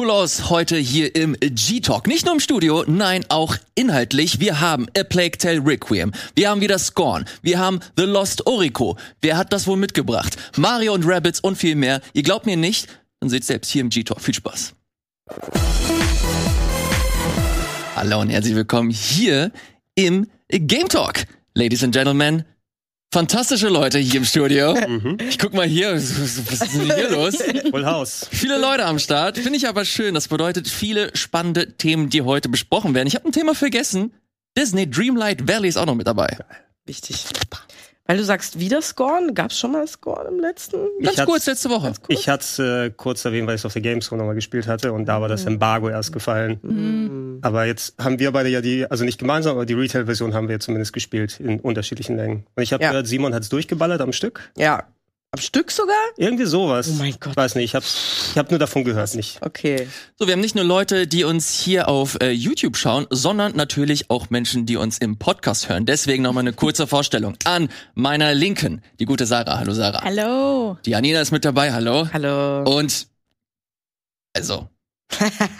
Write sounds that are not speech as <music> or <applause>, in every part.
Full heute hier im G-Talk. Nicht nur im Studio, nein, auch inhaltlich. Wir haben A Plague Tale Requiem. Wir haben wieder Scorn. Wir haben The Lost Orico. Wer hat das wohl mitgebracht? Mario und Rabbits und viel mehr. Ihr glaubt mir nicht? Dann seht selbst hier im G-Talk. Viel Spaß. Hallo und herzlich willkommen hier im Game Talk. Ladies and Gentlemen, Fantastische Leute hier im Studio. <laughs> Mhm. Ich guck mal hier, was ist denn hier <laughs> los? Full House. Viele Leute am Start. Finde ich aber schön. Das bedeutet viele spannende Themen, die heute besprochen werden. Ich habe ein Thema vergessen. Disney Dreamlight Valley ist auch noch mit dabei. Wichtig. Weil du sagst, wieder Scorn? Gab es schon mal Scorn im letzten? Ganz ich kurz, letzte Woche. Kurz? Ich hatte es äh, kurz erwähnt, weil ich es auf der Gamescom nochmal gespielt hatte und da war das mhm. Embargo erst gefallen. Mhm. Aber jetzt haben wir beide ja die, also nicht gemeinsam, aber die Retail-Version haben wir zumindest gespielt in unterschiedlichen Längen. Und ich habe ja. gehört, Simon hat es durchgeballert am Stück. Ja, am Stück sogar? Irgendwie sowas. Oh mein Gott. Ich weiß nicht, ich habe ich hab nur davon gehört, nicht. Okay. So, wir haben nicht nur Leute, die uns hier auf äh, YouTube schauen, sondern natürlich auch Menschen, die uns im Podcast hören. Deswegen nochmal eine kurze Vorstellung. An meiner Linken, die gute Sarah. Hallo Sarah. Hallo. Die Anina ist mit dabei. Hallo. Hallo. Und also.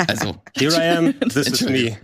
Also. <laughs> Here I am, this is me.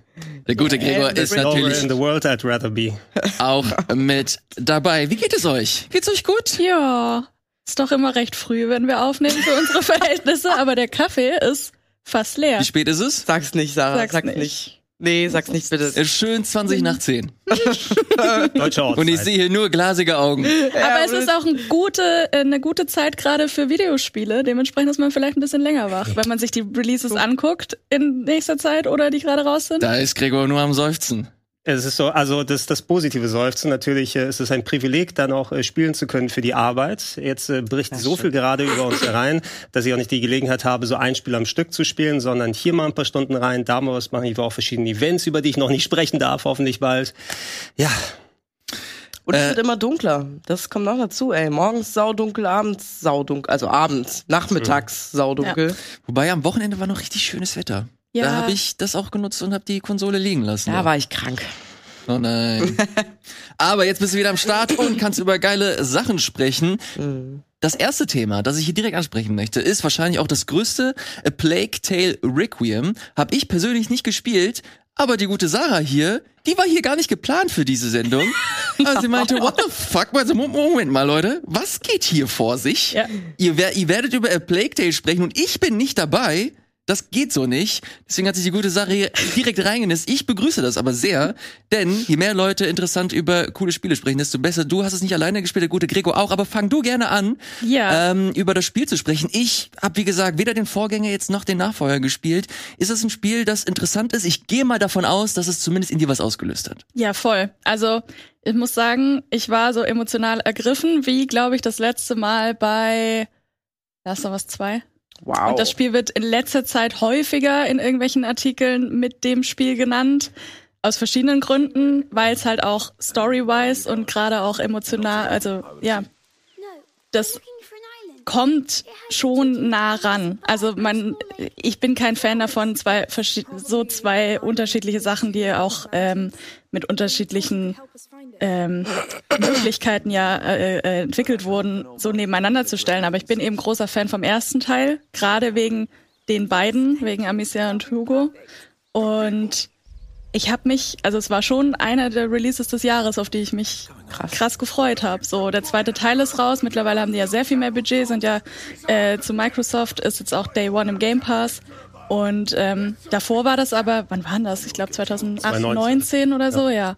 Der gute Gregor ist natürlich in the world I'd rather be. auch mit dabei. Wie geht es euch? Geht's euch gut? Ja. Ist doch immer recht früh, wenn wir aufnehmen für unsere Verhältnisse, aber der Kaffee ist fast leer. Wie spät ist es? Sag's nicht, Sarah. Sag's, Sag's nicht. nicht. Nee, sag's nicht bitte. Es ist schön 20 nach 10. <laughs> Deutsche Und ich sehe hier nur glasige Augen. Aber es ist auch eine gute, äh, eine gute Zeit gerade für Videospiele. Dementsprechend ist man vielleicht ein bisschen länger wach, wenn man sich die Releases anguckt in nächster Zeit oder die gerade raus sind. Da ist Gregor nur am Seufzen. Es ist so, also das, das positive Seufzen. Natürlich äh, ist es ein Privileg, dann auch äh, spielen zu können für die Arbeit. Jetzt äh, bricht das so stimmt. viel gerade über uns herein, dass ich auch nicht die Gelegenheit habe, so ein Spiel am Stück zu spielen, sondern hier mal ein paar Stunden rein, da mal was machen. Ich war auch verschiedene Events, über die ich noch nicht sprechen darf, hoffentlich bald. Ja. Und es äh, wird immer dunkler. Das kommt noch dazu, ey. Morgens saudunkel, abends saudunkel. Also abends, nachmittags saudunkel. Ja. Wobei am Wochenende war noch richtig schönes Wetter. Ja. Da habe ich das auch genutzt und habe die Konsole liegen lassen. Da war ich krank. Oh nein. <laughs> Aber jetzt bist du wieder am Start und kannst über geile Sachen sprechen. Mhm. Das erste Thema, das ich hier direkt ansprechen möchte, ist wahrscheinlich auch das größte A Plague Tale Requiem. Hab ich persönlich nicht gespielt, aber die gute Sarah hier, die war hier gar nicht geplant für diese Sendung. <laughs> Also sie meinte, what the fuck? Also, Moment mal, Leute, was geht hier vor sich? Ja. Ihr, ihr werdet über A Plague Tale sprechen und ich bin nicht dabei. Das geht so nicht. Deswegen hat sich die gute Sache direkt reingenisst. Ich begrüße das aber sehr, denn je mehr Leute interessant über coole Spiele sprechen, desto besser. Du hast es nicht alleine gespielt, der gute Gregor auch, aber fang du gerne an, ja. ähm, über das Spiel zu sprechen. Ich habe, wie gesagt, weder den Vorgänger jetzt noch den Nachfolger gespielt. Ist es ein Spiel, das interessant ist? Ich gehe mal davon aus, dass es zumindest in dir was ausgelöst hat. Ja, voll. Also ich muss sagen, ich war so emotional ergriffen, wie, glaube ich, das letzte Mal bei Last of Us 2. Wow. Und das Spiel wird in letzter Zeit häufiger in irgendwelchen Artikeln mit dem Spiel genannt. Aus verschiedenen Gründen, weil es halt auch story-wise und gerade auch emotional, also ja, das kommt schon nah ran. Also man, ich bin kein Fan davon, zwei so zwei unterschiedliche Sachen, die auch ähm, mit unterschiedlichen ähm, Möglichkeiten ja äh, äh, entwickelt wurden, so nebeneinander zu stellen. Aber ich bin eben großer Fan vom ersten Teil, gerade wegen den beiden, wegen Amicia und Hugo. Und ich habe mich, also es war schon einer der Releases des Jahres, auf die ich mich krass, krass gefreut habe. So, der zweite Teil ist raus. Mittlerweile haben die ja sehr viel mehr Budget, sind ja äh, zu Microsoft, ist jetzt auch Day One im Game Pass. Und ähm, davor war das aber, wann war das? Ich glaube 2019 oder so, ja. ja.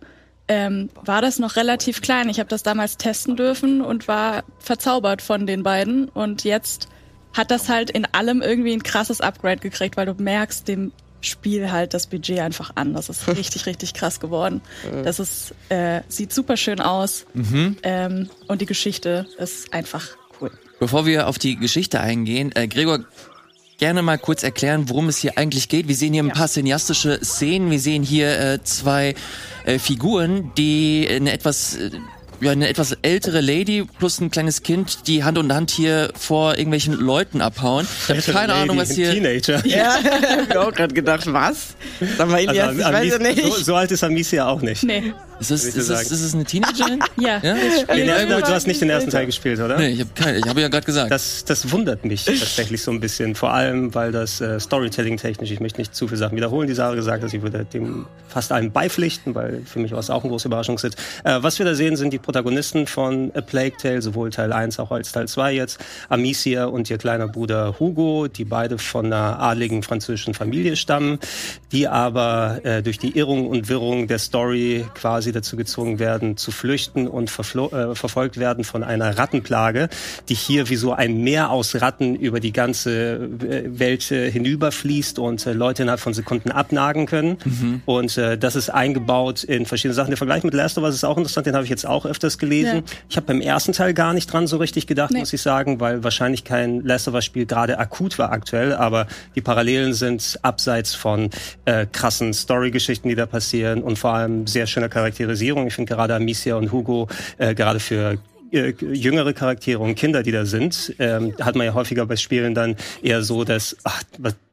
Ähm, war das noch relativ klein. Ich habe das damals testen dürfen und war verzaubert von den beiden. Und jetzt hat das halt in allem irgendwie ein krasses Upgrade gekriegt, weil du merkst dem Spiel halt das Budget einfach an. Das ist <laughs> richtig, richtig krass geworden. Das ist, äh, sieht super schön aus. Mhm. Ähm, und die Geschichte ist einfach cool. Bevor wir auf die Geschichte eingehen, äh, Gregor, gerne mal kurz erklären, worum es hier eigentlich geht. Wir sehen hier ein paar cineastische Szenen. Wir sehen hier äh, zwei äh, Figuren, die eine etwas äh, ja, eine etwas ältere Lady plus ein kleines Kind, die Hand in Hand hier vor irgendwelchen Leuten abhauen. Ich habe keine Lady, Ahnung, was hier. Teenager. Ja, <laughs> ich habe auch gerade gedacht, was? Sag mal, Elias, also, ich weiß ja nicht. So, so alt ist Amicia auch nicht. Nee. Ist das, ist das, ist das eine Teenagerin? <laughs> ja. ja? Den ersten, du hast nicht den ersten Teil gespielt, oder? Nee, ich habe keine, ich habe ja gerade gesagt. Das, das wundert mich tatsächlich so ein bisschen. Vor allem, weil das äh, Storytelling-technisch, ich möchte nicht zu viele Sachen wiederholen, die Sarah gesagt hat, ich würde dem fast allem beipflichten, weil für mich war es auch ein großer Überraschungshit. Äh, was wir da sehen, sind die Protagonisten von A Plague Tale, sowohl Teil 1 auch als Teil 2 jetzt. Amicia und ihr kleiner Bruder Hugo, die beide von einer adligen französischen Familie stammen, die aber äh, durch die Irrung und Wirrung der Story quasi dazu gezwungen werden, zu flüchten und äh, verfolgt werden von einer Rattenplage, die hier wie so ein Meer aus Ratten über die ganze äh, Welt äh, hinüberfließt und äh, Leute innerhalb von Sekunden abnagen können. Mhm. Und äh, das ist eingebaut in verschiedene Sachen. Der Vergleich mit Last of Us ist auch interessant, den habe ich jetzt auch öfters gelesen. Ja. Ich habe beim ersten Teil gar nicht dran so richtig gedacht, nee. muss ich sagen, weil wahrscheinlich kein Last of Us Spiel gerade akut war aktuell, aber die Parallelen sind abseits von äh, krassen Story-Geschichten, die da passieren und vor allem sehr schöner Charakterisierung. Ich finde gerade Amicia und Hugo äh, gerade für äh, jüngere Charaktere und Kinder, die da sind, ähm, hat man ja häufiger bei Spielen dann eher so, dass, ach,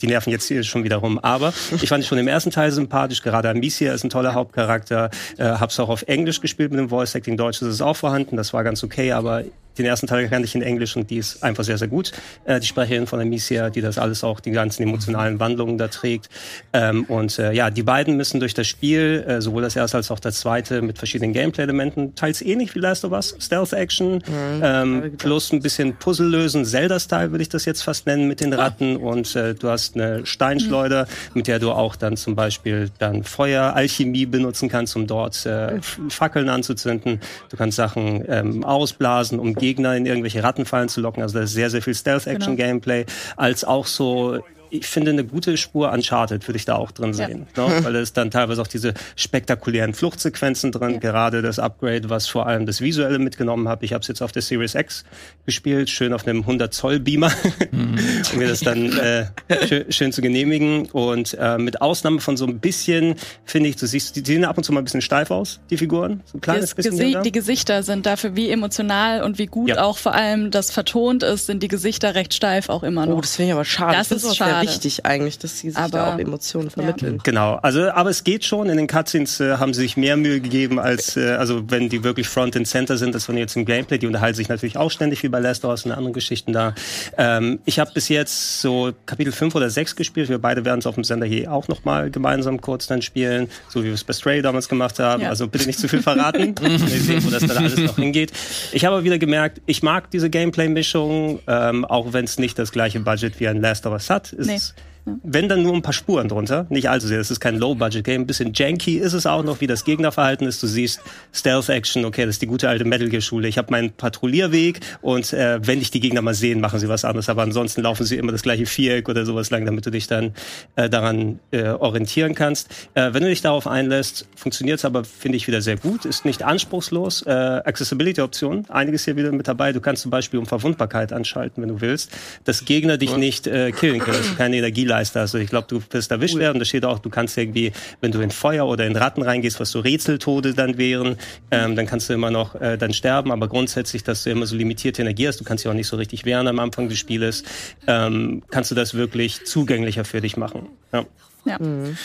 die nerven jetzt hier schon wieder rum. Aber ich fand es schon im ersten Teil sympathisch, gerade Amicia ist ein toller Hauptcharakter, äh, hab's auch auf Englisch gespielt mit dem Voice Acting, Deutsch ist es auch vorhanden, das war ganz okay, aber den ersten Teil kannte ich in Englisch und die ist einfach sehr, sehr gut. Äh, die Sprecherin von Amicia, die das alles auch, die ganzen emotionalen Wandlungen da trägt. Ähm, und äh, ja, die beiden müssen durch das Spiel, äh, sowohl das erste als auch das zweite, mit verschiedenen Gameplay-Elementen, teils ähnlich wie Last of Us, Stealth-Action, mhm, ähm, plus ein bisschen Puzzle lösen, Zelda-Style würde ich das jetzt fast nennen, mit den Ratten. Und äh, du hast eine Steinschleuder, mhm. mit der du auch dann zum Beispiel dann Feuer, Alchemie benutzen kannst, um dort äh, Fackeln anzuzünden. Du kannst Sachen ähm, ausblasen, um Gegner in irgendwelche Rattenfallen zu locken. Also da ist sehr, sehr viel Stealth-Action-Gameplay, genau. als auch so ich finde, eine gute Spur Uncharted würde ich da auch drin sehen. Ja. Ne? <laughs> Weil es dann teilweise auch diese spektakulären Fluchtsequenzen drin, ja. gerade das Upgrade, was vor allem das Visuelle mitgenommen habe. Ich habe es jetzt auf der Series X gespielt, schön auf einem 100 Zoll Beamer, mhm. um mir das dann äh, <laughs> schön, schön, zu genehmigen. Und äh, mit Ausnahme von so ein bisschen, finde ich, du siehst, die sehen ab und zu mal ein bisschen steif aus, die Figuren. So ein kleines das bisschen. Gesi die Gesichter sind dafür, wie emotional und wie gut ja. auch vor allem das vertont ist, sind die Gesichter recht steif auch immer noch. Oh, das finde ich aber schade. Das, das ist schade wichtig eigentlich, dass sie sich aber, da auch Emotionen vermitteln. Ja. Genau, also aber es geht schon. In den Cutscenes äh, haben sie sich mehr Mühe gegeben als äh, also wenn die wirklich Front and Center sind. Das von jetzt im Gameplay. Die unterhalten sich natürlich auch ständig wie bei Last of Us und anderen Geschichten da. Ähm, ich habe bis jetzt so Kapitel 5 oder 6 gespielt. Wir beide werden es auf dem Sender hier auch noch mal gemeinsam kurz dann spielen, so wie wir es bei Stray damals gemacht haben. Ja. Also bitte nicht zu viel verraten. <laughs> wir sehen, wo das dann alles noch hingeht. Ich habe aber wieder gemerkt, ich mag diese Gameplay-Mischung, ähm, auch wenn es nicht das gleiche Budget wie ein Last of Us hat. Ist nee. Wenn dann nur ein paar Spuren drunter, nicht allzu sehr. Das ist kein Low-Budget-Game. Ein bisschen janky ist es auch noch, wie das Gegnerverhalten ist. Du siehst Stealth-Action, okay, das ist die gute alte Metal Gear-Schule. Ich habe meinen Patrouillierweg und äh, wenn dich die Gegner mal sehen, machen sie was anderes. Aber ansonsten laufen sie immer das gleiche Viereck oder sowas lang, damit du dich dann äh, daran äh, orientieren kannst. Äh, wenn du dich darauf einlässt, funktioniert es aber, finde ich, wieder sehr gut. Ist nicht anspruchslos. Äh, Accessibility-Optionen, einiges hier wieder mit dabei. Du kannst zum Beispiel um Verwundbarkeit anschalten, wenn du willst, dass Gegner dich nicht äh, killen können, dass du keine Energie Dienstleister. Also ich glaube, du wirst erwischt werden. Da steht auch, du kannst irgendwie, wenn du in Feuer oder in Ratten reingehst, was so Rätseltode dann wären, ähm, dann kannst du immer noch äh, dann sterben. Aber grundsätzlich, dass du immer so limitierte Energie hast, du kannst ja auch nicht so richtig wehren am Anfang des Spieles, ähm, kannst du das wirklich zugänglicher für dich machen. Ja. ja. Mhm.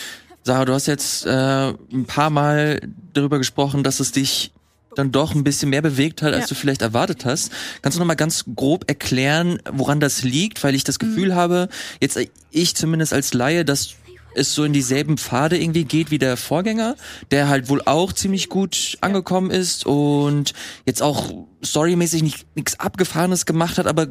Sarah, du hast jetzt äh, ein paar Mal darüber gesprochen, dass es dich dann doch ein bisschen mehr bewegt hat, als ja. du vielleicht erwartet hast. Kannst du noch mal ganz grob erklären, woran das liegt? Weil ich das Gefühl mhm. habe, jetzt ich zumindest als Laie, dass es so in dieselben Pfade irgendwie geht wie der Vorgänger, der halt wohl auch ziemlich gut angekommen ist und jetzt auch storymäßig nicht nichts abgefahrenes gemacht hat, aber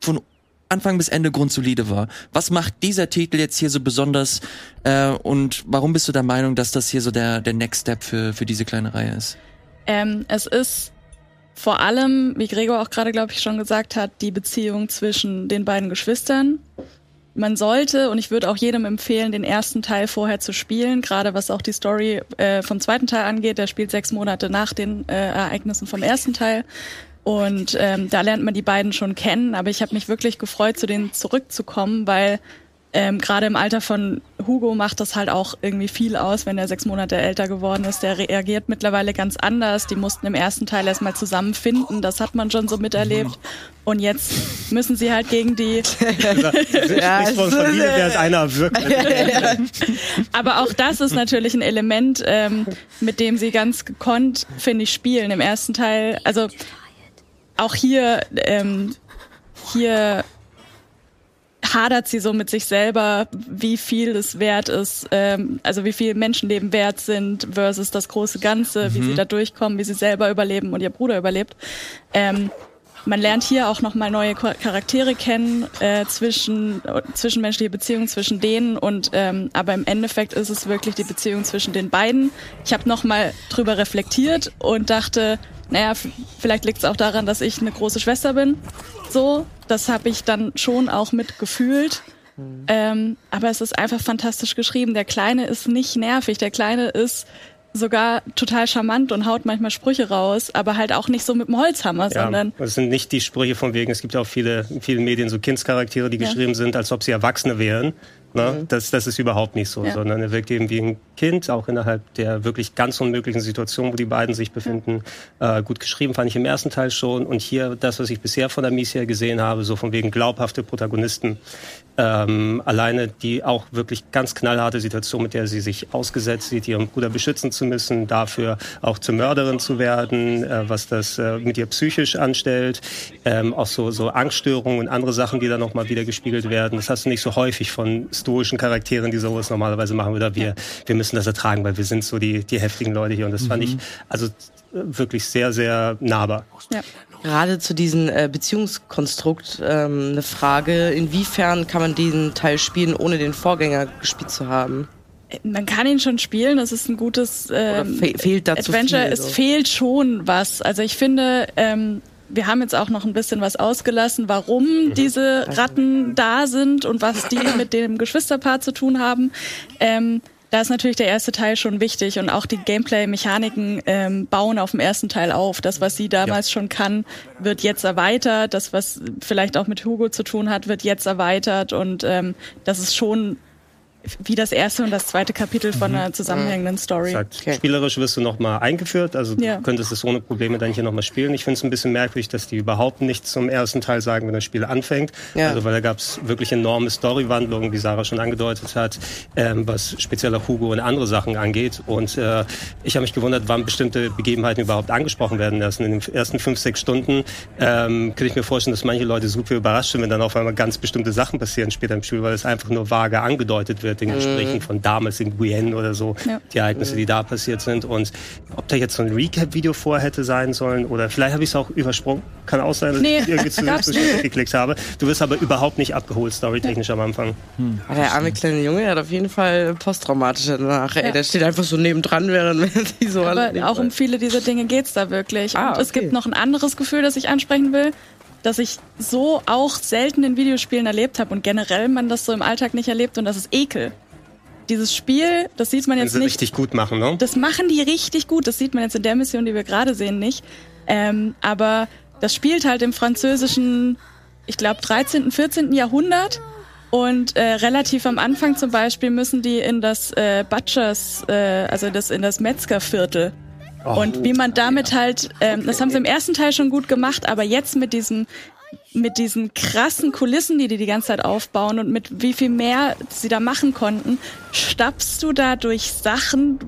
von Anfang bis Ende grundsolide war. Was macht dieser Titel jetzt hier so besonders äh, und warum bist du der Meinung, dass das hier so der der Next Step für für diese kleine Reihe ist? Ähm, es ist vor allem, wie Gregor auch gerade, glaube ich, schon gesagt hat, die Beziehung zwischen den beiden Geschwistern. Man sollte, und ich würde auch jedem empfehlen, den ersten Teil vorher zu spielen, gerade was auch die Story äh, vom zweiten Teil angeht. Der spielt sechs Monate nach den äh, Ereignissen vom ersten Teil. Und ähm, da lernt man die beiden schon kennen. Aber ich habe mich wirklich gefreut, zu denen zurückzukommen, weil ähm, gerade im Alter von Hugo macht das halt auch irgendwie viel aus, wenn er sechs Monate älter geworden ist. Der reagiert mittlerweile ganz anders. Die mussten im ersten Teil erstmal zusammenfinden. Das hat man schon so miterlebt. Und jetzt müssen sie halt gegen die. <laughs> ja, von Familie, während einer wirkt. Aber auch das ist natürlich ein Element, ähm, mit dem sie ganz gekonnt, finde ich, spielen. Im ersten Teil, also auch hier, ähm, hier hadert sie so mit sich selber, wie viel es wert ist, ähm, also wie viel Menschenleben wert sind versus das große Ganze, mhm. wie sie mhm. da durchkommen, wie sie selber überleben und ihr Bruder überlebt. Ähm, man lernt hier auch nochmal neue Charaktere kennen, äh, zwischen, zwischenmenschliche Beziehungen zwischen denen und ähm, aber im Endeffekt ist es wirklich die Beziehung zwischen den beiden. Ich habe nochmal drüber reflektiert und dachte, naja, vielleicht liegt es auch daran, dass ich eine große Schwester bin. So, das habe ich dann schon auch mitgefühlt. Mhm. Ähm, aber es ist einfach fantastisch geschrieben. Der Kleine ist nicht nervig. Der Kleine ist sogar total charmant und haut manchmal Sprüche raus, aber halt auch nicht so mit dem Holzhammer, ja, sondern. Das sind nicht die Sprüche von wegen, es gibt ja auch viele, in vielen Medien so Kindscharaktere, die ja. geschrieben sind, als ob sie Erwachsene wären. Ne? Mhm. Das, das ist überhaupt nicht so, ja. sondern er wirkt eben wie ein Kind, auch innerhalb der wirklich ganz unmöglichen Situation, wo die beiden sich befinden. Äh, gut geschrieben fand ich im ersten Teil schon. Und hier das, was ich bisher von Amicia gesehen habe, so von wegen glaubhafte Protagonisten. Ähm, alleine die auch wirklich ganz knallharte Situation, mit der sie sich ausgesetzt sieht, ihren Bruder beschützen zu müssen, dafür auch zur Mörderin zu werden, äh, was das äh, mit ihr psychisch anstellt, ähm, auch so, so Angststörungen und andere Sachen, die dann nochmal wieder gespiegelt werden. Das hast du nicht so häufig von stoischen Charakteren, die sowas normalerweise machen. Oder wir, wir müssen das ertragen, weil wir sind so die, die heftigen Leute hier. Und das mhm. fand ich also wirklich sehr, sehr nahbar. Ja. Gerade zu diesem äh, Beziehungskonstrukt ähm, eine Frage, inwiefern kann man diesen Teil spielen, ohne den Vorgänger gespielt zu haben? Man kann ihn schon spielen, das ist ein gutes ähm, fe fehlt dazu Adventure. Viel, es so. fehlt schon was. Also ich finde, ähm, wir haben jetzt auch noch ein bisschen was ausgelassen, warum mhm. diese Ratten da sind und was die mit dem Geschwisterpaar zu tun haben. Ähm, da ist natürlich der erste Teil schon wichtig und auch die Gameplay-Mechaniken ähm, bauen auf dem ersten Teil auf. Das, was sie damals ja. schon kann, wird jetzt erweitert. Das, was vielleicht auch mit Hugo zu tun hat, wird jetzt erweitert und ähm, das ist schon wie das erste und das zweite Kapitel von einer zusammenhängenden Story. Sagt, okay. Spielerisch wirst du nochmal eingeführt, also ja. du könntest es ohne Probleme dann hier nochmal spielen. Ich finde es ein bisschen merkwürdig, dass die überhaupt nichts zum ersten Teil sagen, wenn das Spiel anfängt. Ja. Also weil da gab es wirklich enorme Storywandlungen, wie Sarah schon angedeutet hat, ähm, was spezieller Hugo und andere Sachen angeht. Und äh, ich habe mich gewundert, wann bestimmte Begebenheiten überhaupt angesprochen werden. Erst in den ersten fünf, sechs Stunden ähm, könnte ich mir vorstellen, dass manche Leute super überrascht sind, wenn dann auf einmal ganz bestimmte Sachen passieren später im Spiel, weil es einfach nur vage angedeutet wird den Gesprächen mhm. von damals in Guyenne oder so, ja. die Ereignisse, die da passiert sind. Und ob da jetzt so ein Recap-Video vor hätte sein sollen oder vielleicht habe ich es auch übersprungen. Kann auch sein, dass nee, ich irgendwie zu, zu geklickt habe. Du wirst aber überhaupt nicht abgeholt, storytechnisch ja. am Anfang. Hm. Der arme kleine Junge hat auf jeden Fall posttraumatische danach. Ja. Ey, der steht einfach so nebendran, während <laughs> die so Aber auch um viele dieser Dinge geht es da wirklich. Ah, Und es gibt noch ein anderes Gefühl, das ich ansprechen will das ich so auch selten in Videospielen erlebt habe und generell man das so im Alltag nicht erlebt und das ist Ekel. Dieses Spiel, das sieht man jetzt sie nicht. richtig gut machen, ne? Das machen die richtig gut. Das sieht man jetzt in der Mission, die wir gerade sehen, nicht. Ähm, aber das spielt halt im französischen, ich glaube, 13., 14. Jahrhundert. Und äh, relativ am Anfang zum Beispiel müssen die in das äh, Butchers, äh, also das in das Metzgerviertel. Und wie man damit halt, ähm, das haben sie im ersten Teil schon gut gemacht, aber jetzt mit diesem mit diesen krassen Kulissen, die die die ganze Zeit aufbauen und mit wie viel mehr sie da machen konnten, stapfst du da durch Sachen,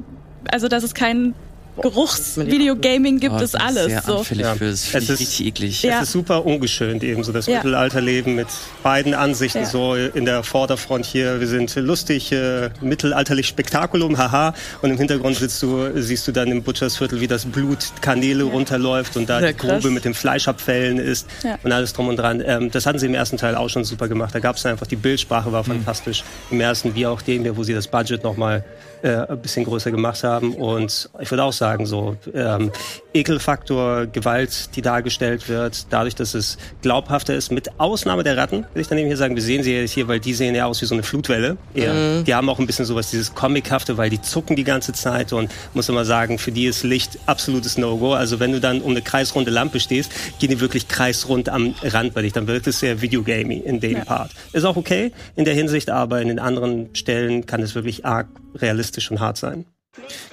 also dass es keinen Geruchsvideogaming gibt oh, es alles. Sehr so. Ja. Für, das es ist richtig eklig. Ja. Es ist super ungeschönt eben so das ja. Mittelalterleben mit beiden Ansichten ja. so in der Vorderfront hier. Wir sind lustig, äh, mittelalterlich Spektakulum, haha. Und im Hintergrund sitzt du, siehst du dann im Butchersviertel, wie das Blut Kanäle runterläuft und da die Grube mit dem Fleischabfällen ist und alles drum und dran. Ähm, das hatten sie im ersten Teil auch schon super gemacht. Da gab es einfach die Bildsprache war mhm. fantastisch im ersten, wie auch dem, wo sie das Budget nochmal äh, ein bisschen größer gemacht haben. Und ich würde auch sagen, so ähm, Ekelfaktor, Gewalt, die dargestellt wird, dadurch, dass es glaubhafter ist, mit Ausnahme der Ratten, würde ich dann eben hier sagen, wir sehen sie jetzt hier, weil die sehen ja aus wie so eine Flutwelle. Eher. Mhm. Die haben auch ein bisschen sowas, dieses Comichafte, weil die zucken die ganze Zeit und muss immer sagen, für die ist Licht absolutes No-Go. Also wenn du dann um eine kreisrunde Lampe stehst, gehen die wirklich kreisrund am Rand bei dich. Dann wirkt es sehr videogamey in dem ja. Part. Ist auch okay in der Hinsicht, aber in den anderen Stellen kann es wirklich arg realistisch und hart sein.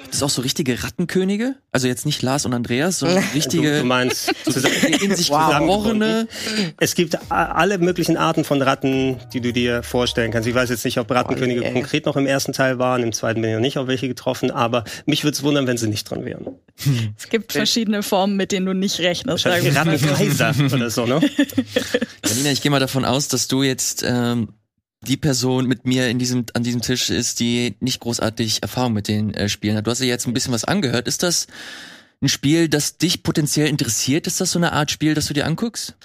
Gibt es auch so richtige Rattenkönige? Also jetzt nicht Lars und Andreas, sondern <laughs> richtige. Du, du meinst <laughs> in sich wow. Es gibt alle möglichen Arten von Ratten, die du dir vorstellen kannst. Ich weiß jetzt nicht, ob Rattenkönige oh, konkret noch im ersten Teil waren. Im zweiten bin ich noch nicht auf welche getroffen, aber mich würde es wundern, wenn sie nicht drin wären. Es gibt verschiedene Formen, mit denen du nicht rechnest. Rattenkaiser oder so, ne? <laughs> Janina, ich gehe mal davon aus, dass du jetzt ähm, die Person mit mir in diesem, an diesem Tisch ist, die nicht großartig Erfahrung mit den äh, Spielen hat. Du hast ja jetzt ein bisschen was angehört. Ist das ein Spiel, das dich potenziell interessiert? Ist das so eine Art Spiel, das du dir anguckst?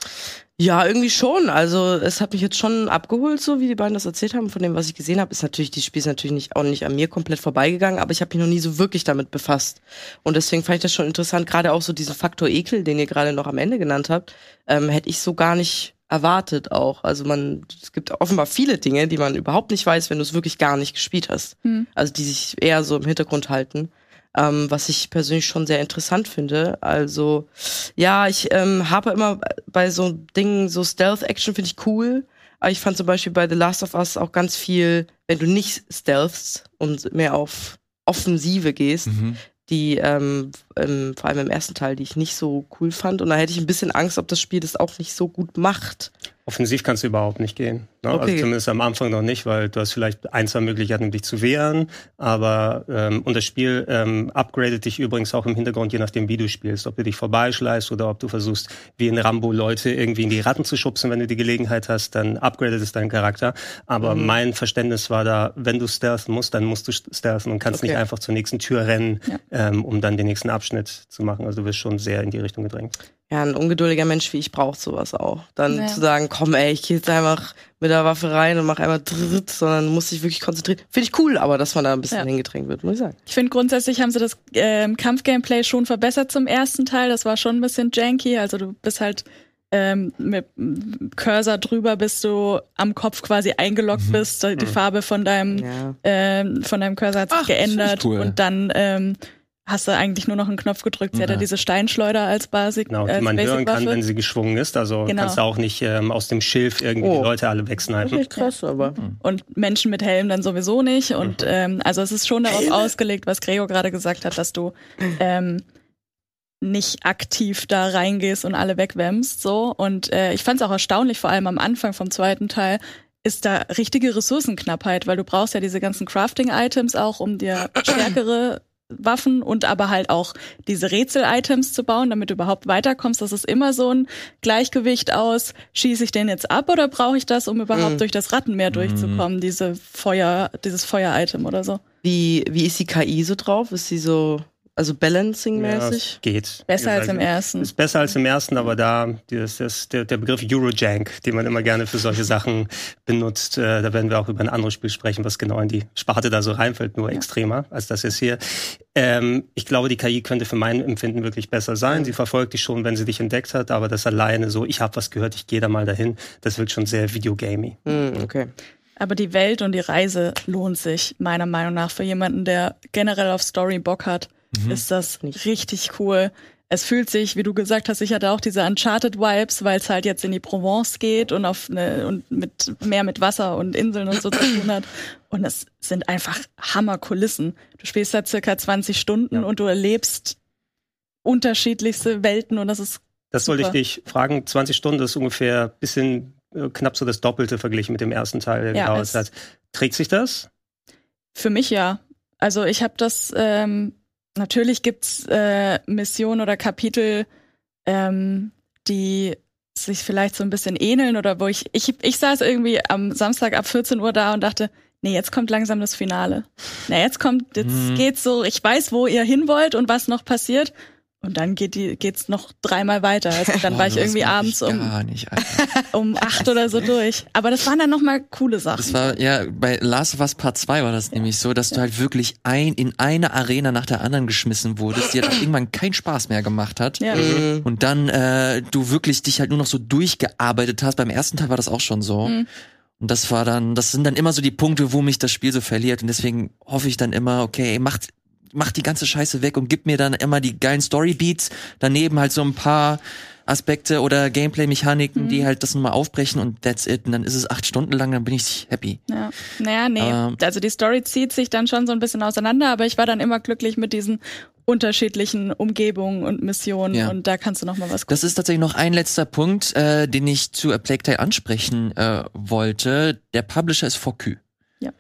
Ja, irgendwie schon. Also es hat mich jetzt schon abgeholt, so wie die beiden das erzählt haben. Von dem, was ich gesehen habe, ist natürlich, die Spiel ist natürlich nicht, auch nicht an mir komplett vorbeigegangen, aber ich habe mich noch nie so wirklich damit befasst. Und deswegen fand ich das schon interessant, gerade auch so diesen Faktor Ekel, den ihr gerade noch am Ende genannt habt, ähm, hätte ich so gar nicht erwartet auch. Also man, es gibt offenbar viele Dinge, die man überhaupt nicht weiß, wenn du es wirklich gar nicht gespielt hast. Hm. Also die sich eher so im Hintergrund halten. Ähm, was ich persönlich schon sehr interessant finde. Also ja, ich ähm, habe immer bei so Dingen, so Stealth-Action finde ich cool. Aber ich fand zum Beispiel bei The Last of Us auch ganz viel, wenn du nicht stealthst und mehr auf Offensive gehst, mhm die ähm, ähm, vor allem im ersten Teil, die ich nicht so cool fand. Und da hätte ich ein bisschen Angst, ob das Spiel das auch nicht so gut macht. Offensiv kannst du überhaupt nicht gehen. Ne? Also okay. Also zumindest am Anfang noch nicht, weil du hast vielleicht ein, zwei Möglichkeiten, um dich zu wehren. Aber ähm, und das Spiel ähm, upgradet dich übrigens auch im Hintergrund, je nachdem, wie du spielst. Ob du dich vorbeischleißt oder ob du versuchst, wie in Rambo Leute irgendwie in die Ratten zu schubsen, wenn du die Gelegenheit hast, dann upgradet es deinen Charakter. Aber mhm. mein Verständnis war da, wenn du stealthen musst, dann musst du stealthen und kannst okay. nicht einfach zur nächsten Tür rennen, ja. ähm, um dann den nächsten Abschnitt zu machen. Also du wirst schon sehr in die Richtung gedrängt. Ja, ein ungeduldiger Mensch wie ich braucht sowas auch. Dann ja. zu sagen, komm ey, ich geh jetzt einfach mit der Waffe rein und mach einmal dritt, sondern muss sich wirklich konzentrieren. Finde ich cool, aber dass man da ein bisschen ja. hingedrängt wird, muss ich sagen. Ich finde grundsätzlich haben sie das ähm, Kampfgameplay schon verbessert zum ersten Teil. Das war schon ein bisschen janky. Also du bist halt ähm, mit Cursor drüber, bis du am Kopf quasi eingeloggt mhm. bist. Die mhm. Farbe von deinem ja. ähm, von deinem Cursor hat sich Ach, geändert cool. und dann ähm, hast du eigentlich nur noch einen Knopf gedrückt. Sie ja. hat ja diese Steinschleuder als Basic. Genau, die man hören kann, wenn sie geschwungen ist. Also genau. kannst du auch nicht ähm, aus dem Schilf irgendwie oh. die Leute alle wegsnipen. Das ist krass, aber. Mhm. Und Menschen mit Helm dann sowieso nicht. Und mhm. ähm, also es ist schon darauf ausgelegt, was Gregor gerade gesagt hat, dass du ähm, nicht aktiv da reingehst und alle wegwämmst. So. Und äh, ich fand es auch erstaunlich, vor allem am Anfang vom zweiten Teil, ist da richtige Ressourcenknappheit, weil du brauchst ja diese ganzen Crafting-Items auch, um dir stärkere Waffen und aber halt auch diese Rätsel-Items zu bauen, damit du überhaupt weiterkommst. Das ist immer so ein Gleichgewicht aus, schieße ich den jetzt ab oder brauche ich das, um überhaupt mhm. durch das Rattenmeer durchzukommen, mhm. diese Feuer, dieses Feuer-Item oder so. Wie, wie ist die KI so drauf? Ist sie so also Balancing-mäßig? Ja, geht. Besser als im ersten. Ist besser als im ersten, aber da das ist der, der Begriff Eurojank, den man immer gerne für solche Sachen benutzt. Äh, da werden wir auch über ein anderes Spiel sprechen, was genau in die Sparte da so reinfällt, nur ja. extremer als das jetzt hier. Ähm, ich glaube, die KI könnte für mein Empfinden wirklich besser sein. Sie verfolgt dich schon, wenn sie dich entdeckt hat, aber das alleine so, ich habe was gehört, ich gehe da mal dahin, das wirkt schon sehr videogamey. Mm, okay. Aber die Welt und die Reise lohnt sich meiner Meinung nach für jemanden, der generell auf Story Bock hat mhm. ist das richtig cool. Es fühlt sich, wie du gesagt hast, ich hatte auch diese Uncharted Vibes, weil es halt jetzt in die Provence geht und auf eine, und mit mehr mit Wasser und Inseln und so zu tun hat. Und es sind einfach Hammerkulissen. Du spielst da circa 20 Stunden ja. und du erlebst unterschiedlichste Welten und das ist das sollte ich dich fragen. 20 Stunden ist ungefähr bisschen äh, knapp so das Doppelte verglichen mit dem ersten Teil, der ja, gedauert hat. Trägt sich das? Für mich ja. Also ich habe das ähm, natürlich gibt's äh, Missionen oder Kapitel, ähm, die sich vielleicht so ein bisschen ähneln oder wo ich, ich, ich saß irgendwie am Samstag ab 14 Uhr da und dachte, nee, jetzt kommt langsam das Finale. Na, jetzt kommt, jetzt mhm. geht's so, ich weiß, wo ihr hin wollt und was noch passiert. Und dann geht die, geht's noch dreimal weiter. Also dann <laughs> Boah, war ich irgendwie abends ich um, nicht, <laughs> um acht oder so durch. Aber das waren dann nochmal coole Sachen. Das war ja bei Last of Us Part 2 war das nämlich so, dass du halt wirklich ein in eine Arena nach der anderen geschmissen wurdest, die halt auch irgendwann keinen Spaß mehr gemacht hat. ja. Und dann äh, du wirklich dich halt nur noch so durchgearbeitet hast. Beim ersten Teil war das auch schon so. Mhm. Und das war dann, das sind dann immer so die Punkte, wo mich das Spiel so verliert. Und deswegen hoffe ich dann immer, okay, macht mach die ganze Scheiße weg und gib mir dann immer die geilen Storybeats, daneben halt so ein paar Aspekte oder Gameplay-Mechaniken, Mhm. die halt das nochmal aufbrechen und that's it. Und dann ist es acht Stunden lang, dann bin ich happy. Ja. Naja, nee. Ähm. also die Story zieht sich dann schon so ein bisschen auseinander, aber ich war dann immer glücklich mit diesen unterschiedlichen Umgebungen und Missionen Ja. und da kannst du noch mal was gucken. Das ist tatsächlich noch ein letzter Punkt, äh, den ich zu A Plague Tale ansprechen äh, wollte. Der Publisher ist Focus.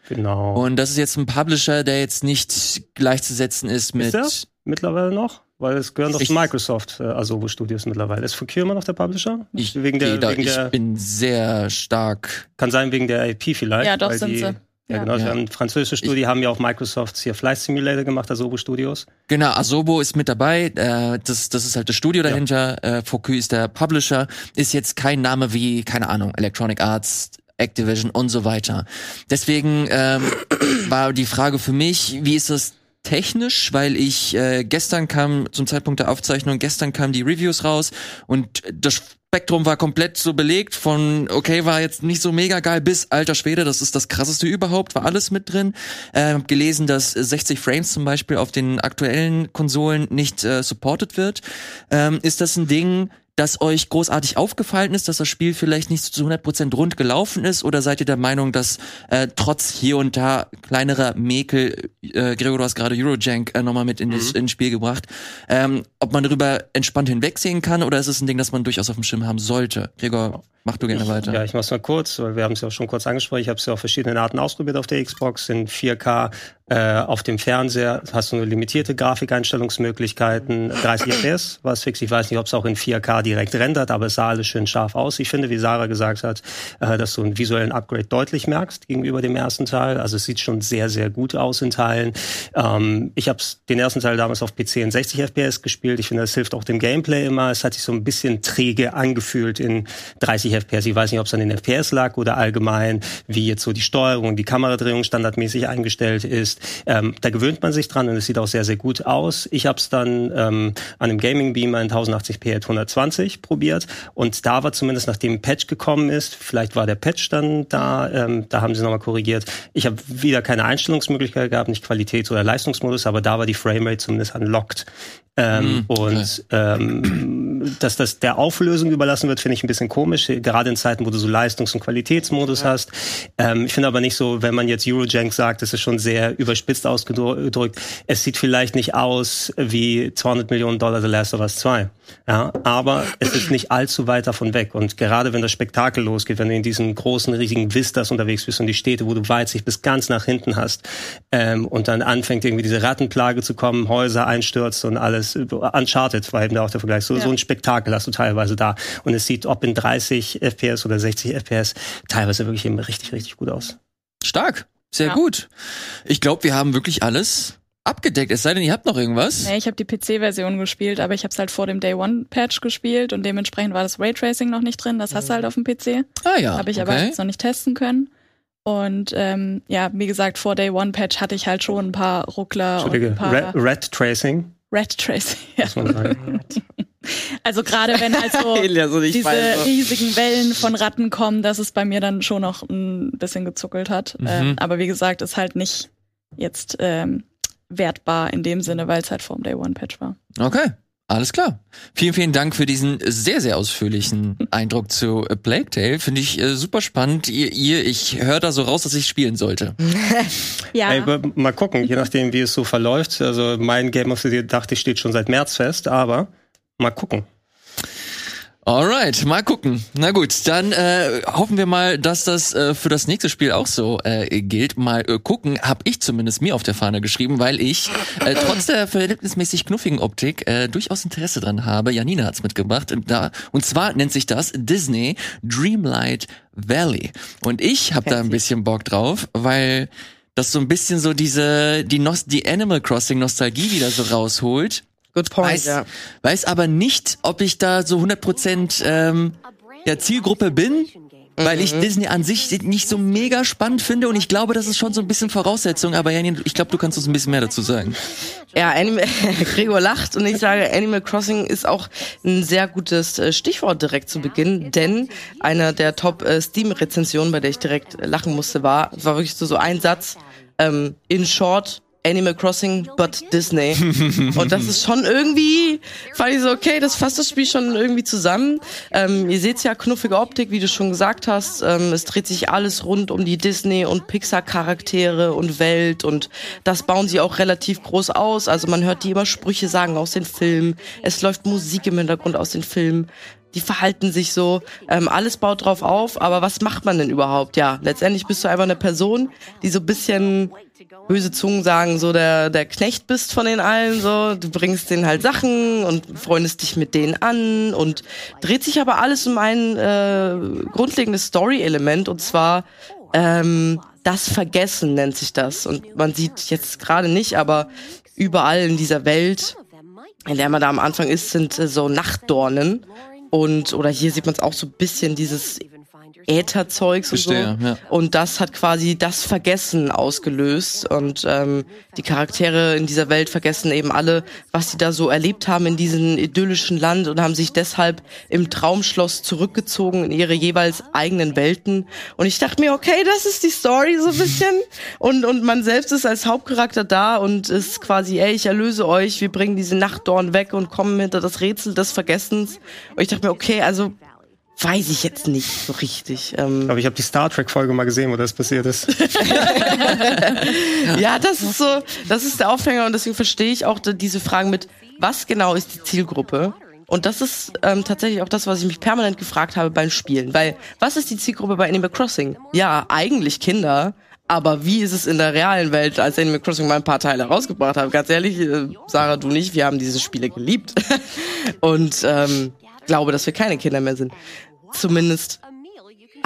Genau. Und das ist jetzt ein Publisher, der jetzt nicht gleichzusetzen ist mit. ist das mittlerweile noch? Weil es gehören doch zu Microsoft, äh, Asobo Studios mittlerweile. Ist Focus immer noch der Publisher? Ich, wegen der, da, wegen ich der bin sehr stark. kann sein wegen der IP vielleicht. Ja, doch, weil sind die, sie. Ja, Ja. genau. Ja. Ja. Ein französisches Studio haben ja auch Microsoft hier Flight Simulator gemacht, Asobo Studios. Genau, Asobo ist mit dabei. Äh, das, das ist halt das Studio dahinter. Äh, Focus ist der Publisher. Ist jetzt kein Name wie, keine Ahnung, Electronic Arts, Activision und so weiter. Deswegen ähm, war die Frage für mich, wie ist das technisch, weil ich äh, gestern kam zum Zeitpunkt der Aufzeichnung, gestern kamen die Reviews raus und das Spektrum war komplett so belegt von okay, war jetzt nicht so mega geil bis alter Schwede, das ist das krasseste überhaupt, war alles mit drin. Äh, hab gelesen, dass 60 Frames zum Beispiel auf den aktuellen Konsolen nicht äh, supported wird. Ähm, ist das ein Ding, das euch großartig aufgefallen ist, dass das Spiel vielleicht nicht zu 100% rund gelaufen ist? Oder seid ihr der Meinung, dass äh, trotz hier und da kleinerer Mäkel, äh, Gregor, du hast gerade Eurojank äh, nochmal mit in das ins Spiel gebracht, ähm, ob man darüber entspannt hinwegsehen kann oder ist es ein Ding, das man durchaus auf dem Schirm haben sollte? Gregor, mach du gerne weiter. Ja, ich mach's mal kurz, weil wir haben es ja auch schon kurz angesprochen. Ich habe es ja auf verschiedenen Arten ausprobiert auf der Xbox, in 4K. Äh, auf dem Fernseher hast du nur limitierte Grafikeinstellungsmöglichkeiten, 30 FPS, was fix. Ich weiß nicht, ob es auch in 4K direkt rendert, aber es sah alles schön scharf aus. Ich finde, wie Sarah gesagt hat, äh, dass du einen visuellen Upgrade deutlich merkst gegenüber dem ersten Teil. Also es sieht schon sehr, sehr gut aus in Teilen. Ähm, ich habe den ersten Teil damals auf PC in 60 FPS gespielt. Ich finde, das hilft auch dem Gameplay immer. Es hat sich so ein bisschen träge angefühlt in 30 FPS. Ich weiß nicht, ob es an den FPS lag oder allgemein, wie jetzt so die Steuerung und die Kameradrehung standardmäßig eingestellt ist. Ähm, da gewöhnt man sich dran und es sieht auch sehr, sehr gut aus. Ich habe es dann ähm, an einem Gaming Beamer in 1080p at 120 probiert und da war zumindest, nachdem ein Patch gekommen ist, vielleicht war der Patch dann da, ähm, da haben sie nochmal korrigiert. Ich habe wieder keine Einstellungsmöglichkeit gehabt, nicht Qualitäts- oder Leistungsmodus, aber da war die Framerate zumindest unlocked. Ähm, okay. Und ähm, dass das der Auflösung überlassen wird, finde ich ein bisschen komisch, gerade in Zeiten, wo du so Leistungs- und Qualitätsmodus hast. Ähm, ich finde aber nicht so, wenn man jetzt Eurojank sagt, das ist schon sehr überspitzt ausgedrückt. Es sieht vielleicht nicht aus wie 200 Millionen Dollar The Last of Us 2. Ja, aber es ist nicht allzu weit davon weg. Und gerade wenn das Spektakel losgeht, wenn du in diesen großen, riesigen Vistas unterwegs bist und die Städte, wo du Weitsicht bis ganz nach hinten hast, ähm, und dann anfängt irgendwie diese Rattenplage zu kommen, Häuser einstürzt und alles. Uncharted war eben da auch der Vergleich. So, Ja. so ein Spektakel hast du teilweise da. Und es sieht, ob in 30 FPS oder 60 FPS, teilweise wirklich eben richtig, richtig gut aus. Stark, sehr Ja. gut. Ich glaube, wir haben wirklich alles abgedeckt. Es sei denn, ihr habt noch irgendwas. Nee, ich habe die PC-Version gespielt, aber ich habe es halt vor dem Day One Patch gespielt und dementsprechend war das Raytracing noch nicht drin. Das hast du halt auf dem PC. Ah ja, Habe ich aber okay. jetzt noch nicht testen können. Und ähm, ja, wie gesagt, vor Day One Patch hatte ich halt schon ein paar Ruckler und ein Entschuldige, paar Red, Red Tracing, Red Tracing. <laughs> Ja. <laughs> Also gerade wenn halt so Ja, so nicht diese weiß, so. riesigen Wellen von Ratten kommen, dass es bei mir dann schon noch ein bisschen gezuckelt hat. Mhm. Ähm, aber wie gesagt, ist halt nicht jetzt ähm, wertbar in dem Sinne, weil es halt vor dem Day One Patch war. Okay, alles klar. Vielen, vielen Dank für diesen sehr, sehr ausführlichen Eindruck zu Plague Tale. Finde ich äh, super spannend. Ihr, ihr ich höre da so raus, dass ich spielen sollte. <laughs> Ja. Ey, aber mal gucken, je nachdem, wie es so verläuft. Also mein Game of the Year dachte ich steht schon seit März fest, aber mal gucken. Alright, mal gucken. Na gut, dann äh, hoffen wir mal, dass das äh, für das nächste Spiel auch so äh, gilt. Mal äh, gucken, habe ich zumindest mir auf der Fahne geschrieben, weil ich äh, trotz der verhältnismäßig knuffigen Optik äh, durchaus Interesse dran habe. Janina hat's mitgebracht. Und, da, und zwar nennt sich das Disney Dreamlight Valley. Und ich habe da ein bisschen Bock drauf, weil das so ein bisschen so diese die, Nos die Animal Crossing Nostalgie wieder so rausholt. Good point, weiß, ja. weiß aber nicht, ob ich da so 100% ähm, der Zielgruppe bin, weil ich Disney an sich nicht so mega spannend finde und ich glaube, das ist schon so ein bisschen Voraussetzung, aber Janine, ich glaube, du kannst uns ein bisschen mehr dazu sagen. Ja, Animal, <laughs> Gregor lacht und ich sage, Animal Crossing ist auch ein sehr gutes äh, Stichwort direkt zu Beginn, denn einer der Top äh, Steam-Rezensionen, bei der ich direkt lachen musste, war, war wirklich so, so ein Satz, ähm, in short, Animal Crossing, but Disney. Und das ist schon irgendwie, fand ich so, okay, das fasst das Spiel schon irgendwie zusammen. Ähm, ihr seht ja, knuffige Optik, wie du schon gesagt hast. Ähm, es dreht sich alles rund um die Disney- und Pixar-Charaktere und Welt und das bauen sie auch relativ groß aus. Also man hört die immer Sprüche sagen aus den Filmen. Es läuft Musik im Hintergrund aus den Filmen die verhalten sich so, ähm, alles baut drauf auf, aber was macht man denn überhaupt? Ja, letztendlich bist du einfach eine Person, die so bisschen böse Zungen sagen, so der, der Knecht bist von den allen, so, du bringst denen halt Sachen und freundest dich mit denen an und dreht sich aber alles um ein äh, grundlegendes Story-Element und zwar ähm, das Vergessen nennt sich das. Und man sieht jetzt gerade nicht, aber überall in dieser Welt, in der man da am Anfang ist, sind äh, so Nachtdornen und oder hier sieht man es auch so ein bisschen dieses Ätherzeugs und so. Verstehe, ja. Und das hat quasi das Vergessen ausgelöst. Und ähm, die Charaktere in dieser Welt vergessen eben alle, was sie da so erlebt haben in diesem idyllischen Land und haben sich deshalb im Traumschloss zurückgezogen in ihre jeweils eigenen Welten. Und ich dachte mir, okay, das ist die Story so ein bisschen. <laughs> Und, und man selbst ist als Hauptcharakter da und ist quasi, ey, ich erlöse euch, wir bringen diese Nachtdorn weg und kommen hinter das Rätsel des Vergessens. Und ich dachte mir, okay, also weiß ich jetzt nicht so richtig. Ähm, Aber ich habe die Star Trek Folge mal gesehen, wo das passiert ist. <laughs> ja, das ist so, das ist der Aufhänger und deswegen verstehe ich auch diese Fragen mit, was genau ist die Zielgruppe? Und das ist ähm, tatsächlich auch das, was ich mich permanent gefragt habe beim Spielen. Weil, was ist die Zielgruppe bei Animal Crossing? Ja, eigentlich Kinder. Aber wie ist es in der realen Welt, als Animal Crossing mal ein paar Teile rausgebracht habe? Ganz ehrlich, äh, Sarah, du nicht, wir haben diese Spiele geliebt. <laughs> Und ähm, glaube, dass wir keine Kinder mehr sind. Zumindest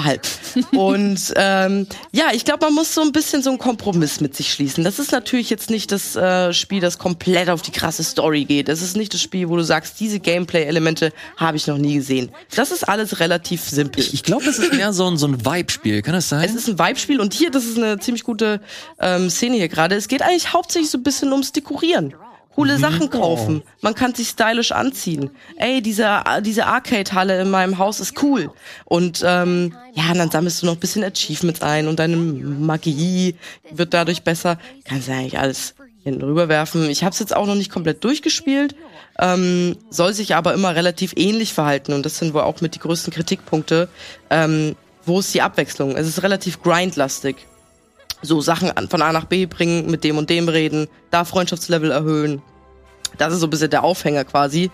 halb. Und ähm, ja, ich glaube, man muss so ein bisschen so einen Kompromiss mit sich schließen. Das ist natürlich jetzt nicht das äh, Spiel, das komplett auf die krasse Story geht. Es ist nicht das Spiel, wo du sagst, diese Gameplay-Elemente habe ich noch nie gesehen. Das ist alles relativ simpel. Ich glaube, das ist mehr so ein, so ein Vibe-Spiel. Kann das sein? Es ist ein Vibe-Spiel und hier, das ist eine ziemlich gute ähm, Szene hier gerade. Es geht eigentlich hauptsächlich so ein bisschen ums Dekorieren. Coole Sachen kaufen. Man kann sich stylisch anziehen. Ey, diese, diese Arcade-Halle in meinem Haus ist cool. Und ähm, ja, und dann sammelst du noch ein bisschen Achievements ein und deine Magie wird dadurch besser. Kannst ja eigentlich alles hinten rüberwerfen. Ich habe es jetzt auch noch nicht komplett durchgespielt, ähm, soll sich aber immer relativ ähnlich verhalten und das sind wohl auch mit die größten Kritikpunkte. Ähm, wo ist die Abwechslung? Es ist relativ grindlastig so Sachen von A nach B bringen, mit dem und dem reden, da Freundschaftslevel erhöhen. Das ist so ein bisschen der Aufhänger quasi.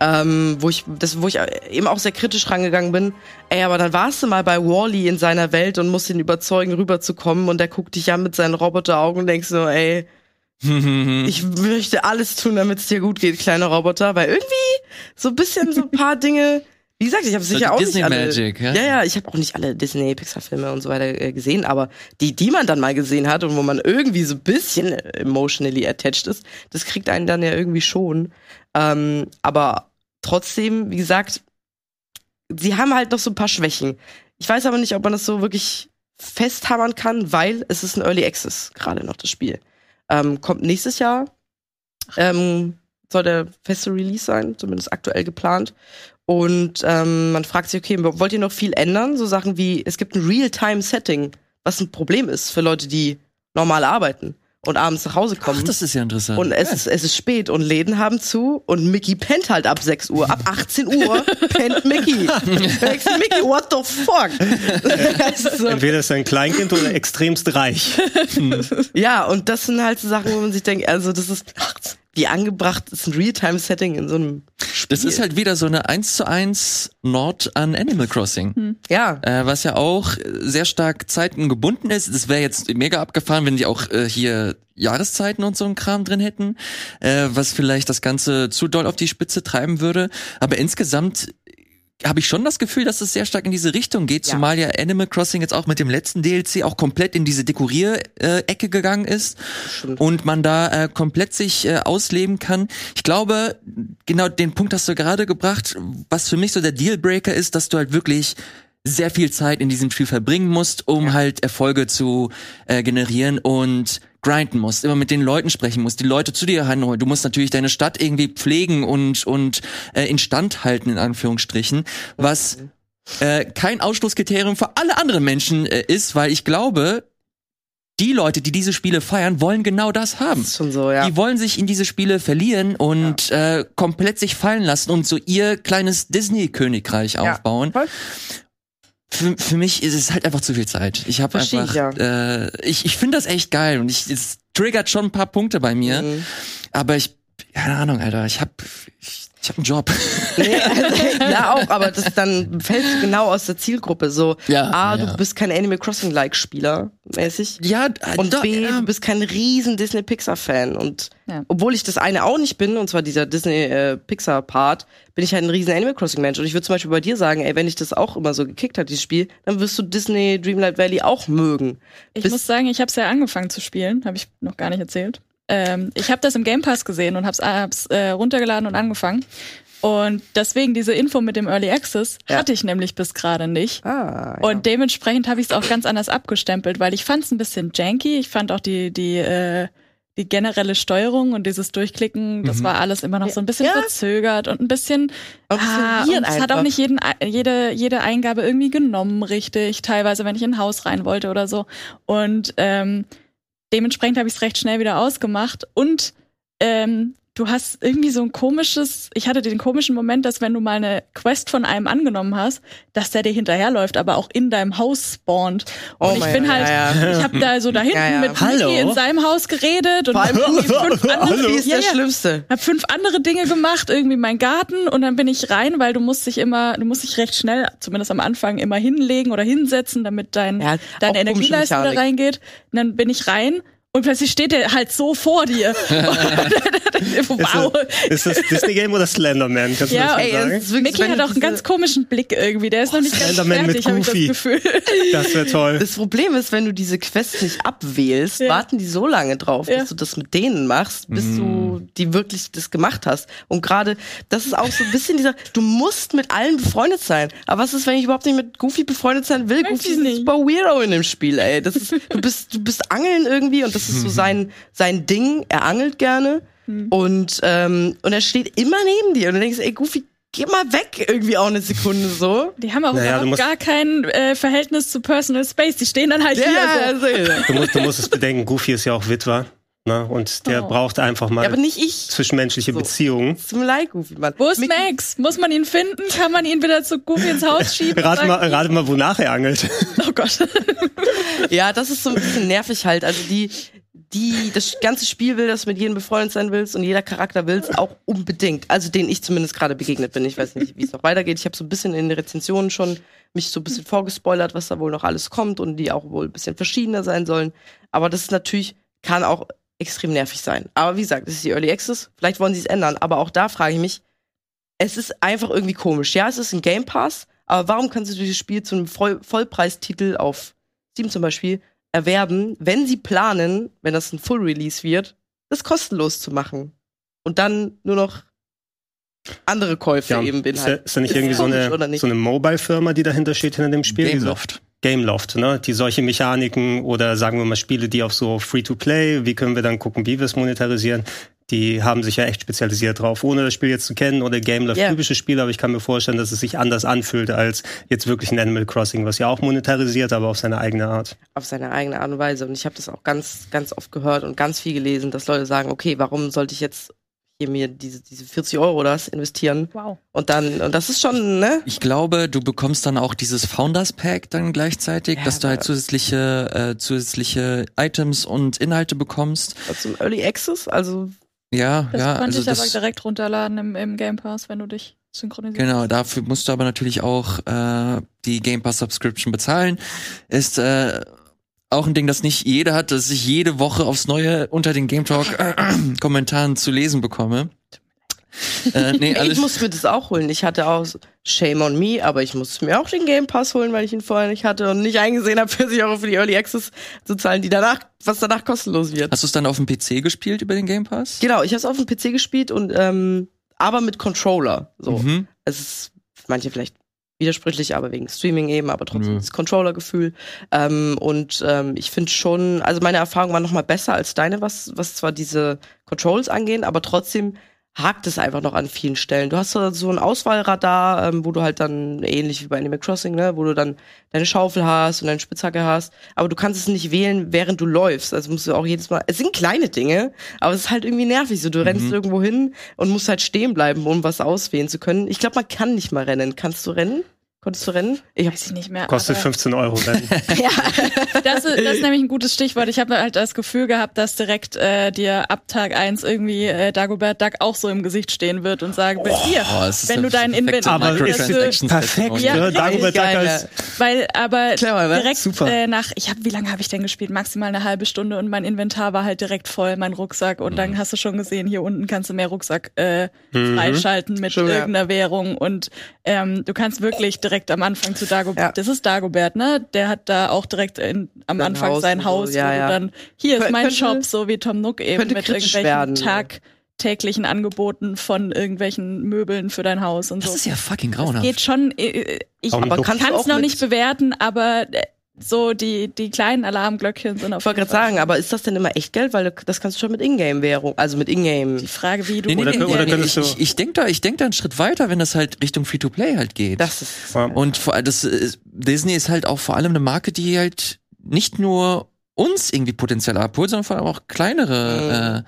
Ähm, wo ich, das, wo ich eben auch sehr kritisch rangegangen bin. Ey, aber dann warst du mal bei Wally in seiner Welt und musst ihn überzeugen, rüberzukommen und der guckt dich an mit seinen Roboteraugen und denkst so, ey, <laughs> ich möchte alles tun, damit es dir gut geht, kleiner Roboter, weil irgendwie so ein bisschen so ein paar Dinge, wie gesagt, ich habe So sicher die auch Disney nicht alle, Magic, ja? ja, ja, ich habe auch nicht alle Disney Pixar Filme und so weiter äh, gesehen, aber die, die man dann mal gesehen hat und wo man irgendwie so ein bisschen emotionally attached ist, das kriegt einen dann ja irgendwie schon. Ähm, aber trotzdem, wie gesagt, sie haben halt noch so ein paar Schwächen. Ich weiß aber nicht, ob man das so wirklich festhammern kann, weil es ist ein Early Access gerade noch das Spiel. Ähm, kommt nächstes Jahr. Ähm, soll der feste Release sein, zumindest aktuell geplant. Und ähm, man fragt sich, okay, wollt ihr noch viel ändern? So Sachen wie, es gibt ein Real-Time-Setting, was ein Problem ist für Leute, die normal arbeiten und abends nach Hause kommen. Ach, das ist ja interessant. Und es ist, es ist spät und Läden haben zu und Mickey pennt halt ab 6 Uhr. Ab 18 Uhr <laughs> pennt Mickey. Mickey, what the fuck? <laughs> So, Entweder ist er ein Kleinkind oder extremst reich. <laughs> ja, und das sind halt so Sachen, wo man sich denkt, also das ist, wie angebracht ist ein Realtime-Setting in so einem Spiel. das ist halt wieder so eine 1 zu 1 Nord an Animal Crossing. ja. Äh, was ja auch sehr stark zeitengebunden ist. Das wäre jetzt mega abgefahren, wenn die auch äh, hier Jahreszeiten und so ein Kram drin hätten, äh, was vielleicht das Ganze zu doll auf die Spitze treiben würde. Aber insgesamt habe ich schon das Gefühl, dass es sehr stark in diese Richtung geht, Ja. zumal ja Animal Crossing jetzt auch mit dem letzten DLC auch komplett in diese Dekorier-Ecke gegangen ist Stimmt. und man da äh, komplett sich äh, ausleben kann. Ich glaube, genau den Punkt hast du gerade gebracht, was für mich so der Dealbreaker ist, dass du halt wirklich sehr viel Zeit in diesem Spiel verbringen musst, um halt Erfolge zu äh, generieren und grinden musst, immer mit den Leuten sprechen musst, die Leute zu dir hanholen. Du musst natürlich deine Stadt irgendwie pflegen und und äh, instand halten in Anführungsstrichen, was äh, kein Ausschlusskriterium für alle anderen Menschen äh, ist, weil ich glaube, die Leute, die diese Spiele feiern, wollen genau das haben. schon so, ja. Die wollen sich in diese Spiele verlieren und äh, komplett sich fallen lassen und so ihr kleines Disney-Königreich Ja. aufbauen. Voll. Für, für mich ist es halt einfach zu viel Zeit. Ich habe einfach, ich, äh, ich, ich finde das echt geil und ich, es triggert schon ein paar Punkte bei mir, Mhm. aber ich, keine Ahnung, Alter, ich habe ich, ich hab einen Job. Nee, <laughs> also, ja auch, aber das dann fällst du genau aus der Zielgruppe. So, Ja, A, ja. du bist kein Animal Crossing-like Spieler, mäßig. ja, äh, Und doch, B, ja. du bist kein riesen Disney-Pixar-Fan. Und Ja. obwohl ich das eine auch nicht bin, und zwar dieser Disney-Pixar-Part, bin ich halt ein riesen Animal Crossing-Mensch. Und ich würde zum Beispiel bei dir sagen, ey, wenn ich das auch immer so gekickt hat, dieses Spiel, dann wirst du Disney Dreamlight Valley auch mögen. Ich Bis- muss sagen, ich habe es ja angefangen zu spielen, habe ich noch gar nicht erzählt. Ähm, ich habe das im Game Pass gesehen und habe es äh, runtergeladen und angefangen. Und deswegen diese Info mit dem Early Access Ja. hatte ich nämlich bis gerade nicht. Ah, ja. Und dementsprechend habe ich es auch ganz anders abgestempelt, weil ich fand es ein bisschen janky. Ich fand auch die die äh, die generelle Steuerung und dieses Durchklicken, das war alles immer noch so ein bisschen Ja. verzögert und ein bisschen, ah, und es hat auch nicht jeden, jede, jede Eingabe irgendwie genommen, richtig. Teilweise, wenn ich in ein Haus rein wollte oder so. Und ähm, dementsprechend habe ich es recht schnell wieder ausgemacht. Und ähm, du hast irgendwie so ein komisches, ich hatte den komischen Moment, dass wenn du mal eine Quest von einem angenommen hast, dass der dir hinterherläuft, aber auch in deinem Haus spawnt. Und Oh ich bin Gott, halt, ja, ja. ich habe da so da <laughs> hinten Ja, mit Hallo? Mickey in seinem Haus geredet und irgendwie fünf andere, Goofy ist ja, Schlimmste. hab fünf andere Dinge gemacht, irgendwie mein Garten und dann bin ich rein, weil du musst dich immer, du musst dich recht schnell, zumindest am Anfang, immer hinlegen oder hinsetzen, damit dein, deine Energieleistung da reingeht. Und dann bin ich rein und plötzlich steht der halt so vor dir. <laughs> <laughs> wow. Ist das Disney-Game oder Slenderman? Kannst du Ja, das mal ey, sagen? ist Mickey hat auch einen ganz komischen Blick irgendwie. Der ist noch nicht ganz Slenderman mit fertig, habe ich das Goofy. Gefühl. <laughs> Das wäre toll. Das Problem ist, wenn du diese Quests nicht abwählst, Ja. warten die so lange drauf, Ja. dass du das mit denen machst, bis du die wirklich das gemacht hast. Und gerade, das ist auch so ein bisschen dieser, du musst mit allen befreundet sein. Aber was ist, wenn ich überhaupt nicht mit Goofy befreundet sein will? Möchte Goofy ist nicht. super weirdo in dem Spiel, ey. Das ist, du bist, du bist angeln irgendwie und das ist so <laughs> sein, sein Ding. Er angelt gerne. Und, ähm, und er steht immer neben dir. Und du denkst, ey, Goofy, geh mal weg irgendwie auch eine Sekunde so. Die haben auch Naja, überhaupt gar kein äh, Verhältnis zu Personal Space. Die stehen dann halt hier so. also, Du musst, du musst es bedenken, Goofy ist ja auch Witwer. Ne? Und der Oh. braucht einfach mal ja, aber nicht ich. zwischenmenschliche So. Beziehungen. Mir leid, Goofy, Mann. Wo ist Mickey- Max? Muss man ihn finden? Kann man ihn wieder zu Goofy ins Haus <laughs> schieben? Rate mal, rate mal, wonach er angelt. Oh Gott. Ja, das ist so ein bisschen nervig halt. Also die, die, das ganze Spiel will, dass du mit jedem befreundet sein willst und jeder Charakter will es auch unbedingt. Also denen ich zumindest gerade begegnet bin. Ich weiß nicht, wie es noch weitergeht. Ich habe so ein bisschen in den Rezensionen schon mich so ein bisschen vorgespoilert, was da wohl noch alles kommt und die auch wohl ein bisschen verschiedener sein sollen. Aber das ist natürlich, kann auch extrem nervig sein. Aber wie gesagt, das ist die Early Access. Vielleicht wollen sie es ändern. Aber auch da frage ich mich, es ist einfach irgendwie komisch. Ja, es ist ein Game Pass, aber warum kannst du dieses Spiel zu einem Voll Vollpreistitel auf Steam zum Beispiel erwerben, wenn sie planen, wenn das ein Full Release wird, das kostenlos zu machen und dann nur noch andere Käufe Ja, eben beinhalten. ist da nicht Ist irgendwie so eine, so eine Mobile-Firma, die dahinter steht, hinter dem Spiel? Gameloft. Gameloft, ne? Die solche Mechaniken oder sagen wir mal Spiele, die auf so Free-to-Play, wie können wir dann gucken, wie wir es monetarisieren, die haben sich ja echt spezialisiert drauf, ohne das Spiel jetzt zu kennen oder Gameloft Ja. typische Spiele, aber ich kann mir vorstellen, dass es sich anders anfühlt als jetzt wirklich ein Animal Crossing, was ja auch monetarisiert, aber auf seine eigene Art. auf seine eigene Art und Weise. Und ich habe das auch ganz, ganz oft gehört und ganz viel gelesen, dass Leute sagen, okay, warum sollte ich jetzt hier mir diese, diese 40 Euro oder das investieren? Wow. Und dann, und das ist schon, ne? Ich glaube, du bekommst dann auch dieses Founders Pack dann gleichzeitig, Ja, dass du halt zusätzliche äh, zusätzliche Items und Inhalte bekommst. Zum Early Access, also Ja, Das ja, konnte also ich aber direkt runterladen im, im Game Pass, wenn du dich synchronisierst. genau, dafür musst du aber natürlich auch äh, die Game Pass Subscription bezahlen. Ist äh, auch ein Ding, das nicht jeder hat, dass ich jede Woche aufs Neue unter den Game Talk äh, <clears throat> Kommentaren zu lesen bekomme. Äh, nee, <laughs> ich muss mir das auch holen. Ich hatte auch Shame on me, aber ich musste mir auch den Game Pass holen, weil ich ihn vorher nicht hatte und nicht eingesehen habe, <laughs> 40 Euro für die Early Access zu zahlen, die danach, was danach kostenlos wird. hast du es dann auf dem PC gespielt über den Game Pass? Genau, ich habe es auf dem PC gespielt und ähm, aber mit Controller. So, Mhm. es ist manche vielleicht widersprüchlich, aber wegen Streaming eben, aber trotzdem Nö. das Controller-Gefühl. Ähm, und ähm, ich finde schon, also meine Erfahrung war noch mal besser als deine, was was zwar diese Controls angehen, aber trotzdem hakt es einfach noch an vielen Stellen. Du hast so so ein Auswahlradar, ähm, wo du halt dann ähnlich wie bei Animal Crossing, ne, wo du dann deine Schaufel hast und deine Spitzhacke hast, aber du kannst es nicht wählen, während du läufst. Also musst du auch jedes Mal. Es sind kleine Dinge, aber es ist halt irgendwie nervig. So, du rennst irgendwo hin und musst halt stehen bleiben, um was auswählen zu können. Ich glaube, man kann nicht mal rennen. Kannst du rennen? Konntest du rennen? Ich hab, Weiß ich nicht mehr. Kostet aber 15 Euro. Dann. <laughs> ja. das, ist, das ist nämlich ein gutes Stichwort. Ich habe halt das Gefühl gehabt, dass direkt äh, dir ab Tag eins irgendwie äh, Dagobert Duck auch so im Gesicht stehen wird und sagen wird, hier, Oh, ist wenn du das dein perfekte Inventar Microtransactions perfekt, Ja, ne? Dagobert Duck als Weil, aber Clever, ne? direkt Super. Äh, nach, ich habe, wie lange habe ich denn gespielt? Maximal eine halbe Stunde und mein Inventar war halt direkt voll, mein Rucksack. Und Mhm. dann hast du schon gesehen, hier unten kannst du mehr Rucksack äh, freischalten mit Schon, ja. irgendeiner Währung. Und ähm, du kannst wirklich direkt am Anfang zu Dagobert, Ja. das ist Dagobert, ne? Der hat da auch direkt in, am Sein Anfang Haus sein und so, Haus, ja, ja. dann, hier ist mein könnte- Shop, so wie Tom Nook eben mit irgendwelchen werden. tagtäglichen Angeboten von irgendwelchen Möbeln für dein Haus und Das so. ist ja fucking grauenhaft. Geht schon, äh, ich kannst du kann es noch nicht bewerten, aber äh, so die, die kleinen Alarmglöckchen sind auf Ich wollte gerade sagen, aber ist das denn immer Echtgeld? Weil das kannst du schon mit Ingame-Währung, also mit Ingame. die Frage, wie du Nee, nee, Oder- nee, oder nee, könntest ich, du- ich, ich denke da, ich denk da einen Schritt weiter, wenn das halt Richtung Free-to-Play halt geht. Das ist Ja. Und vor allem, das ist, Disney ist halt auch vor allem eine Marke, die halt nicht nur uns irgendwie potenziell abholt, sondern vor allem auch kleinere äh, äh,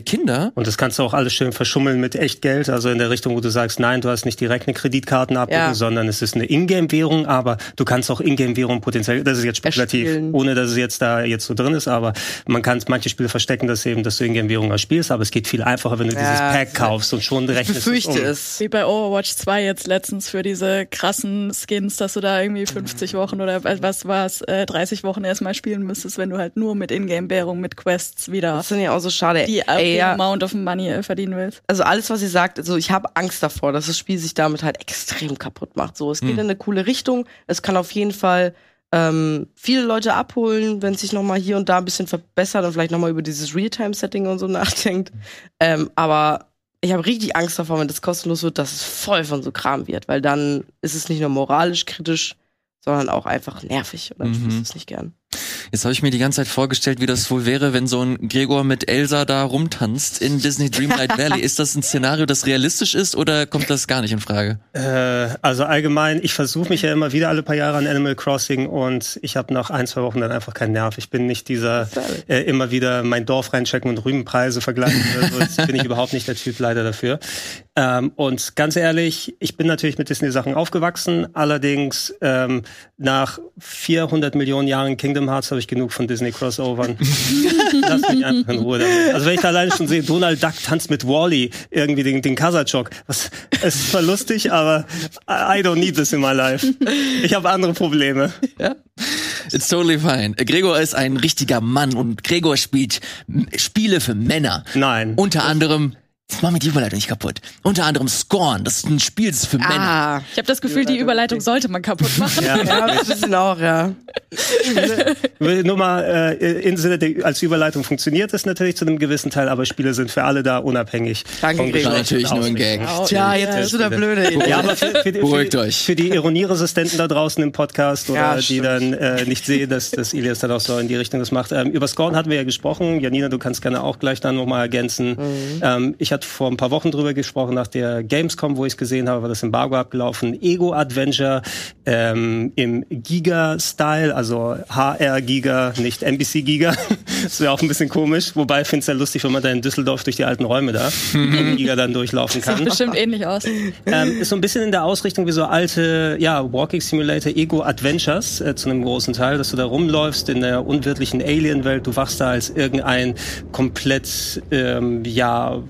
Kinder. Und das kannst du auch alles schön verschummeln mit Echtgeld, also in der Richtung, wo du sagst, nein, du hast nicht direkt eine Kreditkartenabbuchung, Ja. sondern es ist eine Ingame-Währung, aber du kannst auch Ingame-Währung potenziell, das ist jetzt spekulativ, Erspielen. ohne dass es jetzt da jetzt so drin ist, aber man kann manche Spiele verstecken, dass eben, dass du Ingame-Währung erspielst, aber es geht viel einfacher, wenn du dieses Ja, Pack kaufst und schon ich rechnest es befürchte um. es. wie bei Overwatch 2 jetzt letztens für diese krassen Skins, dass du da irgendwie 50 Wochen oder was war's, äh, 30 Wochen erstmal spielen müsstest, wenn du halt nur mit Ingame-Währung, mit Quests wieder Das finde ich auch so schade. die Ey, ja, Amount of Money äh, verdienen willst. also alles, was ihr sagt, also ich habe Angst davor, dass das Spiel sich damit halt extrem kaputt macht. So, es geht in eine coole Richtung. Es kann auf jeden Fall ähm, viele Leute abholen, wenn es sich noch mal hier und da ein bisschen verbessert und vielleicht noch mal über dieses Realtime-Setting und so <laughs> nachdenkt. Ähm, aber ich habe richtig Angst davor, wenn das kostenlos wird, dass es voll von so Kram wird, weil dann ist es nicht nur moralisch kritisch, sondern auch einfach nervig und dann Mhm. spielst du es nicht gern. Jetzt habe ich mir die ganze Zeit vorgestellt, wie das wohl wäre, wenn so ein Gregor mit Elsa da rumtanzt in Disney Dreamlight Valley. <laughs> Ist das ein Szenario, das realistisch ist oder kommt das gar nicht in Frage? Äh, also allgemein, ich versuche mich ja immer wieder alle paar Jahre an Animal Crossing und ich habe nach ein, zwei Wochen dann einfach keinen Nerv. Ich bin nicht dieser äh, immer wieder mein Dorf reinchecken und Rübenpreise vergleichen. Das bin ich überhaupt nicht der Typ leider dafür. Ähm, und ganz ehrlich, ich bin natürlich mit Disney-Sachen aufgewachsen. Allerdings ähm, nach 400 Millionen Jahren Kingdom Hearts habe ich genug von Disney Crossovern. <laughs> Lass mich einfach in Ruhe damit. Also wenn ich da alleine schon sehe, Donald Duck tanzt mit Wally irgendwie den, den Kasachok. Was, es ist zwar lustig, aber I don't need this in my life. Ich habe andere Probleme. Ja. It's totally fine. Gregor ist ein richtiger Mann und Gregor spielt Spiele für Männer. Nein. Unter anderem, jetzt mach mir die Überleitung nicht kaputt. Unter anderem Scorn, das ist ein Spiel das ist für Männer. Ah, Ich habe das Gefühl, die Überleitung sollte man kaputt machen. <laughs> Ja. ja, ein bisschen auch, ja. <laughs> Nur mal äh, im Sinne der, als Überleitung funktioniert es natürlich zu einem gewissen Teil, aber Spiele sind für alle da unabhängig. Danke, Gregor. Natürlich nur ein. Gag. Tja, jetzt bist du der Blöde. Ja, aber für, für, die- Beruhigt für, euch. für die Ironieresistenten da draußen im Podcast oder Ja, die dann äh, nicht sehen, dass, dass Ilias dann auch so in die Richtung das macht. Ähm, über Scorn hatten wir ja gesprochen. Janina, du kannst gerne auch gleich dann nochmal ergänzen. Ähm, ich hatte vor ein paar Wochen drüber gesprochen, nach der Gamescom, wo ich es gesehen habe, war das Embargo abgelaufen. Ego-Adventure ähm, im Giga-Style, also HR-Giga, nicht NBC-Giga. <laughs> das wäre auch ein bisschen komisch. Wobei ich finde es ja lustig, wenn man da in Düsseldorf durch die alten Räume da <laughs> im Giga dann durchlaufen kann. Sieht bestimmt ähnlich aus. Ähm, ist so ein bisschen in der Ausrichtung wie so alte, ja, Walking Simulator Ego Adventures äh, zu einem großen Teil, dass du da rumläufst in der unwirtlichen Alien-Welt. Du wachst da als irgendein komplett, ähm, ja,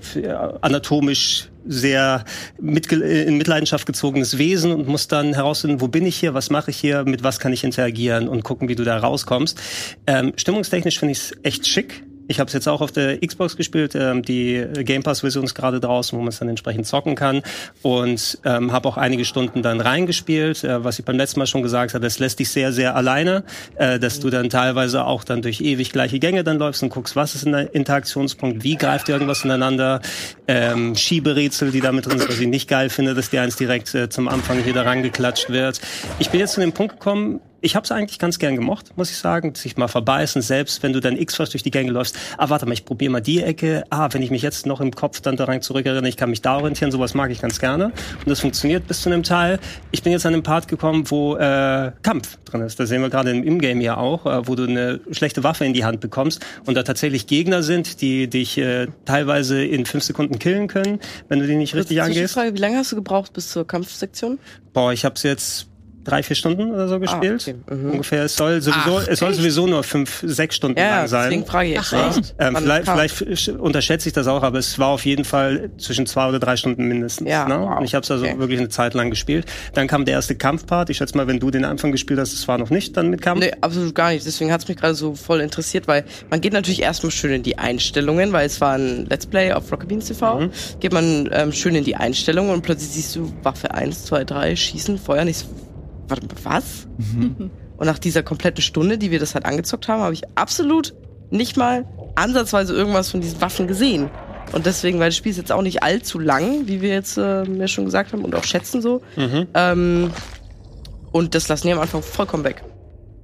anatomisch sehr mitge in Mitleidenschaft gezogenes Wesen und musst dann herausfinden, wo bin ich hier, was mache ich hier, mit was kann ich interagieren und gucken, wie du da rauskommst. Ähm, stimmungstechnisch finde ich es echt schick. Ich habe es jetzt auch auf der Xbox gespielt. Ähm, die Game Pass-Version ist gerade draußen, wo man es dann entsprechend zocken kann. Und ähm, habe auch einige Stunden dann reingespielt. Äh, was ich beim letzten Mal schon gesagt habe, das lässt dich sehr, sehr alleine, äh, dass du dann teilweise auch dann durch ewig gleiche Gänge dann läufst und guckst, was ist ein Interaktionspunkt, wie greift irgendwas ineinander. Ähm, Schieberätsel, die damit drin sind, was ich nicht geil finde, dass dir eins direkt äh, zum Anfang wieder rangeklatscht wird. Ich bin jetzt zu dem Punkt gekommen, ich habe es eigentlich ganz gern gemocht, muss ich sagen, sich mal verbeißen, selbst wenn du dann x-fach durch die Gänge läufst. Ah, warte mal, ich probiere mal die Ecke. Ah, wenn ich mich jetzt noch im Kopf dann daran zurückerinnere, ich kann mich da orientieren, sowas mag ich ganz gerne. Und das funktioniert bis zu einem Teil. Ich bin jetzt an einem Part gekommen, wo äh, Kampf drin ist. Da sehen wir gerade im Game ja auch, äh, wo du eine schlechte Waffe in die Hand bekommst und da tatsächlich Gegner sind, die dich äh, teilweise in fünf Sekunden killen können, wenn du die nicht richtig angehst. Frage, wie lange hast du gebraucht bis zur Kampfsektion? Boah, ich habe es jetzt drei, vier Stunden oder so gespielt. Ah, okay. mhm. Ungefähr. Es soll sowieso, Ach, es soll sowieso nur fünf, sechs Stunden ja, lang sein. Deswegen frage ich Ach, ja. ähm, vielleicht, vielleicht unterschätze ich das auch, aber es war auf jeden Fall zwischen zwei oder drei Stunden mindestens. Ja, ne? wow. Und ich habe es also okay. wirklich eine Zeit lang gespielt. Dann kam der erste Kampfpart. Ich schätze mal, wenn du den Anfang gespielt hast, es war noch nicht dann mit Kampf. Nee, absolut gar nicht. Deswegen hat's mich gerade so voll interessiert, weil man geht natürlich erstmal schön in die Einstellungen, weil es war ein Let's Play auf Rocket Beans TV. Mhm. Geht man ähm, schön in die Einstellungen und plötzlich siehst du Waffe 1, 2, 3, schießen, Feuer, nicht warte, was? Mhm. <laughs> Und nach dieser kompletten Stunde, die wir das halt angezockt haben, habe ich absolut nicht mal ansatzweise irgendwas von diesen Waffen gesehen. Und deswegen, weil das Spiel ist jetzt auch nicht allzu lang, wie wir jetzt äh, mir schon gesagt haben und auch schätzen so. Mhm. Ähm, und das lassen die am Anfang vollkommen weg.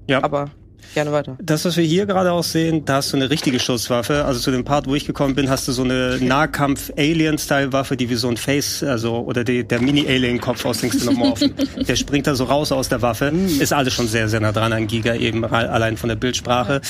Ja. Aber Gerne weiter. Das, was wir hier gerade auch sehen, da hast du eine richtige Schusswaffe. Also zu dem Part, wo ich gekommen bin, hast du so eine Nahkampf-Alien-Style-Waffe, die wie so ein Face, also oder die, der Mini-Alien-Kopf aus den Xenomorphen. <laughs> der springt da so raus aus der Waffe. Ist alles schon sehr, sehr nah dran an Giga, eben allein von der Bildsprache.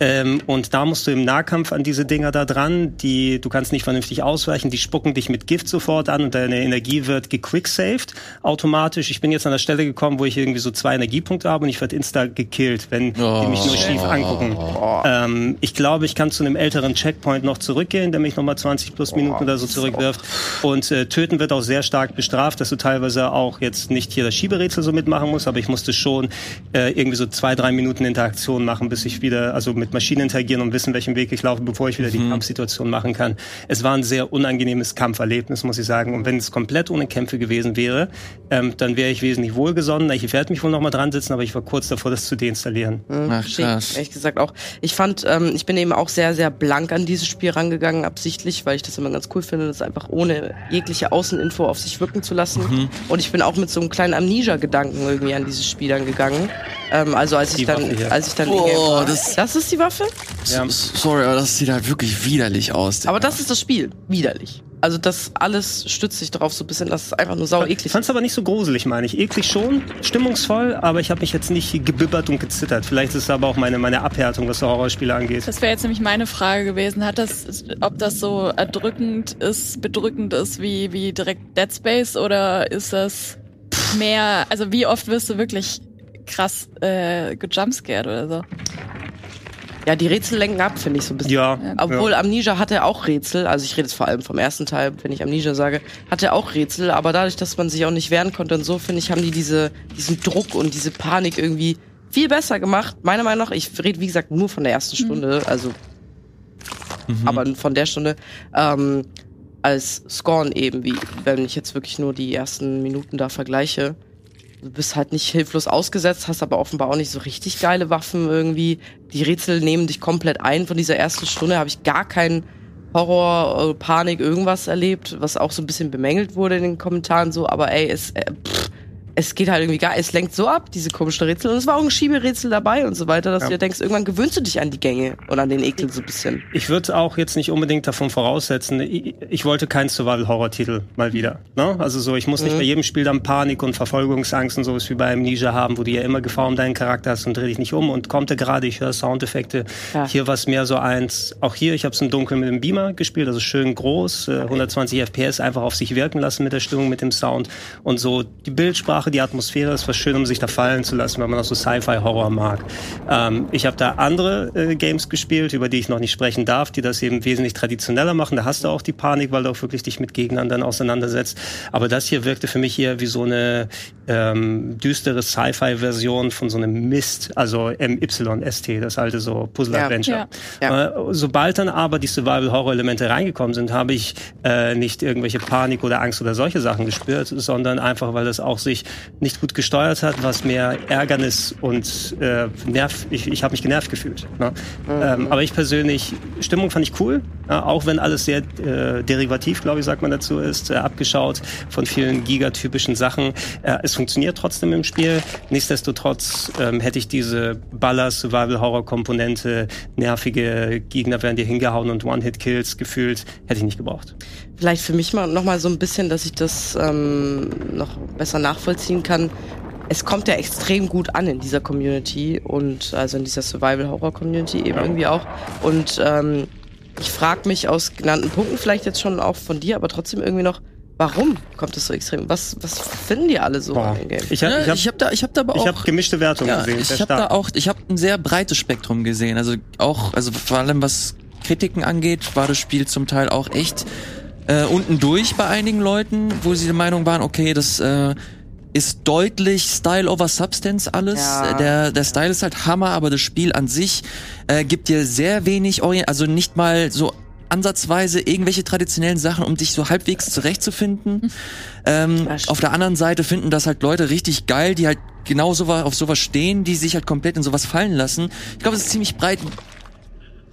Ähm, und da musst du im Nahkampf an diese Dinger da dran, die du kannst nicht vernünftig ausweichen, die spucken dich mit Gift sofort an und deine Energie wird gequicksaved automatisch. Ich bin jetzt an der Stelle gekommen, wo ich irgendwie so zwei Energiepunkte habe und ich werde insta gekillt, wenn oh. die mich nur schief angucken. Oh. Ähm, ich glaube, ich kann zu einem älteren Checkpoint noch zurückgehen, der mich nochmal 20 plus Minuten oh. oder so zurückwirft. Und äh, töten wird auch sehr stark bestraft, dass du teilweise auch jetzt nicht hier das Schieberätsel so mitmachen musst, aber ich musste schon äh, irgendwie so zwei, drei Minuten Interaktion machen, bis ich wieder, also mit Maschinen interagieren und wissen, welchen Weg ich laufe, bevor ich wieder die mhm. Kampfsituation machen kann. Es war ein sehr unangenehmes Kampferlebnis, muss ich sagen. Und wenn es komplett ohne Kämpfe gewesen wäre, ähm, dann wäre ich wesentlich wohlgesonnen. Ich werde mich wohl noch mal dran sitzen, aber ich war kurz davor, das zu deinstallieren. Mhm. Ach, krass. Ehrlich gesagt auch. Ich fand, ähm, ich bin eben auch sehr, sehr blank an dieses Spiel rangegangen, absichtlich, weil ich das immer ganz cool finde, das einfach ohne jegliche Außeninfo auf sich wirken zu lassen. Mhm. Und ich bin auch mit so einem kleinen Amnesia-Gedanken irgendwie an dieses Spiel dann gegangen. Ähm, also als ich, dann, als ich dann, oh, das, das ist die Waffe? Ja. Sorry, aber das sieht halt wirklich widerlich aus. Digga. Aber das ist das Spiel. Widerlich. Also das alles stützt sich darauf so ein bisschen, dass es einfach nur sau eklig ist. Fand's aber nicht so gruselig, meine ich. Eklig schon, stimmungsvoll, aber ich habe mich jetzt nicht gebibbert und gezittert. Vielleicht ist es aber auch meine, meine Abhärtung, was so Horrorspiele angeht. Das wäre jetzt nämlich meine Frage gewesen. Hat das, ob das so erdrückend ist, bedrückend ist wie, wie direkt Dead Space oder ist das mehr, also wie oft wirst du wirklich krass äh, gejumpscared oder so? Ja, die Rätsel lenken ab, finde ich so ein bisschen. Ja. Obwohl ja. Amnesia hatte auch Rätsel, also ich rede jetzt vor allem vom ersten Teil, wenn ich Amnesia sage, hatte auch Rätsel, aber dadurch, dass man sich auch nicht wehren konnte und so, finde ich, haben die diese, diesen Druck und diese Panik irgendwie viel besser gemacht. Meiner Meinung nach, ich rede wie gesagt nur von der ersten mhm. Stunde, also mhm. aber von der Stunde, ähm, als Scorn eben, wie wenn ich jetzt wirklich nur die ersten Minuten da vergleiche du bist halt nicht hilflos ausgesetzt, hast aber offenbar auch nicht so richtig geile Waffen irgendwie. Die Rätsel nehmen dich komplett ein. Von dieser ersten Stunde habe ich gar keinen Horror, äh, Panik, irgendwas erlebt, was auch so ein bisschen bemängelt wurde in den Kommentaren so. Aber ey, es, äh, pff, es geht halt irgendwie gar, es lenkt so ab, diese komischen Rätsel. Und es war auch ein Schieberätsel dabei und so weiter, dass ja. du dir denkst, irgendwann gewöhnst du dich an die Gänge und an den Ekel so ein bisschen. Ich würde auch jetzt nicht unbedingt davon voraussetzen, ich, ich wollte keinen Survival-Horror-Titel mal wieder. Ne? Also so, ich muss nicht mhm. bei jedem Spiel dann Panik und Verfolgungsangst und sowas wie bei Amnesia haben, wo du ja immer Gefahr um deinen Charakter hast und dreh dich nicht um und kommt er gerade, ich höre Soundeffekte. Ja. Hier war es mehr so eins, auch hier, ich habe es im Dunkeln mit dem Beamer gespielt, also schön groß, äh, 120 FPS einfach auf sich wirken lassen mit der Stimmung, mit dem Sound und so die Bildsprache Sprache, die Atmosphäre ist was schön, um sich da fallen zu lassen, wenn man auch so Sci-Fi-Horror mag. Ähm, ich habe da andere äh, Games gespielt, über die ich noch nicht sprechen darf, die das eben wesentlich traditioneller machen. Da hast du auch die Panik, weil du auch wirklich dich mit Gegnern dann auseinandersetzt. Aber das hier wirkte für mich eher wie so eine ähm, düstere Sci-Fi-Version von so einem Mist, also MYST, das alte so Puzzle-Adventure. Ja, ja. Äh, sobald dann aber die Survival-Horror-Elemente reingekommen sind, habe ich äh, nicht irgendwelche Panik oder Angst oder solche Sachen gespürt, sondern einfach, weil das auch sich nicht gut gesteuert hat, was mehr Ärgernis und äh, Nerv, ich, ich habe mich genervt gefühlt. Ne? Mhm. Ähm, aber ich persönlich, Stimmung fand ich cool, auch wenn alles sehr äh, derivativ, glaube ich, sagt man dazu ist, äh, abgeschaut von vielen gigatypischen Sachen. Äh, es funktioniert trotzdem im Spiel. Nichtsdestotrotz ähm, hätte ich diese Baller-Survival-Horror-Komponente, nervige Gegner werden dir hingehauen und One-Hit-Kills gefühlt, hätte ich nicht gebraucht. Vielleicht für mich mal noch mal so ein bisschen, dass ich das ähm, noch besser nachvollziehen kann. Es kommt ja extrem gut an in dieser Community und also in dieser Survival-Horror-Community eben ja. irgendwie auch. Und ähm, ich frage mich aus genannten Punkten vielleicht jetzt schon auch von dir, aber trotzdem irgendwie noch, Warum kommt das so extrem? Was, was finden die alle so Boah. an dem Game? Ich habe ja, ich hab da, ich hab da aber auch. Ich habe gemischte Wertungen ja, gesehen. Ich habe da auch, ich habe ein sehr breites Spektrum gesehen. Also auch, also vor allem was Kritiken angeht, war das Spiel zum Teil auch echt äh, unten durch bei einigen Leuten, wo sie der Meinung waren, okay, das äh, ist deutlich Style over Substance alles. Ja. Der, der Style ist halt Hammer, aber das Spiel an sich äh, gibt dir sehr wenig Orient, also nicht mal so ansatzweise irgendwelche traditionellen Sachen, um dich so halbwegs zurechtzufinden. Hm. Ähm, auf der anderen Seite finden das halt Leute richtig geil, die halt genau so auf sowas stehen, die sich halt komplett in sowas fallen lassen. Ich glaube, es ist ziemlich breit.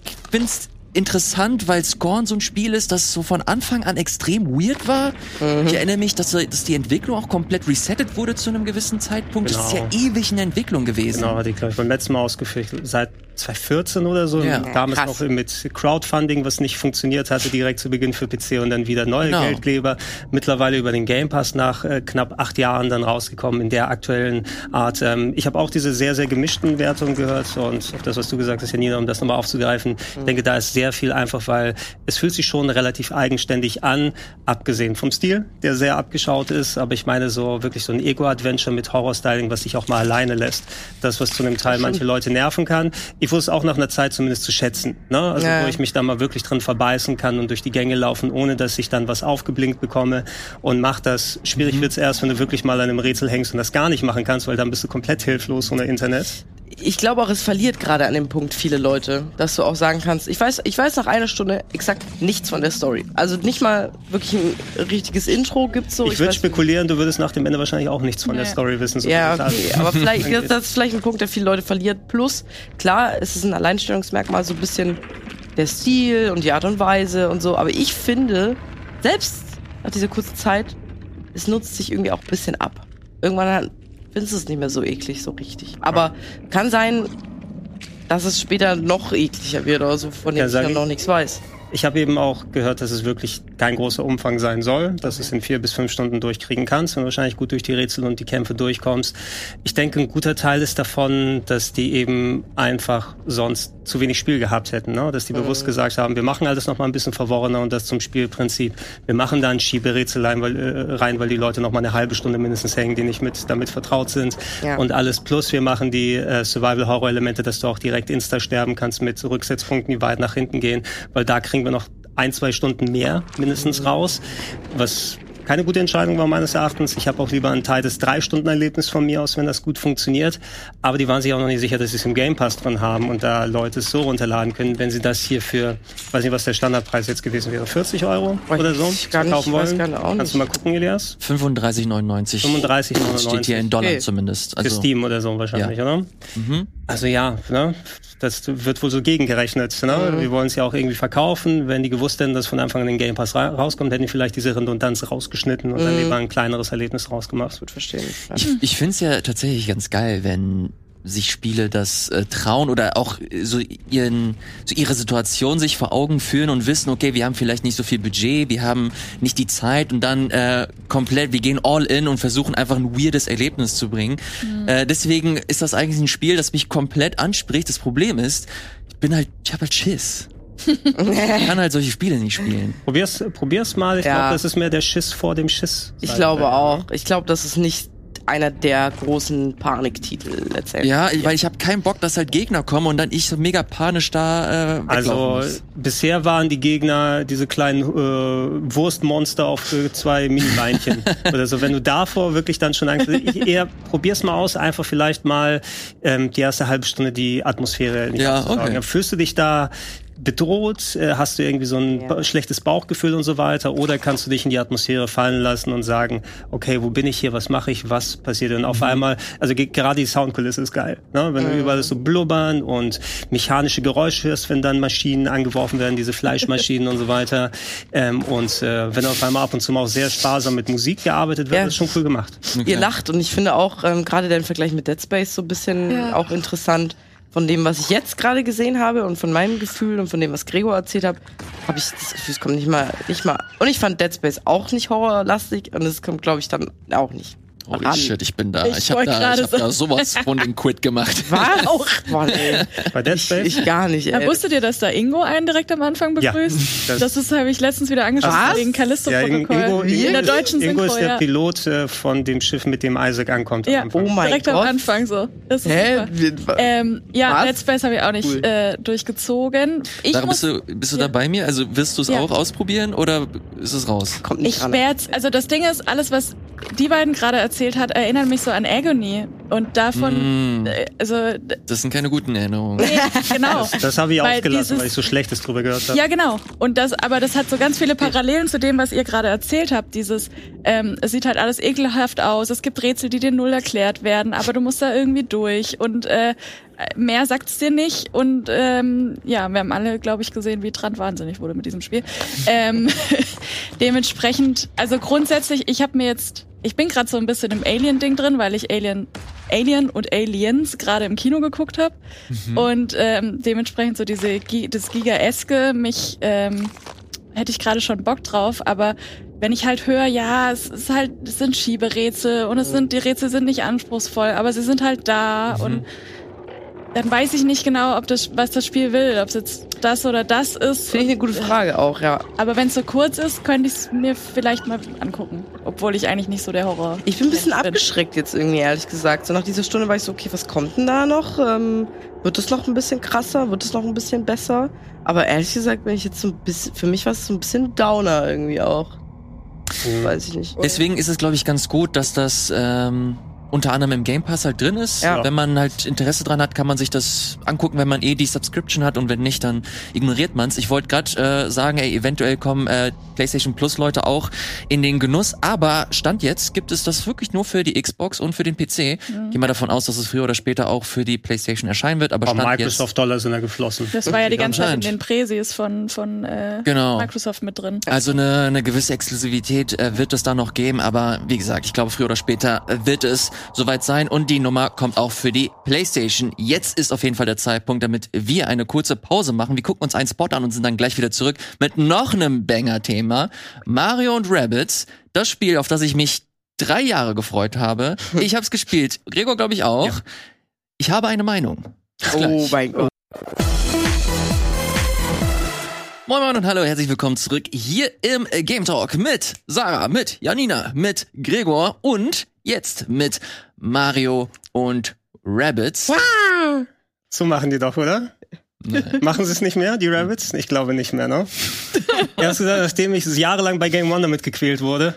Ich find's interessant, weil Scorn so ein Spiel ist, das so von Anfang an extrem weird war. Mhm. Ich erinnere mich, dass, dass die Entwicklung auch komplett resettet wurde zu einem gewissen Zeitpunkt. Genau. Das ist ja genau. ewig eine Entwicklung gewesen. Genau, die glaube ich beim letzten Mal ausgeführt. Seit 2014 oder so. Ja. Damals Krass. noch mit Crowdfunding, was nicht funktioniert hatte, direkt zu Beginn für PC und dann wieder neue genau. Geldgeber. Mittlerweile über den Game Pass nach äh, knapp acht Jahren dann rausgekommen in der aktuellen Art. Ähm, ich habe auch diese sehr, sehr gemischten Wertungen gehört und auf das, was du gesagt hast, Janina, um das nochmal aufzugreifen. Mhm. Ich denke, da ist sehr viel einfach, weil es fühlt sich schon relativ eigenständig an, abgesehen vom Stil, der sehr abgeschaut ist. Aber ich meine so wirklich so ein Ego-Adventure mit Horror-Styling, was sich auch mal alleine lässt. Das, was zu einem Teil manche Leute nerven kann. Ich wusste auch nach einer Zeit zumindest zu schätzen. Ne? Also ja. wo ich mich da mal wirklich drin verbeißen kann und durch die Gänge laufen, ohne dass ich dann was aufgeblinkt bekomme und mach das. Schwierig mhm. wird's erst, wenn du wirklich mal an einem Rätsel hängst und das gar nicht machen kannst, weil dann bist du komplett hilflos ohne Internet ich glaube auch, es verliert gerade an dem Punkt viele Leute, dass du auch sagen kannst, ich weiß, ich weiß nach einer Stunde exakt nichts von der Story. Also nicht mal wirklich ein richtiges Intro gibt's so. Ich, ich würde spekulieren, du würdest nach dem Ende wahrscheinlich auch nichts von nee. der Story wissen. So ja, okay, aber vielleicht, <laughs> das, das ist vielleicht ein Punkt, der viele Leute verliert. Plus, klar, es ist ein Alleinstellungsmerkmal, so ein bisschen der Stil und die Art und Weise und so. Aber ich finde, selbst nach dieser kurzen Zeit, es nutzt sich irgendwie auch ein bisschen ab. Irgendwann findest es nicht mehr so eklig, so richtig. Aber kann sein, dass es später noch ekliger wird oder so, von dem ich noch nichts weiß. Ich habe eben auch gehört, dass es wirklich kein großer Umfang sein soll, dass okay. es in vier bis fünf Stunden durchkriegen kannst und wahrscheinlich gut durch die Rätsel und die Kämpfe durchkommst. Ich denke, ein guter Teil ist davon, dass die eben einfach sonst zu wenig Spiel gehabt hätten, ne? dass die mhm. bewusst gesagt haben, wir machen alles noch mal ein bisschen verworrener und das zum Spielprinzip. Wir machen da ein Schieberätsel rein, weil, äh, rein, weil die Leute noch mal eine halbe Stunde mindestens hängen, die nicht mit damit vertraut sind ja. und alles plus wir machen die äh, Survival-Horror-Elemente, dass du auch direkt insta sterben kannst mit Rücksetzpunkten, die weit nach hinten gehen, weil da kriegen wir noch ein, zwei Stunden mehr mindestens raus, was keine gute Entscheidung war meines Erachtens. Ich habe auch lieber ein Teil des Drei-Stunden-Erlebnis von mir aus, wenn das gut funktioniert. Aber die waren sich auch noch nicht sicher, dass sie es im Game Pass drin haben und da Leute es so runterladen können, wenn sie das hier für, weiß nicht, was der Standardpreis jetzt gewesen wäre, 40 Euro oder so gar nicht, kaufen wollen. Kannst du mal gucken, Elias? 35,99. 35,99. Steht hier in Dollar okay. zumindest. Also, für Steam oder so wahrscheinlich, ja. oder? Mhm. Also ja, ne? das wird wohl so gegengerechnet. Ne? Mhm. Wir wollen es ja auch irgendwie verkaufen. Wenn die gewusst hätten, dass von Anfang an den Game Pass ra rauskommt, hätten die vielleicht diese Redundanz rausgeschnitten und mhm. dann lieber ein kleineres Erlebnis rausgemacht. Gut verstehen. Ich, ich finde es ja tatsächlich ganz geil, wenn sich Spiele das äh, trauen oder auch so ihren so ihre Situation sich vor Augen führen und wissen, okay, wir haben vielleicht nicht so viel Budget, wir haben nicht die Zeit und dann äh, komplett, wir gehen all in und versuchen einfach ein weirdes Erlebnis zu bringen. Mhm. Äh, deswegen ist das eigentlich ein Spiel, das mich komplett anspricht. Das Problem ist, ich bin halt, ich habe halt Schiss. <laughs> ich kann halt solche Spiele nicht spielen. Probier's, probier's mal. Ich ja. glaube, das ist mehr der Schiss vor dem Schiss. Ich glaube auch. Ich glaube, das ist nicht einer der großen Paniktitel letztendlich. Ja, weil ich habe keinen Bock, dass halt Gegner kommen und dann ich so mega panisch da äh, Also muss. bisher waren die Gegner diese kleinen äh, Wurstmonster auf äh, zwei Mini-Beinchen <laughs> oder so. Wenn du davor wirklich dann schon Angst ich eher probier's mal aus, einfach vielleicht mal ähm, die erste halbe Stunde die Atmosphäre nicht Ja, okay. Dann Fühlst du dich da bedroht? Äh, Hast du irgendwie so ein Ja. schlechtes Bauchgefühl und so weiter? Oder kannst du dich in die Atmosphäre fallen lassen und sagen, okay, wo bin ich hier? Was mache ich? Was passiert? Und auf einmal, also ge- gerade die Soundkulisse ist geil. Ne? Wenn du überall so blubbern und mechanische Geräusche hörst, wenn dann Maschinen angeworfen werden, diese Fleischmaschinen und so weiter. Ähm, und äh, wenn auf einmal ab und zu mal auch sehr sparsam mit Musik gearbeitet wird, Ja. ist schon cool gemacht. Ihr lacht und ich finde auch ähm, gerade der Vergleich mit Dead Space so ein bisschen Ja. auch interessant. Von dem, was ich jetzt gerade gesehen habe und von meinem Gefühl und von dem, was Gregor erzählt hat, habe ich das Gefühl, es kommt nicht mal, nicht mal. Und ich fand Dead Space auch nicht horrorlastig und es kommt, glaube ich, dann auch nicht. Holy ran. shit, ich bin da. Ich Ich, hab wollte da, ich hab da sowas von den Quit gemacht. <laughs> Was? <laughs> Auch. Boah, nee. Bei Dead Ich, Space? ich gar nicht, Ja, ey. wusstet ihr, dass da Ingo einen direkt am Anfang Ja, begrüßt? <laughs> das- das ist, habe ich letztens wieder angeschaut wegen ja, In- Callisto-Protokoll. Ingo, In der deutschen Ingo Synchro, ist der ja. Pilot äh, von dem Schiff, mit dem Isaac ankommt. Ja. Oh mein direkt Gott. am Anfang so. Das ist Hä? super. Ähm, ja, Was? Dead Space habe ich auch nicht Cool. äh, durchgezogen. Ich, Sarah, muss, bist du, bist du Ja. da bei mir? Also wirst du es Ja. auch ausprobieren oder ist es raus? Kommt nicht ich werde, also das Ding ist, alles was die beiden gerade erzählt hat, erinnert mich so an Agony und davon, Mm. äh, also Das sind keine guten Erinnerungen. nee, genau. Das habe ich Weil ausgelassen, dieses- weil ich so Schlechtes drüber gehört habe. Ja, genau. Und das, aber das hat so ganz viele Parallelen zu dem, was ihr gerade erzählt habt. Dieses, ähm, es sieht halt alles ekelhaft aus. Es gibt Rätsel, die dir null erklärt werden, aber du musst da irgendwie durch. Und äh, mehr sagt es dir nicht. Und ähm, ja, wir haben alle, glaube ich, gesehen, wie Trant wahnsinnig wurde mit diesem Spiel. Ähm, <laughs> dementsprechend, also grundsätzlich, ich habe mir jetzt, ich bin gerade so ein bisschen im Alien-Ding drin, weil ich Alien, Alien und Aliens gerade im Kino geguckt habe. Und ähm, dementsprechend so diese das Giga-eske, mich ähm, hätte ich gerade schon Bock drauf, aber wenn ich halt höre, ja, es ist halt, es sind Schieberätsel und es sind, die Rätsel sind nicht anspruchsvoll, aber sie sind halt da und dann weiß ich nicht genau, ob das, was das Spiel will, ob es jetzt das oder das ist. Finde ich eine gute Frage auch, ja. Aber wenn es so kurz ist, könnte ich es mir vielleicht mal angucken. Obwohl ich eigentlich nicht so der Horror. Ich bin ein bisschen Mensch abgeschreckt jetzt irgendwie, ehrlich gesagt. So nach dieser Stunde war ich so, okay, was kommt denn da noch? Ähm, wird es noch ein bisschen krasser? Wird es noch ein bisschen besser? Aber ehrlich gesagt bin ich jetzt so ein bisschen, für mich war es so ein bisschen Downer irgendwie auch. Mhm. Weiß ich nicht. Deswegen ist es, glaube ich, ganz gut, dass das ähm, unter anderem im Game Pass halt drin ist. Ja. Wenn man halt Interesse dran hat, kann man sich das angucken, wenn man eh die Subscription hat und wenn nicht, dann ignoriert man's. Ich wollte gerade äh, sagen, ey, eventuell kommen äh, PlayStation Plus Leute auch in den Genuss, aber Stand jetzt gibt es das wirklich nur für die Xbox und für den PC. Mhm. Gehe mal davon aus, dass es früher oder später auch für die PlayStation erscheinen wird, aber Aber Stand Microsoft-Dollar sind da geflossen. Das war ja die ganze Zeit in den Präsis von, von äh, Genau. Microsoft mit drin. Also eine, eine gewisse Exklusivität äh, wird es da noch geben, aber wie gesagt, ich glaube früher oder später äh, wird es soweit sein und die Nummer kommt auch für die PlayStation. Jetzt ist auf jeden Fall der Zeitpunkt, damit wir eine kurze Pause machen. Wir gucken uns einen Spot an und sind dann gleich wieder zurück mit noch einem Banger-Thema. Mario und Rabbits, das Spiel, auf das ich mich drei Jahre gefreut habe. <laughs> Ich habe es gespielt. Gregor, glaube ich, auch. Ich habe eine Meinung. Bis Oh gleich. mein Gott. Moin Moin und hallo, herzlich willkommen zurück hier im Game Talk mit Sarah, mit Janina, mit Gregor und jetzt mit Mario und Rabbits. So machen die doch, oder? Machen sie es nicht mehr, die Rabbits? Ich glaube nicht mehr, ne? Erst gesagt, nachdem ich jahrelang bei Game One damit gequält wurde,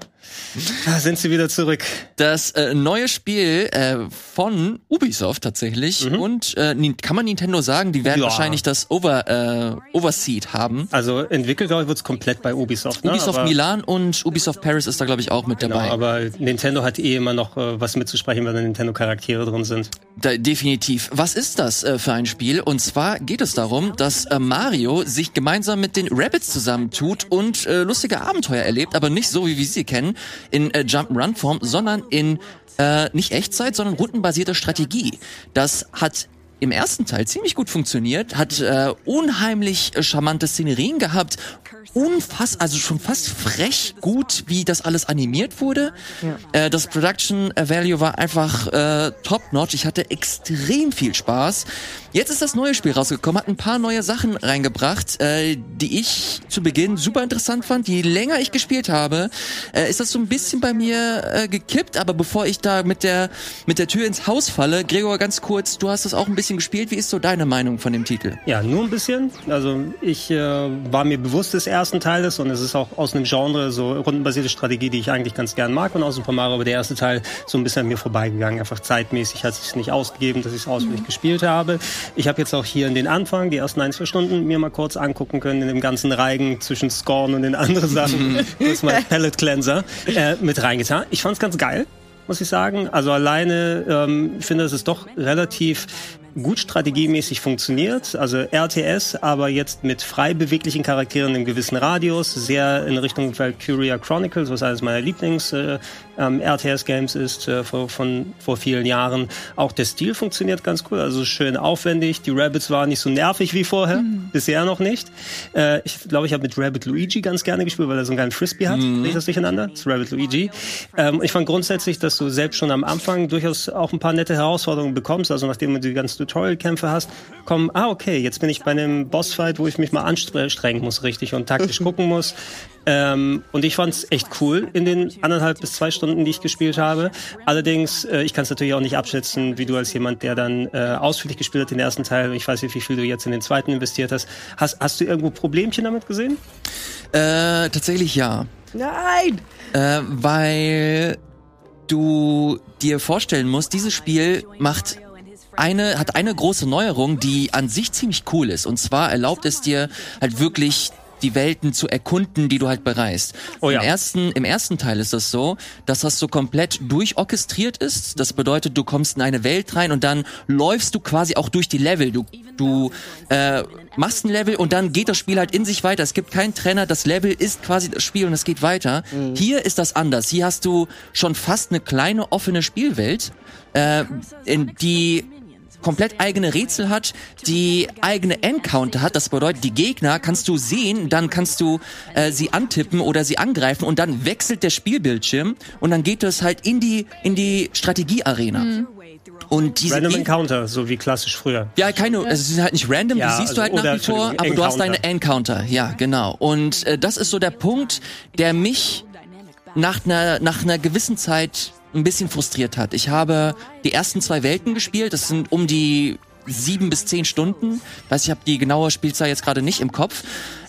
sind sie wieder zurück. Das äh, neue Spiel äh, von Ubisoft tatsächlich und äh, kann man Nintendo sagen, die werden Ja. wahrscheinlich das Over äh, Overseed haben. Also entwickelt, glaube ich, wird's komplett bei Ubisoft, ne? Ubisoft aber, Milan und Ubisoft Paris ist da glaube ich auch mit Genau, dabei. aber Nintendo hat eh immer noch äh, was mitzusprechen, wenn da Nintendo-Charaktere drin sind. Da, definitiv. Was ist das äh, für ein Spiel? Und zwar geht es darum, dass äh, Mario sich gemeinsam mit den Rabbits zusammentut und äh, lustige Abenteuer erlebt, aber nicht so, wie wir sie kennen, in äh, Jump'n'Run-Form, sondern in äh, nicht Echtzeit, sondern rundenbasierte Strategie. Das hat im ersten Teil ziemlich gut funktioniert, hat äh, unheimlich äh, charmante Szenerien gehabt, unfass, also schon fast frech gut, wie das alles animiert wurde. Ja. Äh, das Production Value war einfach äh, top notch. Ich hatte extrem viel Spaß. Jetzt ist das neue Spiel rausgekommen, hat ein paar neue Sachen reingebracht, äh, die ich zu Beginn super interessant fand. Je länger ich gespielt habe, äh, ist das so ein bisschen bei mir äh, gekippt. Aber bevor ich da mit der mit der Tür ins Haus falle, Gregor, ganz kurz, du hast das auch ein bisschen gespielt. Wie ist so deine Meinung von dem Titel? Ja, nur ein bisschen. Also ich äh, war mir bewusst des ersten Teiles und es ist auch aus einem Genre so rundenbasierte Strategie, die ich eigentlich ganz gern mag und aus Super Mario, aber der erste Teil so ein bisschen an mir vorbeigegangen. Einfach zeitmäßig hat es nicht ausgegeben, dass ich es ausführlich mhm. gespielt habe. Ich habe jetzt auch hier in den Anfang, die ersten ein, zwei Stunden, mir mal kurz angucken können in dem ganzen Reigen zwischen Scorn und den anderen Sachen. <laughs> das ist mein <laughs> Palette Cleanser äh, mit reingetan. Ich fand es ganz geil muss ich sagen. Also alleine, ähm, ich finde, es ist doch relativ gut strategiemäßig funktioniert, also RTS, aber jetzt mit frei beweglichen Charakteren im gewissen Radius, sehr in Richtung Valkyria Chronicles, was eines meiner Lieblings äh, ähm, RTS-Games ist äh, vor, von vor vielen Jahren. Auch der Stil funktioniert ganz cool, also schön aufwendig. Die Rabbits waren nicht so nervig wie vorher, mhm. bisher noch nicht. Äh, ich glaube, ich habe mit Rabbit Luigi ganz gerne gespielt, weil er so einen geilen Frisbee hat. Mhm. ich das durcheinander? Das ist Rabbit Luigi. Ähm, ich fand grundsätzlich, dass du selbst schon am Anfang durchaus auch ein paar nette Herausforderungen bekommst, also nachdem du die ganzen Tutorial-Kämpfe hast, kommen, ah, okay, jetzt bin ich bei einem Bossfight, wo ich mich mal anstrengen muss, richtig, und taktisch <laughs> gucken muss. Ähm, und ich fand es echt cool in den anderthalb bis zwei Stunden, die ich gespielt habe. Allerdings, äh, ich kann es natürlich auch nicht abschätzen, wie du als jemand, der dann äh, ausführlich gespielt hat den ersten Teil. Ich weiß nicht, wie viel du jetzt in den zweiten investiert hast. Hast, hast du irgendwo Problemchen damit gesehen? Äh, tatsächlich ja. Nein! Äh, weil du dir vorstellen musst, dieses Spiel macht eine, hat eine große Neuerung, die an sich ziemlich cool ist. Und zwar erlaubt es dir halt wirklich die Welten zu erkunden, die du halt bereist. Oh ja. Im ersten, im ersten Teil ist das so, dass das so komplett durchorchestriert ist. Das bedeutet, du kommst in eine Welt rein und dann läufst du quasi auch durch die Level. Du, du äh, machst ein Level und dann geht das Spiel halt in sich weiter. Es gibt keinen Trenner, das Level ist quasi das Spiel und es geht weiter. Mhm. Hier ist das anders. Hier hast du schon fast eine kleine offene Spielwelt, äh, in die komplett eigene Rätsel hat, die eigene Encounter hat. Das bedeutet, die Gegner kannst du sehen, dann kannst du äh, sie antippen oder sie angreifen und dann wechselt der Spielbildschirm und dann geht es halt in die in die Strategiearena. Mhm. Und diese random Encounter, so wie klassisch früher. Ja, keine, also es ist halt nicht random, ja, die siehst also, du halt nach wie vor, aber Encounter. du hast deine Encounter, ja, genau. Und äh, das ist so der Punkt, der mich nach einer nach einer gewissen Zeit ein bisschen frustriert hat. Ich habe die ersten zwei Welten gespielt, das sind um die sieben bis zehn Stunden. Weiß ich habe die genaue Spielzeit jetzt gerade nicht im Kopf.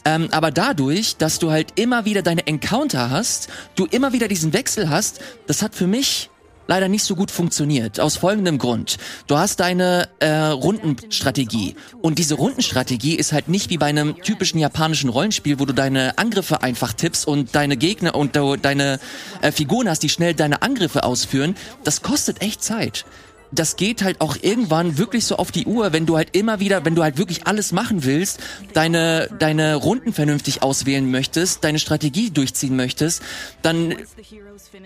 Ähm, aber dadurch, dass du halt immer wieder deine Encounter hast, du immer wieder diesen Wechsel hast, das hat für mich leider nicht so gut funktioniert. Aus folgendem Grund. Du hast deine äh, Rundenstrategie. Und diese Rundenstrategie ist halt nicht wie bei einem typischen japanischen Rollenspiel, wo du deine Angriffe einfach tippst und deine Gegner und du deine äh, Figuren hast, die schnell deine Angriffe ausführen. Das kostet echt Zeit das geht halt auch irgendwann wirklich so auf die Uhr, wenn du halt immer wieder, wenn du halt wirklich alles machen willst, deine, deine Runden vernünftig auswählen möchtest, deine Strategie durchziehen möchtest, dann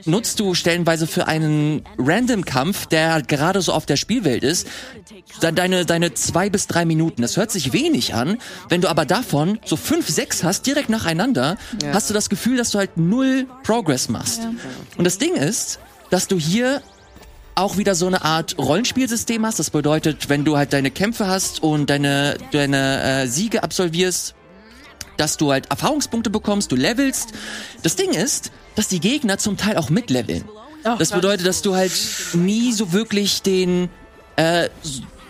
nutzt du stellenweise für einen Random-Kampf, der halt gerade so auf der Spielwelt ist, dann deine, deine zwei bis drei Minuten. Das hört sich wenig an. Wenn du aber davon so fünf, sechs hast, direkt nacheinander, ja. hast du das Gefühl, dass du halt null Progress machst. Ja. Und das Ding ist, dass du hier auch wieder so eine Art Rollenspielsystem hast. Das bedeutet, wenn du halt deine Kämpfe hast und deine, deine äh, Siege absolvierst, dass du halt Erfahrungspunkte bekommst, du levelst. Das Ding ist, dass die Gegner zum Teil auch mitleveln. Das bedeutet, dass du halt nie so wirklich den äh,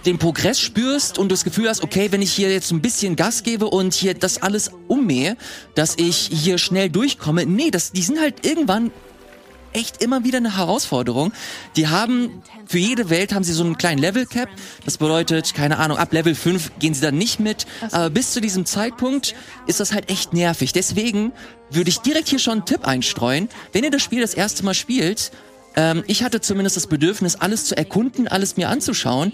den Progress spürst und du das Gefühl hast, okay, wenn ich hier jetzt ein bisschen Gas gebe und hier das alles ummähe, dass ich hier schnell durchkomme. Nee, das, die sind halt irgendwann echt immer wieder eine Herausforderung. Die haben, für jede Welt haben sie so einen kleinen Level Cap. Das bedeutet, keine Ahnung, ab Level 5 gehen sie dann nicht mit. Aber bis zu diesem Zeitpunkt ist das halt echt nervig. Deswegen würde ich direkt hier schon einen Tipp einstreuen. Wenn ihr das Spiel das erste Mal spielt, ähm, ich hatte zumindest das Bedürfnis, alles zu erkunden, alles mir anzuschauen.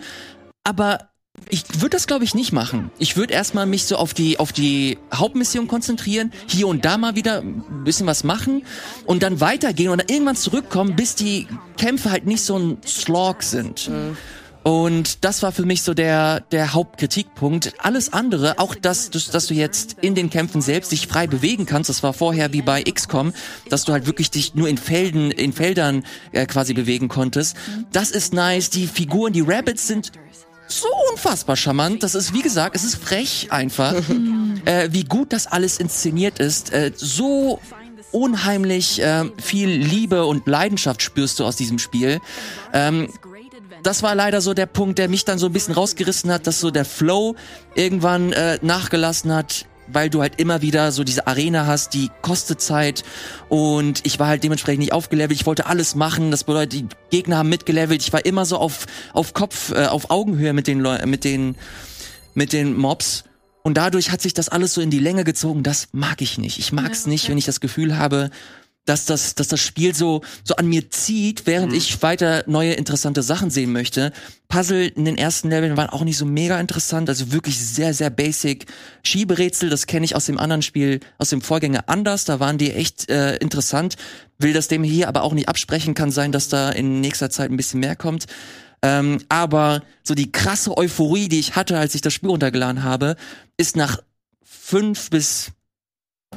Aber ich würde das glaube ich nicht machen. Ich würde erstmal mich so auf die auf die Hauptmission konzentrieren, hier und da mal wieder ein bisschen was machen und dann weitergehen und dann irgendwann zurückkommen, bis die Kämpfe halt nicht so ein Slog sind. Mhm. Und das war für mich so der, der Hauptkritikpunkt. Alles andere, auch das, dass, dass du jetzt in den Kämpfen selbst dich frei bewegen kannst, das war vorher wie bei XCOM, dass du halt wirklich dich nur in Felden, in Feldern äh, quasi bewegen konntest. Das ist nice. Die Figuren, die Rabbits sind so unfassbar charmant. Das ist, wie gesagt, es ist frech einfach, äh, wie gut das alles inszeniert ist. Äh, so unheimlich äh, viel Liebe und Leidenschaft spürst du aus diesem Spiel. Ähm, das war leider so der Punkt, der mich dann so ein bisschen rausgerissen hat, dass so der Flow irgendwann äh, nachgelassen hat, weil du halt immer wieder so diese Arena hast, die kostet Zeit und ich war halt dementsprechend nicht aufgelevelt. Ich wollte alles machen. Das bedeutet, die Gegner haben mitgelevelt. Ich war immer so auf auf Kopf, äh, auf Augenhöhe mit den Leu mit den mit den Mobs. Und dadurch hat sich das alles so in die Länge gezogen. Das mag ich nicht. Ich mag's Ja, nicht, okay. wenn ich das Gefühl habe, dass das, dass das Spiel so, so an mir zieht, während ich weiter neue interessante Sachen sehen möchte. Puzzle in den ersten Leveln waren auch nicht so mega interessant, also wirklich sehr, sehr basic. Schieberätsel, das kenne ich aus dem anderen Spiel, aus dem Vorgänger anders, da waren die echt äh, interessant. Will das dem hier aber auch nicht absprechen, kann sein, dass da in nächster Zeit ein bisschen mehr kommt. Ähm, aber so die krasse Euphorie, die ich hatte, als ich das Spiel runtergeladen habe, ist nach fünf bis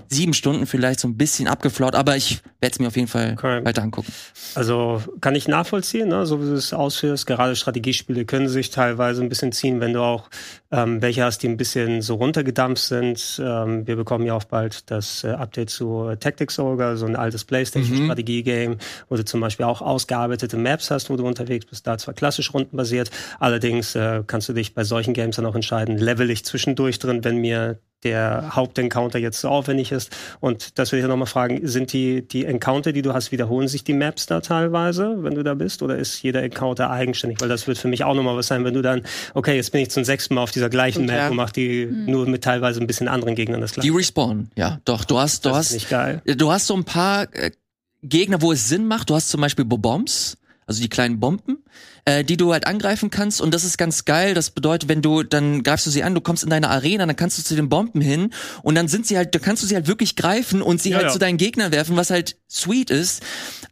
sieben Stunden vielleicht so ein bisschen abgeflaut, aber ich werde es mir auf jeden Fall Okay. weiter angucken. Also kann ich nachvollziehen, ne? so wie du es ausführst. Gerade Strategiespiele können sich teilweise ein bisschen ziehen, wenn du auch ähm, welche hast, die ein bisschen so runtergedampft sind. Ähm, wir bekommen ja auch bald das äh, Update zu Tactics Ogre, so ein altes PlayStation-Strategie-Game, wo du zum Beispiel auch ausgearbeitete Maps hast, wo du unterwegs bist. Da zwar klassisch rundenbasiert, allerdings äh, kannst du dich bei solchen Games dann auch entscheiden, level ich zwischendurch drin, wenn mir der Hauptencounter jetzt so aufwendig ist. Und das will ich ja nochmal fragen, sind die, die Encounter, die du hast, wiederholen sich die Maps da teilweise, wenn du da bist? Oder ist jeder Encounter eigenständig? Weil das wird für mich auch nochmal was sein, wenn du dann, okay, jetzt bin ich zum sechsten Mal auf dieser gleichen Map Ja. und mach die nur mit teilweise ein bisschen anderen Gegnern das Die gleiche. respawnen, ja, doch. Du hast, du das hast, ist nicht geil. du hast so ein paar äh, Gegner, wo es Sinn macht. Du hast zum Beispiel Bombs, also die kleinen Bomben, äh, die du halt angreifen kannst. Und das ist ganz geil. Das bedeutet, wenn du, dann greifst du sie an, du kommst in deine Arena, dann kannst du zu den Bomben hin und dann sind sie halt, da kannst du sie halt wirklich greifen und sie Ja, halt ja. zu deinen Gegnern werfen, was halt sweet ist.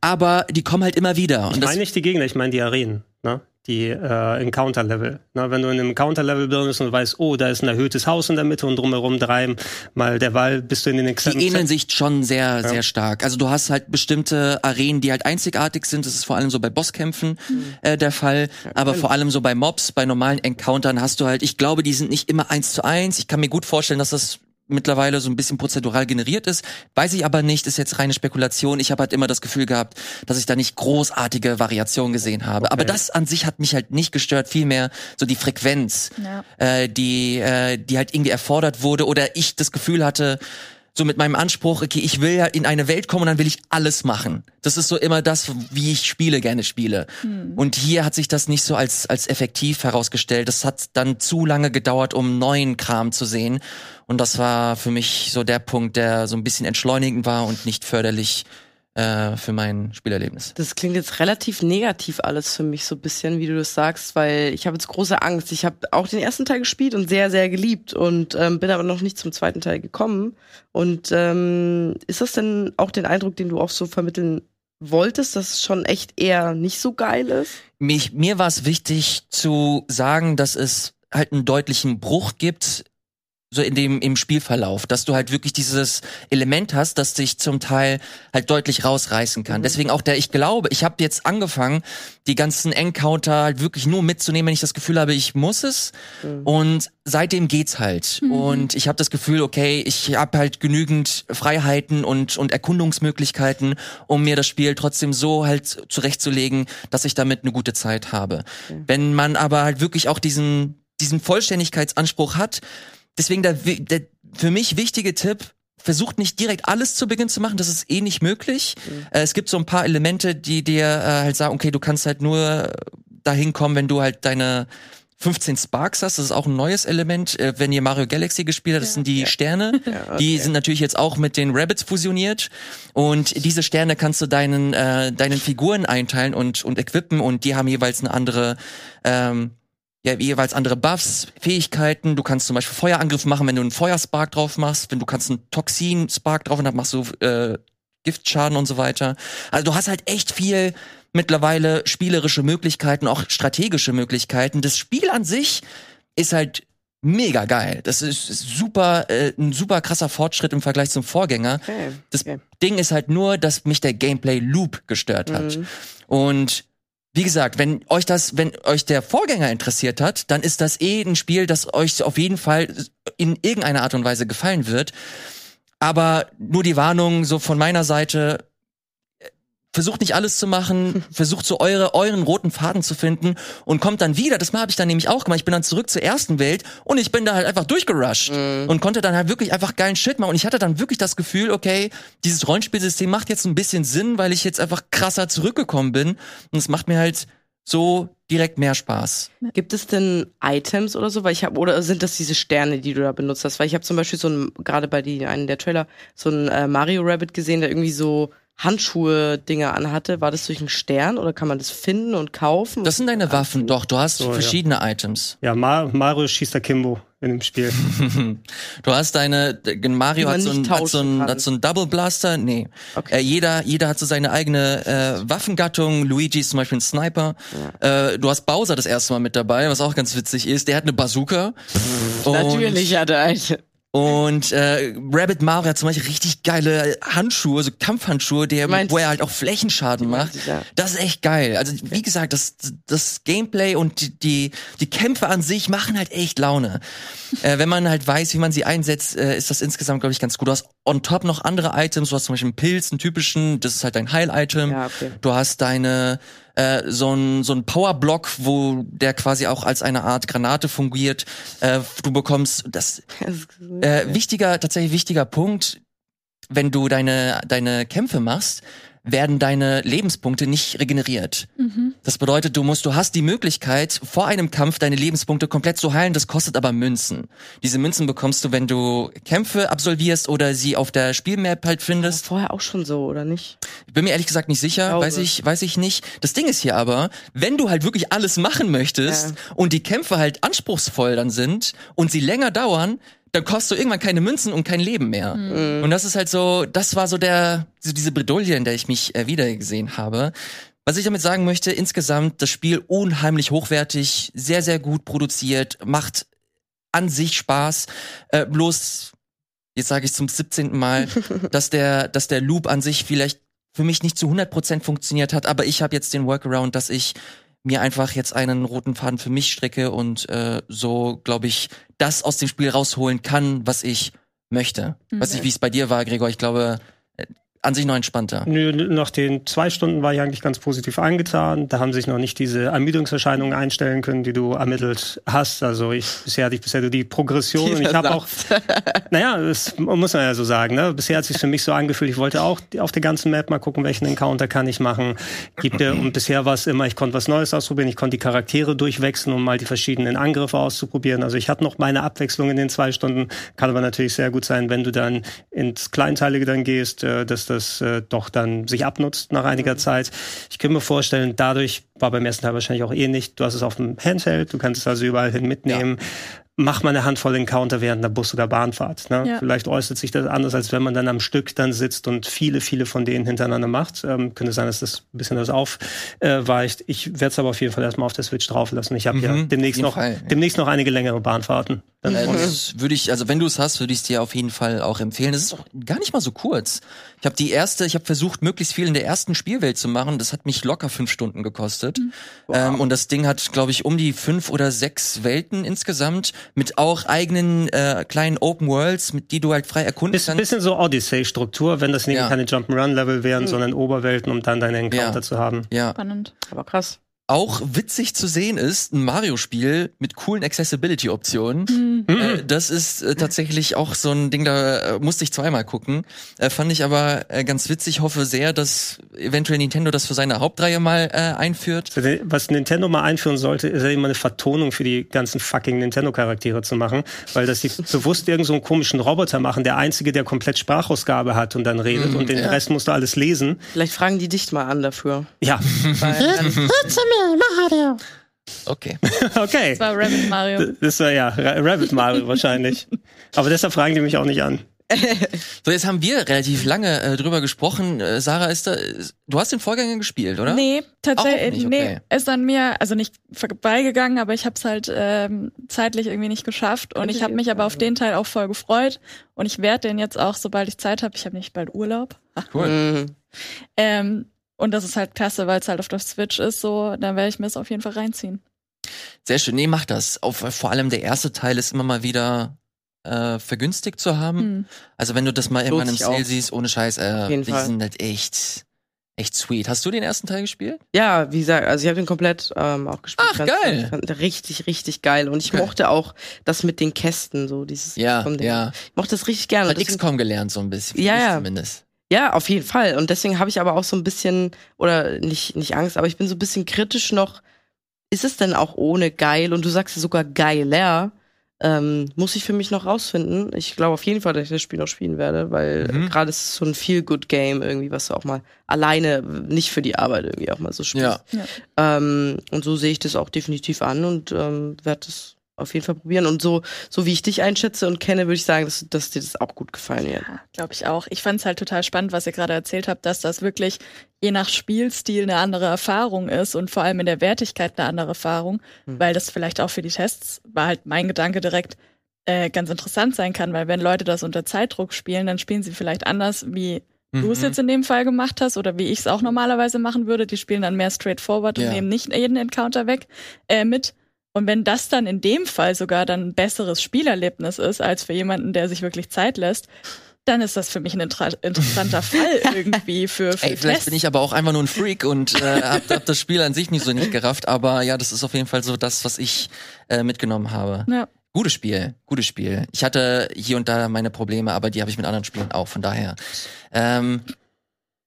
Aber die kommen halt immer wieder. Ich Und das, meine nicht die Gegner, ich meine die Arenen, ne? Die äh, Encounter-Level. Wenn du in einem Encounter-Level bist und weißt, oh, da ist ein erhöhtes Haus in der Mitte und drumherum drei mal derweil bist du in den die externen ähneln sich schon sehr, sehr stark. Also du hast halt bestimmte Arenen, die halt einzigartig sind. Das ist vor allem so bei Bosskämpfen äh, der Fall. Aber vor allem so bei Mobs, bei normalen Encountern hast du halt, ich glaube, die sind nicht immer eins zu eins. Ich kann mir gut vorstellen, dass das mittlerweile so ein bisschen prozedural generiert ist. Weiß ich aber nicht, ist jetzt reine Spekulation. Ich habe halt immer das Gefühl gehabt, dass ich da nicht großartige Variationen gesehen habe. Aber das an sich hat mich halt nicht gestört, vielmehr so die Frequenz, Ja. äh, die, äh, die halt irgendwie erfordert wurde oder ich das Gefühl hatte, so mit meinem Anspruch, okay, ich will ja in eine Welt kommen und dann will ich alles machen. Das ist so immer das, wie ich Spiele gerne spiele. Und hier hat sich das nicht so als, als effektiv herausgestellt. Das hat dann zu lange gedauert, um neuen Kram zu sehen. Und das war für mich so der Punkt, der so ein bisschen entschleunigend war und nicht förderlich äh, für mein Spielerlebnis. Das klingt jetzt relativ negativ alles für mich so ein bisschen, wie du das sagst, weil ich habe jetzt große Angst. Ich habe auch den ersten Teil gespielt und sehr, sehr geliebt und ähm, bin aber noch nicht zum zweiten Teil gekommen. Und ähm, ist das denn auch den Eindruck, den du auch so vermitteln wolltest, dass es schon echt eher nicht so geil ist? mich, mir war es wichtig zu sagen, dass es halt einen deutlichen Bruch gibt, so in dem im Spielverlauf, dass du halt wirklich dieses Element hast, das dich zum Teil halt deutlich rausreißen kann. Deswegen auch der, ich glaube, ich habe jetzt angefangen, die ganzen Encounter halt wirklich nur mitzunehmen, wenn ich das Gefühl habe, ich muss es. Und seitdem geht's halt. Und ich habe das Gefühl, okay, ich habe halt genügend Freiheiten und und Erkundungsmöglichkeiten, um mir das Spiel trotzdem so halt zurechtzulegen, dass ich damit eine gute Zeit habe. Wenn man aber halt wirklich auch diesen diesen Vollständigkeitsanspruch hat, deswegen der, der für mich wichtige Tipp, versucht nicht direkt alles zu Beginn zu machen, das ist eh nicht möglich. Äh, es gibt so ein paar Elemente, die dir äh, halt sagen, okay, du kannst halt nur dahin kommen, wenn du halt deine 15 Sparks hast, das ist auch ein neues Element. Äh, wenn ihr Mario Galaxy gespielt habt, das sind die Sterne. <laughs> Die sind natürlich jetzt auch mit den Rabbits fusioniert. Und diese Sterne kannst du deinen, äh, deinen Figuren einteilen und, und equippen und die haben jeweils eine andere, ähm, ja, jeweils andere Buffs, Fähigkeiten. Du kannst zum Beispiel Feuerangriff machen, wenn du einen Feuerspark drauf machst. Wenn du kannst einen Toxin-Spark drauf und dann machst du äh, Giftschaden und so weiter. Also du hast halt echt viel mittlerweile spielerische Möglichkeiten, auch strategische Möglichkeiten. Das Spiel an sich ist halt mega geil. Das ist super, äh, ein super krasser Fortschritt im Vergleich zum Vorgänger. Okay. Das Okay. Ding ist halt nur, dass mich der Gameplay Loop gestört hat. Mhm. Und wie gesagt, wenn euch das, wenn euch der Vorgänger interessiert hat, dann ist das eh ein Spiel, das euch auf jeden Fall in irgendeiner Art und Weise gefallen wird. Aber nur die Warnung so von meiner Seite, versucht nicht alles zu machen, <laughs> versucht so eure, euren roten Faden zu finden und kommt dann wieder. Das habe ich dann nämlich auch gemacht. Ich bin dann zurück zur ersten Welt und ich bin da halt einfach durchgerusht und konnte dann halt wirklich einfach geilen Shit machen. Und ich hatte dann wirklich das Gefühl, okay, dieses Rollenspielsystem macht jetzt ein bisschen Sinn, weil ich jetzt einfach krasser zurückgekommen bin. Und es macht mir halt so direkt mehr Spaß. Gibt es denn Items oder so? Weil ich habe oder sind das diese Sterne, die du da benutzt hast? Weil ich habe zum Beispiel so ein gerade bei die einen der Trailer so ein äh, Mario Rabbit gesehen, der irgendwie so Handschuhe Dinger anhatte. War das durch einen Stern oder kann man das finden und kaufen? Das sind deine Waffen, doch, du hast So, ja. verschiedene Items. Ja, Mar Mario schießt Akimbo in dem Spiel. <laughs> Du hast deine, Mario hat so, ein, hat, so ein, tauschen kann. hat so ein Double Blaster, nee. Okay. Äh, jeder, jeder hat so seine eigene äh, Waffengattung. Luigi ist zum Beispiel ein Sniper. Äh, du hast Bowser das erste Mal mit dabei, was auch ganz witzig ist. Der hat eine Bazooka. Natürlich hat er eine. Und äh, Rabbit Mario hat zum Beispiel richtig geile Handschuhe, so Kampfhandschuhe, der, meinst- wo er halt auch Flächenschaden macht. du, ja. Das ist echt geil. Also wie gesagt, das, das Gameplay und die, die, die Kämpfe an sich machen halt echt Laune. äh, wenn man halt weiß, wie man sie einsetzt, äh, ist das insgesamt, glaube ich, ganz gut. Du hast on top noch andere Items. Du hast zum Beispiel einen Pilz, einen typischen, das ist halt dein Heil-Item. Ja, okay. Du hast deine äh, so ein so ein Powerblock, wo der quasi auch als eine Art Granate fungiert. Äh, du bekommst das äh, wichtiger, tatsächlich wichtiger Punkt, wenn du deine, deine Kämpfe machst, werden deine Lebenspunkte nicht regeneriert. Das bedeutet, du musst, du hast die Möglichkeit, vor einem Kampf deine Lebenspunkte komplett zu heilen, das kostet aber Münzen. Diese Münzen bekommst du, wenn du Kämpfe absolvierst oder sie auf der Spielmap halt findest. Vorher auch schon so, oder nicht? Ich bin mir ehrlich gesagt nicht sicher, Glaube. weiß ich, weiß ich nicht. Das Ding ist hier aber, wenn du halt wirklich alles machen möchtest Ja. und die Kämpfe halt anspruchsvoll dann sind und sie länger dauern, dann kostet du irgendwann keine Münzen und kein Leben mehr. Und das ist halt so, das war so der, so diese Bredouille, in der ich mich äh, wiedergesehen habe. Was ich damit sagen möchte, insgesamt das Spiel unheimlich hochwertig, sehr, sehr gut produziert, macht an sich Spaß. Äh, bloß, jetzt sage ich zum 17. Mal, <laughs> dass der, dass der Loop an sich vielleicht für mich nicht zu 100% funktioniert hat, aber ich habe jetzt den Workaround, dass ich mir einfach jetzt einen roten Faden für mich stricke und äh, so, glaube ich, das aus dem Spiel rausholen kann, was ich möchte. Weiß nicht, wie es bei dir war, Gregor. Ich glaube, an sich noch entspannter. Nö, nach den zwei Stunden war ich eigentlich ganz positiv angetan. Da haben sich noch nicht diese Ermüdungserscheinungen einstellen können, die du ermittelt hast. Also ich bisher hatte ich bisher die Progression und ich habe auch, <laughs> naja, das muss man ja so sagen. Ne? Bisher hat sich für mich so angefühlt. Ich wollte auch auf der ganzen Map mal gucken, welchen Encounter kann ich machen. Gibt er und bisher war es immer, ich konnte was Neues ausprobieren. Ich konnte die Charaktere durchwechseln, um mal die verschiedenen Angriffe auszuprobieren. Also ich hatte noch meine Abwechslung in den zwei Stunden. Kann aber natürlich sehr gut sein, wenn du dann ins Kleinteilige dann gehst, äh, dass das äh, doch dann sich abnutzt nach einiger Zeit. Ich kann mir vorstellen, dadurch war beim ersten Teil wahrscheinlich auch eh nicht. Du hast es auf dem Handheld, du kannst es also überall hin mitnehmen. Mach mal eine Handvoll Encounter während der Bus- oder Bahnfahrt. Ne? Ja. Vielleicht äußert sich das anders, als wenn man dann am Stück dann sitzt und viele, viele von denen hintereinander macht. Ähm, könnte sein, dass das ein bisschen das aufweicht. Ich werde es aber auf jeden Fall erstmal auf der Switch drauf lassen. Ich habe ja Mhm, demnächst auf jeden noch, Fall, ja. demnächst noch einige längere Bahnfahrten. Dann Äh. Das würde ich, also wenn du es hast, würde ich es dir auf jeden Fall auch empfehlen. Das ist auch gar nicht mal so kurz. Ich habe die erste, ich habe versucht, möglichst viel in der ersten Spielwelt zu machen. Das hat mich locker fünf Stunden gekostet. Ähm, und das Ding hat, glaube ich, um die fünf oder sechs Welten insgesamt mit auch eigenen äh, kleinen Open Worlds, mit die du halt frei erkunden Bisschen, kannst. bisschen so Odyssey-Struktur, wenn das nämlich Ja. keine Jump'n'Run-Level wären, sondern Oberwelten, um dann deine Encounter Ja. zu haben. Ja, Spannend. Aber krass. Auch witzig zu sehen ist ein Mario-Spiel mit coolen Accessibility-Optionen. Äh, das ist äh, tatsächlich auch so ein Ding, da äh, musste ich zweimal gucken. Äh, fand ich aber äh, ganz witzig. Hoffe sehr, dass eventuell Nintendo das für seine Hauptreihe mal äh, einführt. Was Nintendo mal einführen sollte, ist ja immer eine Vertonung für die ganzen fucking Nintendo-Charaktere zu machen, weil dass die <laughs> bewusst irgend so einen komischen Roboter machen, der einzige, der komplett Sprachausgabe hat und dann redet und den ja. Rest musst du alles lesen. Vielleicht fragen die dich mal an dafür. Ja, Weil, <laughs> Okay. <laughs> okay. Das war Rabbit Mario. Das war ja Ra- Rabbit Mario wahrscheinlich. Aber deshalb fragen die mich auch nicht an. <laughs> so, jetzt haben wir relativ lange äh, drüber gesprochen. Äh, Sarah, ist da, du hast den Vorgänger gespielt, oder? Nee, tatsächlich, nicht, okay. nee, ist an mir, also nicht vorbeigegangen, aber ich habe es halt ähm, zeitlich irgendwie nicht geschafft und ich habe mich aber auf den Teil auch voll gefreut und ich werde den jetzt auch, sobald ich Zeit habe, ich habe nicht bald Urlaub. Ach, Cool. <laughs> Ähm, und das ist halt klasse, weil es halt auf der Switch ist, so, dann werde ich mir das auf jeden Fall reinziehen. Sehr schön. Nee, mach das. Auf, vor allem der erste Teil ist immer mal wieder äh, vergünstigt zu haben. Hm. Also wenn du das mal irgendwann im Sale siehst, ohne Scheiß, äh, die Fall. sind halt echt, echt sweet. Hast du den ersten Teil gespielt? Ja, wie gesagt, also ich habe den komplett ähm, auch gespielt. Ach, Ganz- geil. Ich fand den richtig, richtig geil. Und ich Okay. mochte auch das mit den Kästen, so dieses. Ja, ja. Ich mochte das richtig gerne. Hat XCOM gelernt so ein bisschen. Ja, ja. Zumindest. Ja, auf jeden Fall. Und deswegen habe ich aber auch so ein bisschen, oder nicht, nicht Angst, aber ich bin so ein bisschen kritisch noch. Ist es denn auch ohne geil? Und du sagst ja sogar geiler. Ähm, muss ich für mich noch rausfinden. Ich glaube auf jeden Fall, dass ich das Spiel noch spielen werde, weil Mhm. gerade ist es so ein Feel-Good-Game irgendwie, was du auch mal alleine, nicht für die Arbeit irgendwie auch mal so spielst. Ja. Ähm, und so sehe ich das auch definitiv an und ähm, werde das auf jeden Fall probieren. Und so, so wie ich dich einschätze und kenne, würde ich sagen, dass, dass dir das auch gut gefallen wird. Ja, glaube ich auch. Ich fand es halt total spannend, was ihr gerade erzählt habt, dass das wirklich je nach Spielstil eine andere Erfahrung ist und vor allem in der Wertigkeit eine andere Erfahrung, Hm. weil das vielleicht auch für die Tests war halt mein Gedanke direkt äh, ganz interessant sein kann, weil wenn Leute das unter Zeitdruck spielen, dann spielen sie vielleicht anders, wie du es Mhm. jetzt in dem Fall gemacht hast oder wie ich es auch normalerweise machen würde. Die spielen dann mehr straightforward Ja. und nehmen nicht jeden Encounter weg äh, mit. Und wenn das dann in dem Fall sogar dann ein besseres Spielerlebnis ist, als für jemanden, der sich wirklich Zeit lässt, dann ist das für mich ein intra interessanter <laughs> Fall irgendwie für, für Ey, vielleicht Tests. bin ich aber auch einfach nur ein Freak und äh, hab, hab das Spiel an sich nicht so nicht gerafft, aber ja, das ist auf jeden Fall so das, was ich äh, mitgenommen habe. Ja. Gutes Spiel, gutes Spiel. Ich hatte hier und da meine Probleme, aber die habe ich mit anderen Spielen auch, von daher. Ähm,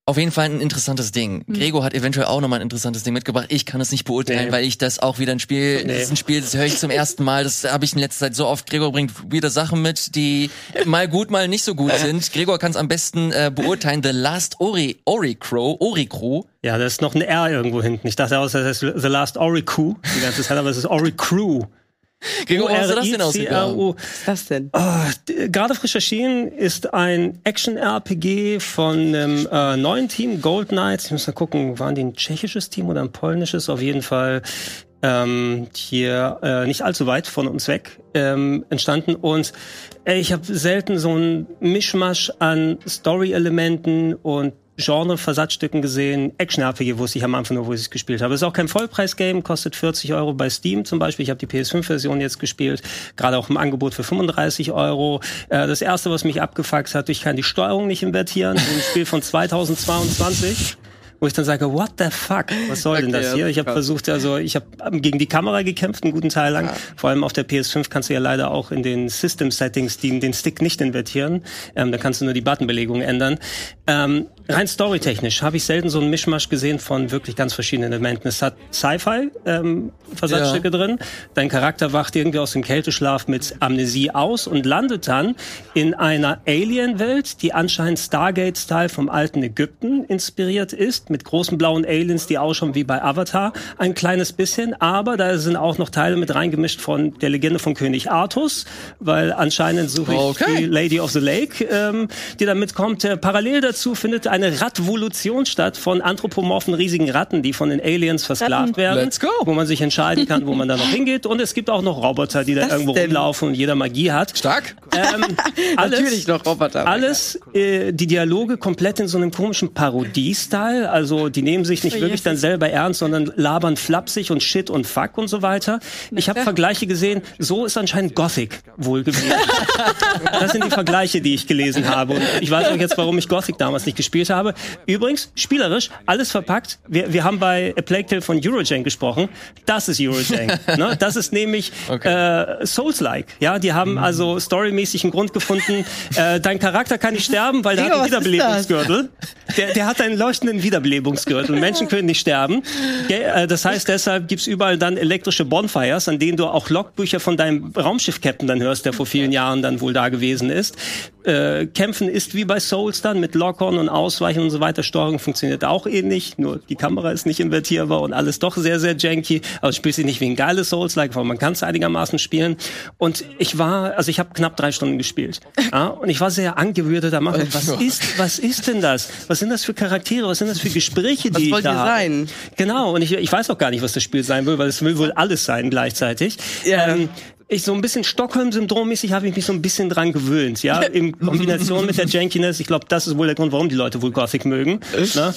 auf jeden Fall ein interessantes Ding. Mhm. Gregor hat eventuell auch nochmal ein interessantes Ding mitgebracht. Ich kann es nicht beurteilen, Nee. weil ich das auch wieder ein Spiel, Nee. das ist ein Spiel, das höre ich zum ersten Mal. Das habe ich in letzter Zeit so oft. Gregor bringt wieder Sachen mit, die mal gut, mal nicht so gut sind. Gregor kann es am besten äh, beurteilen. The Last Ori, Ori Crow, Ori Crow. Ja, da ist noch ein R irgendwo hinten. Ich dachte auch, das heißt The Last Ori Crew die ganze Zeit, aber es ist Ori Crew. Gregor, wo hast du das denn ausgegraben? Was ist das denn? Ah, d- Gerade frisch erschienen ist ein Action-RPG von einem äh, neuen Team, Gold Knights. Ich muss mal gucken, waren die ein tschechisches Team oder ein polnisches? Auf jeden Fall ähm, hier äh, nicht allzu weit von uns weg ähm, entstanden. Und ey, ich habe selten so ein Mischmasch an Story-Elementen und Genre-Versatzstücken gesehen. Action-RPG wusste ich am Anfang nur, wo ich es gespielt habe. Es ist auch kein Vollpreis-Game, kostet 40 Euro bei Steam zum Beispiel. Ich habe die PS5-Version jetzt gespielt, gerade auch im Angebot für 35 Euro. Äh, das erste, was mich abgefuckt hat, ich kann die Steuerung nicht invertieren. Ein Spiel von <laughs> 2022 wo ich dann sage, what the fuck, was soll denn Okay, das das hier? Ich habe versucht, also ich habe gegen die Kamera gekämpft, einen guten Teil lang. Vor allem auf der PS5 kannst du ja leider auch in den System-Settings die, den Stick nicht invertieren. Ähm, da kannst du nur die Buttonbelegung ändern. Ähm, rein storytechnisch habe ich selten so einen Mischmasch gesehen von wirklich ganz verschiedenen Elementen. Es hat Sci-Fi ähm, Versatzstücke drin. Dein Charakter wacht irgendwie aus dem Kälteschlaf mit Amnesie aus und landet dann in einer Alien-Welt, die anscheinend Stargate-Style vom alten Ägypten inspiriert ist, mit großen blauen Aliens, die ausschauen wie bei Avatar, ein kleines bisschen, aber da sind auch noch Teile mit reingemischt von der Legende von König Artus, weil anscheinend suche ich Okay. die Lady of the Lake, ähm, die da mitkommt. Äh, parallel dazu findet eine Radvolution statt von anthropomorphen riesigen Ratten, die von den Aliens versklavt Ratten. werden, Let's go. wo man sich entscheiden kann, wo man da noch hingeht. Und es gibt auch noch Roboter, die da das irgendwo denn? rumlaufen und jeder Magie hat. Stark. Ähm, <laughs> alles, Natürlich noch Roboter. alles, äh, die Dialoge komplett in so einem komischen Parodie-Style. Also die nehmen sich nicht Oh, wirklich Jesus. dann selber ernst, sondern labern flapsig und Shit und Fuck und so weiter. Ich habe Vergleiche gesehen. So ist anscheinend Gothic wohl gewesen. das sind die Vergleiche, die ich gelesen habe. Und ich weiß auch jetzt, warum ich Gothic damals nicht gespielt habe. Übrigens, spielerisch, alles verpackt. Wir, wir haben bei A Plague Tale von Eurojank gesprochen. Das ist Eurojank. ne? Das ist nämlich äh, Souls-like. Ja, die haben also storymäßig einen Grund gefunden. Äh, dein Charakter kann nicht sterben, weil der Digga, hat einen Wiederbelebungsgürtel. Der, der hat einen leuchtenden Wiederbelebungsgürtel. Menschen können nicht sterben. Äh, das heißt, deshalb gibt's überall dann elektrische Bonfires, an denen du auch Logbücher von deinem Raumschiff-Captain dann hörst, der vor vielen Jahren dann wohl da gewesen ist. Äh, Kämpfen ist wie bei Souls dann mit Lock-on und Ausweichen und so weiter. Steuerung funktioniert auch ähnlich, nur die Kamera ist nicht invertierbar und alles doch sehr, sehr janky. Also spielst du nicht wie ein geiles Souls-like, aber man kann es einigermaßen spielen. Und ich war, also ich habe knapp drei Stunden gespielt. <laughs> Ja, und ich war sehr angewürdet am Anfang. Was ist, was ist denn das? Was sind das für Charaktere? Was sind das für Gespräche, die was ich da ihr sein? Genau, und ich, ich weiß auch gar nicht, was das Spiel sein will, weil es will wohl alles sein gleichzeitig. Ja. Ähm, ich so ein bisschen Stockholm-Syndrom-mäßig habe ich mich so ein bisschen dran gewöhnt, ja, in Kombination mit der <laughs> Jankiness. Ich glaube, das ist wohl der Grund, warum die Leute wohl Gothic mögen. Ne?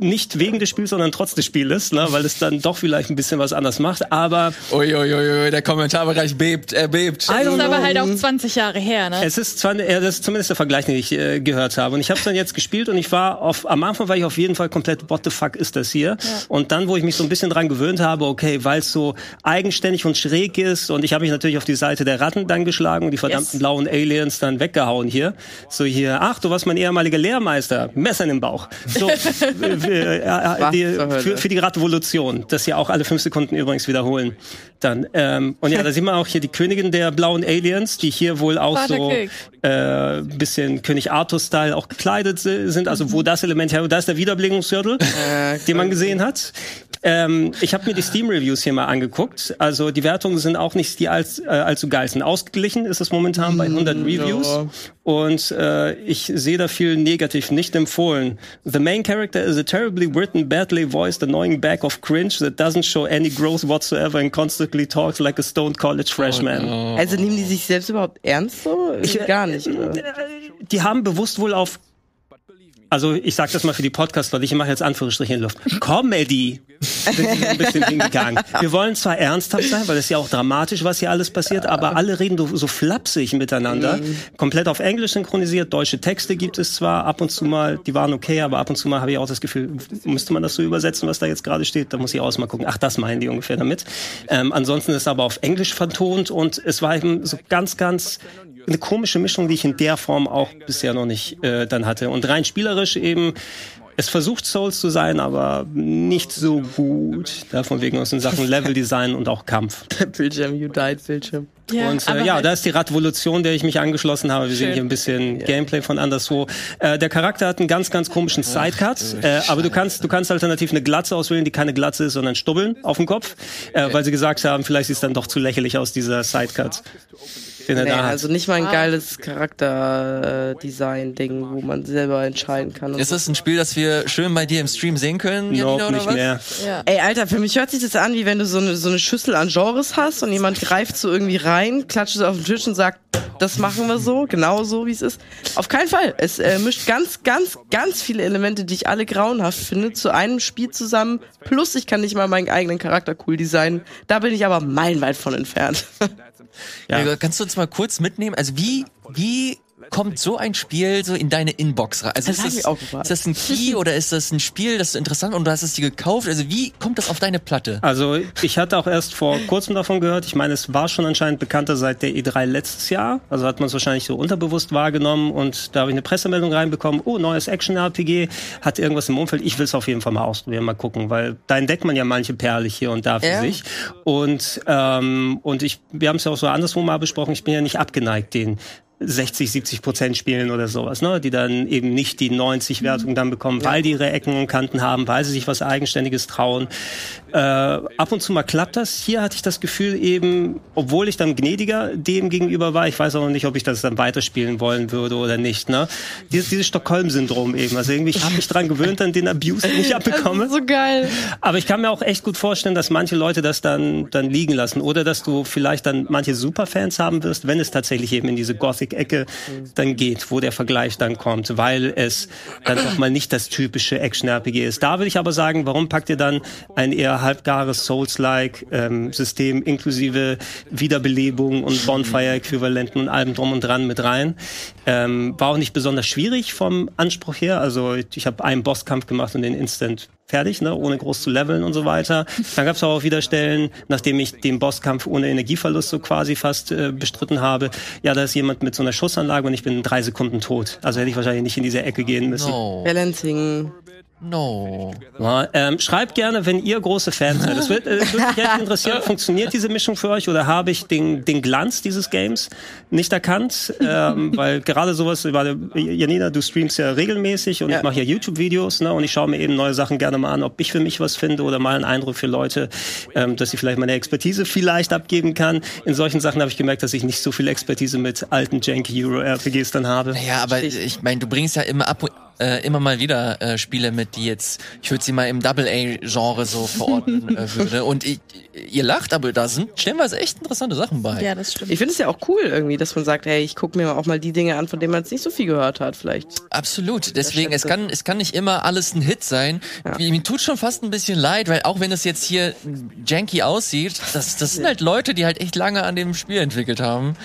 Nicht wegen des Spiels, sondern trotz des Spieles, ne? weil es dann doch vielleicht ein bisschen was anders macht. Aber Uiuiui, der Kommentarbereich bebt, er bebt. I Das ist aber halt auch 20 Jahre her, ne? Es ist zwar, ja, das ist zumindest der Vergleich, den ich äh, gehört habe. Und ich habe dann jetzt gespielt und ich war auf, am Anfang war ich auf jeden Fall komplett, what the fuck ist das hier? Und dann, wo ich mich so ein bisschen dran gewöhnt habe, okay, weil es so eigenständig und schräg ist und ich habe mich natürlich auf die Seite der Ratten dann geschlagen und die verdammten Yes. blauen Aliens dann weggehauen hier. So hier, ach, du warst mein ehemaliger Lehrmeister, Messer in den Bauch. So, <laughs> äh, äh, äh, die, für, für die Revolution, das ja auch alle fünf Sekunden übrigens wiederholen. Dann, ähm, und ja, da sieht man auch hier die Königin der blauen Aliens, die hier wohl auch so äh, bisschen König Arthur-Style auch gekleidet si- sind, also wo das Element her, da ist der Wiederbelebungsgürtel, den man gesehen hat. Ähm, ich habe mir die Steam-Reviews hier mal angeguckt. Also die Wertungen sind auch nicht die als, äh, allzu geil. Sind ausgeglichen ist es momentan bei 100 Reviews. ja. Und äh, ich sehe da viel negativ, nicht empfohlen. The main character is a terribly written, badly voiced, annoying bag of cringe that doesn't show any growth whatsoever and constantly talks like a stoned college freshman. Also nehmen die sich selbst überhaupt ernst so? Ich, gar nicht. Oder? die haben bewusst wohl auf also ich sag das mal für die Podcast-Leute, ich mache jetzt Anführungsstriche in Luft. Comedy sind die so ein bisschen hingegangen. Wir wollen zwar ernsthaft sein, weil es ja auch dramatisch, was hier alles passiert, aber alle reden so, flapsig miteinander. Komplett auf Englisch synchronisiert, deutsche Texte gibt es zwar ab und zu mal, die waren okay, aber ab und zu mal habe ich auch das Gefühl, müsste man das so übersetzen, was da jetzt gerade steht? Da muss ich auch mal gucken. Ach, das meinen die ungefähr damit. Ähm, ansonsten ist es aber auf Englisch vertont und es war eben so ganz, ganz eine komische Mischung, die ich in der Form auch bisher noch nicht äh, dann hatte. Und rein spielerisch eben, es versucht Souls zu sein, aber nicht so gut. Davon wegen aus in Sachen <laughs> Leveldesign und auch Kampf. Bildschirm, you died, Bildschirm. und aber äh, ja, halt- da ist die Radvolution, der ich mich angeschlossen habe. Wir sehen Schön. hier ein bisschen Gameplay von anderswo. Äh, der Charakter hat einen ganz, ganz komischen Sidecut, äh, aber du kannst, du kannst alternativ eine Glatze auswählen, die keine Glatze ist, sondern Stubbeln auf dem Kopf, äh, weil sie gesagt haben, vielleicht sieht es dann doch zu lächerlich aus, dieser Sidecut, den er Nee, da hat. also nicht mal ein geiles Charakter-Design-Ding, wo man selber entscheiden kann. Ist das ein Spiel, das wir schön bei dir im Stream sehen können, Nope, Janina, oder nicht was? mehr. ja. Ey, Alter, für mich hört sich das an, wie wenn du so eine, so eine Schüssel an Genres hast und jemand greift so irgendwie rein, klatscht es auf den Tisch und sagt, das machen wir so, genau so, wie es ist. Auf keinen Fall. Es äh, mischt ganz, ganz, ganz viele Elemente, die ich alle grauenhaft finde, zu einem Spiel zusammen. Plus, ich kann nicht mal meinen eigenen Charakter cool designen. Da bin ich aber meilenweit von entfernt. <laughs> Ja. Kannst du uns mal kurz mitnehmen? Also wie, wie kommt so ein Spiel so in deine Inbox rein? Also Das ist, ich das, ist das ein Key oder ist das ein Spiel, das ist interessant und du hast es dir gekauft? Also wie kommt das auf deine Platte? Also ich hatte auch erst vor kurzem davon gehört. Ich meine, es war schon anscheinend bekannter seit der E3 letztes Jahr. Also hat man es wahrscheinlich so unterbewusst wahrgenommen und da habe ich eine Pressemeldung reinbekommen. Oh, neues Action-RPG, hat irgendwas im Umfeld. Ich will es auf jeden Fall mal ausprobieren, mal gucken, weil da entdeckt man ja manche Perle hier und da für Ja. sich. Und ähm, und ich, wir haben es ja auch so anderswo mal besprochen. Ich bin ja nicht abgeneigt den 60, 70 Prozent spielen oder sowas, ne? die dann eben nicht die 90 Wertung dann bekommen, weil die ihre Ecken und Kanten haben, weil sie sich was Eigenständiges trauen. Äh, ab und zu mal klappt das. Hier hatte ich das Gefühl eben, obwohl ich dann gnädiger dem gegenüber war, ich weiß auch noch nicht, ob ich das dann weiterspielen wollen würde oder nicht. Ne? Dieses, dieses Stockholm-Syndrom eben. Also irgendwie, ich habe mich dran gewöhnt an den Abuse, den ich <laughs> abbekomme. so geil. Aber ich kann mir auch echt gut vorstellen, dass manche Leute das dann, dann liegen lassen. Oder dass du vielleicht dann manche Superfans haben wirst, wenn es tatsächlich eben in diese Gothic-Ecke dann geht, wo der Vergleich dann kommt, weil es dann doch mal nicht das typische Action-RPG ist. Da würde ich aber sagen, warum packt ihr dann ein eher halbgares Souls-like ähm, System inklusive Wiederbelebung und Bonfire-Äquivalenten und allem drum und dran mit rein? Ähm, war auch nicht besonders schwierig vom Anspruch her. Also ich habe einen Bosskampf gemacht und den instant fertig, ne, ohne groß zu leveln und so weiter. Dann gab es auch wieder Stellen, nachdem ich den Bosskampf ohne Energieverlust so quasi fast äh, bestritten habe. Ja, da ist jemand mit so einer Schussanlage und ich bin in drei Sekunden tot. Also hätte ich wahrscheinlich nicht in diese Ecke gehen müssen. No. Balancing. No. Ja, ähm, schreibt gerne, wenn ihr große Fans seid. Das wird, äh, das würde mich echt interessieren. <laughs> Funktioniert diese Mischung für euch oder habe ich den, den Glanz dieses Games nicht erkannt? Ähm, <laughs> weil gerade sowas, weil, Janina, du streamst ja regelmäßig und Ja. ich mache ja YouTube-Videos ne, und ich schaue mir eben neue Sachen gerne mal an, ob ich für mich was finde oder mal einen Eindruck für Leute, ähm, dass ich vielleicht meine Expertise vielleicht abgeben kann. In solchen Sachen habe ich gemerkt, dass ich nicht so viel Expertise mit alten janky Euro-RPGs dann habe. Ja, aber ich meine, du bringst ja immer ab äh, immer mal wieder äh, Spiele mit, die jetzt, ich würde sie mal im Double-A-Genre so verorten <laughs> äh, würde. Und ich, ihr lacht, aber da sind stellenweise echt interessante Sachen bei. Ja, das stimmt. Ich finde es ja auch cool irgendwie, dass man sagt, hey, ich gucke mir auch mal die Dinge an, von denen man jetzt nicht so viel gehört hat, vielleicht. Absolut. Deswegen, es kann, es kann nicht immer alles ein Hit sein. Wie- Mir tut schon fast ein bisschen leid, weil auch wenn es jetzt hier janky aussieht, das, das sind halt Leute, die halt echt lange an dem Spiel entwickelt haben.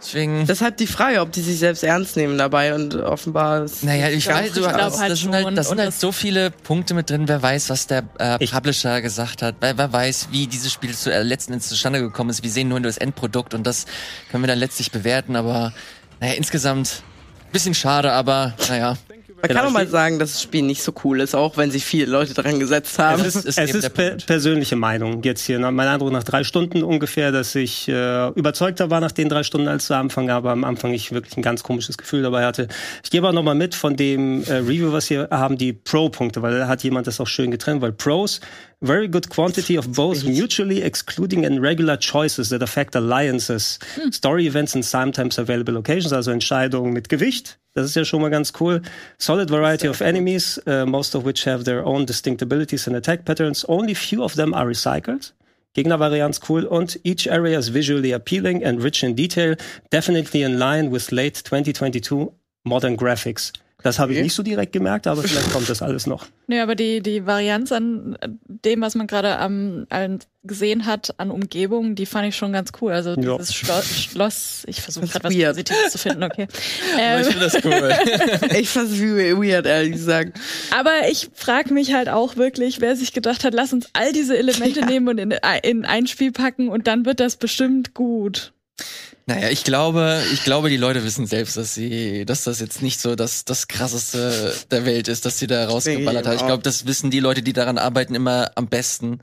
Deswegen. Deshalb die Frage, ob die sich selbst ernst nehmen dabei und offenbar. ist- Naja, ich weiß, du, ich das, halt das sind halt, schon. das sind halt das- so viele Punkte mit drin. Wer weiß, was der äh, Ich- Publisher gesagt hat. Wer, wer weiß, wie dieses Spiel zu, äh, letzten Endes zustande gekommen ist. Wir sehen nur das Endprodukt und das können wir dann letztlich bewerten. Aber naja, insgesamt bisschen schade, aber naja. Man kann auch mal sagen, dass das Spiel nicht so cool ist, auch wenn sich viele Leute dran gesetzt haben. Es ist, ist es ist per persönliche Meinung jetzt hier. Mein Eindruck nach drei Stunden ungefähr, dass ich äh, überzeugter war nach den drei Stunden als zu Anfang, aber am Anfang ich wirklich ein ganz komisches Gefühl dabei hatte. Ich gebe auch noch mal mit von dem äh, Review, was wir haben, die Pro-Punkte, weil da hat jemand das auch schön getrennt, weil Pros very good quantity of both mutually excluding and regular choices that affect alliances, story events and sometimes available locations, also Entscheidungen mit Gewicht. Das ist ja schon mal ganz cool. Solid variety of enemies, uh, most of which have their own distinct abilities and attack patterns. Only few of them are recycled. Gegnervarianz cool und each area is visually appealing and rich in detail, definitely in line with late 2022 modern graphics. Das habe ich nicht so direkt gemerkt, aber <laughs> vielleicht kommt das alles noch. Nee, aber die, die Varianz an äh, dem, was man gerade am an gesehen hat, an Umgebungen, die fand ich schon ganz cool. Also Ja. dieses Schloss, Schloss ich versuche gerade was weird. Positives zu finden, okay. <laughs> Ich Ähm, finde das cool. <laughs> ich fand's wie weird, ehrlich gesagt. aber ich frage mich halt auch wirklich, wer sich gedacht hat, lass uns all diese Elemente nehmen und in, in ein Spiel packen und dann wird das bestimmt gut. Naja, ich glaube, ich glaube, die Leute wissen selbst, dass sie, dass das jetzt nicht so das, das krasseste der Welt ist, dass sie da rausgeballert hat. Ich glaube, das wissen die Leute, die daran arbeiten, immer am besten.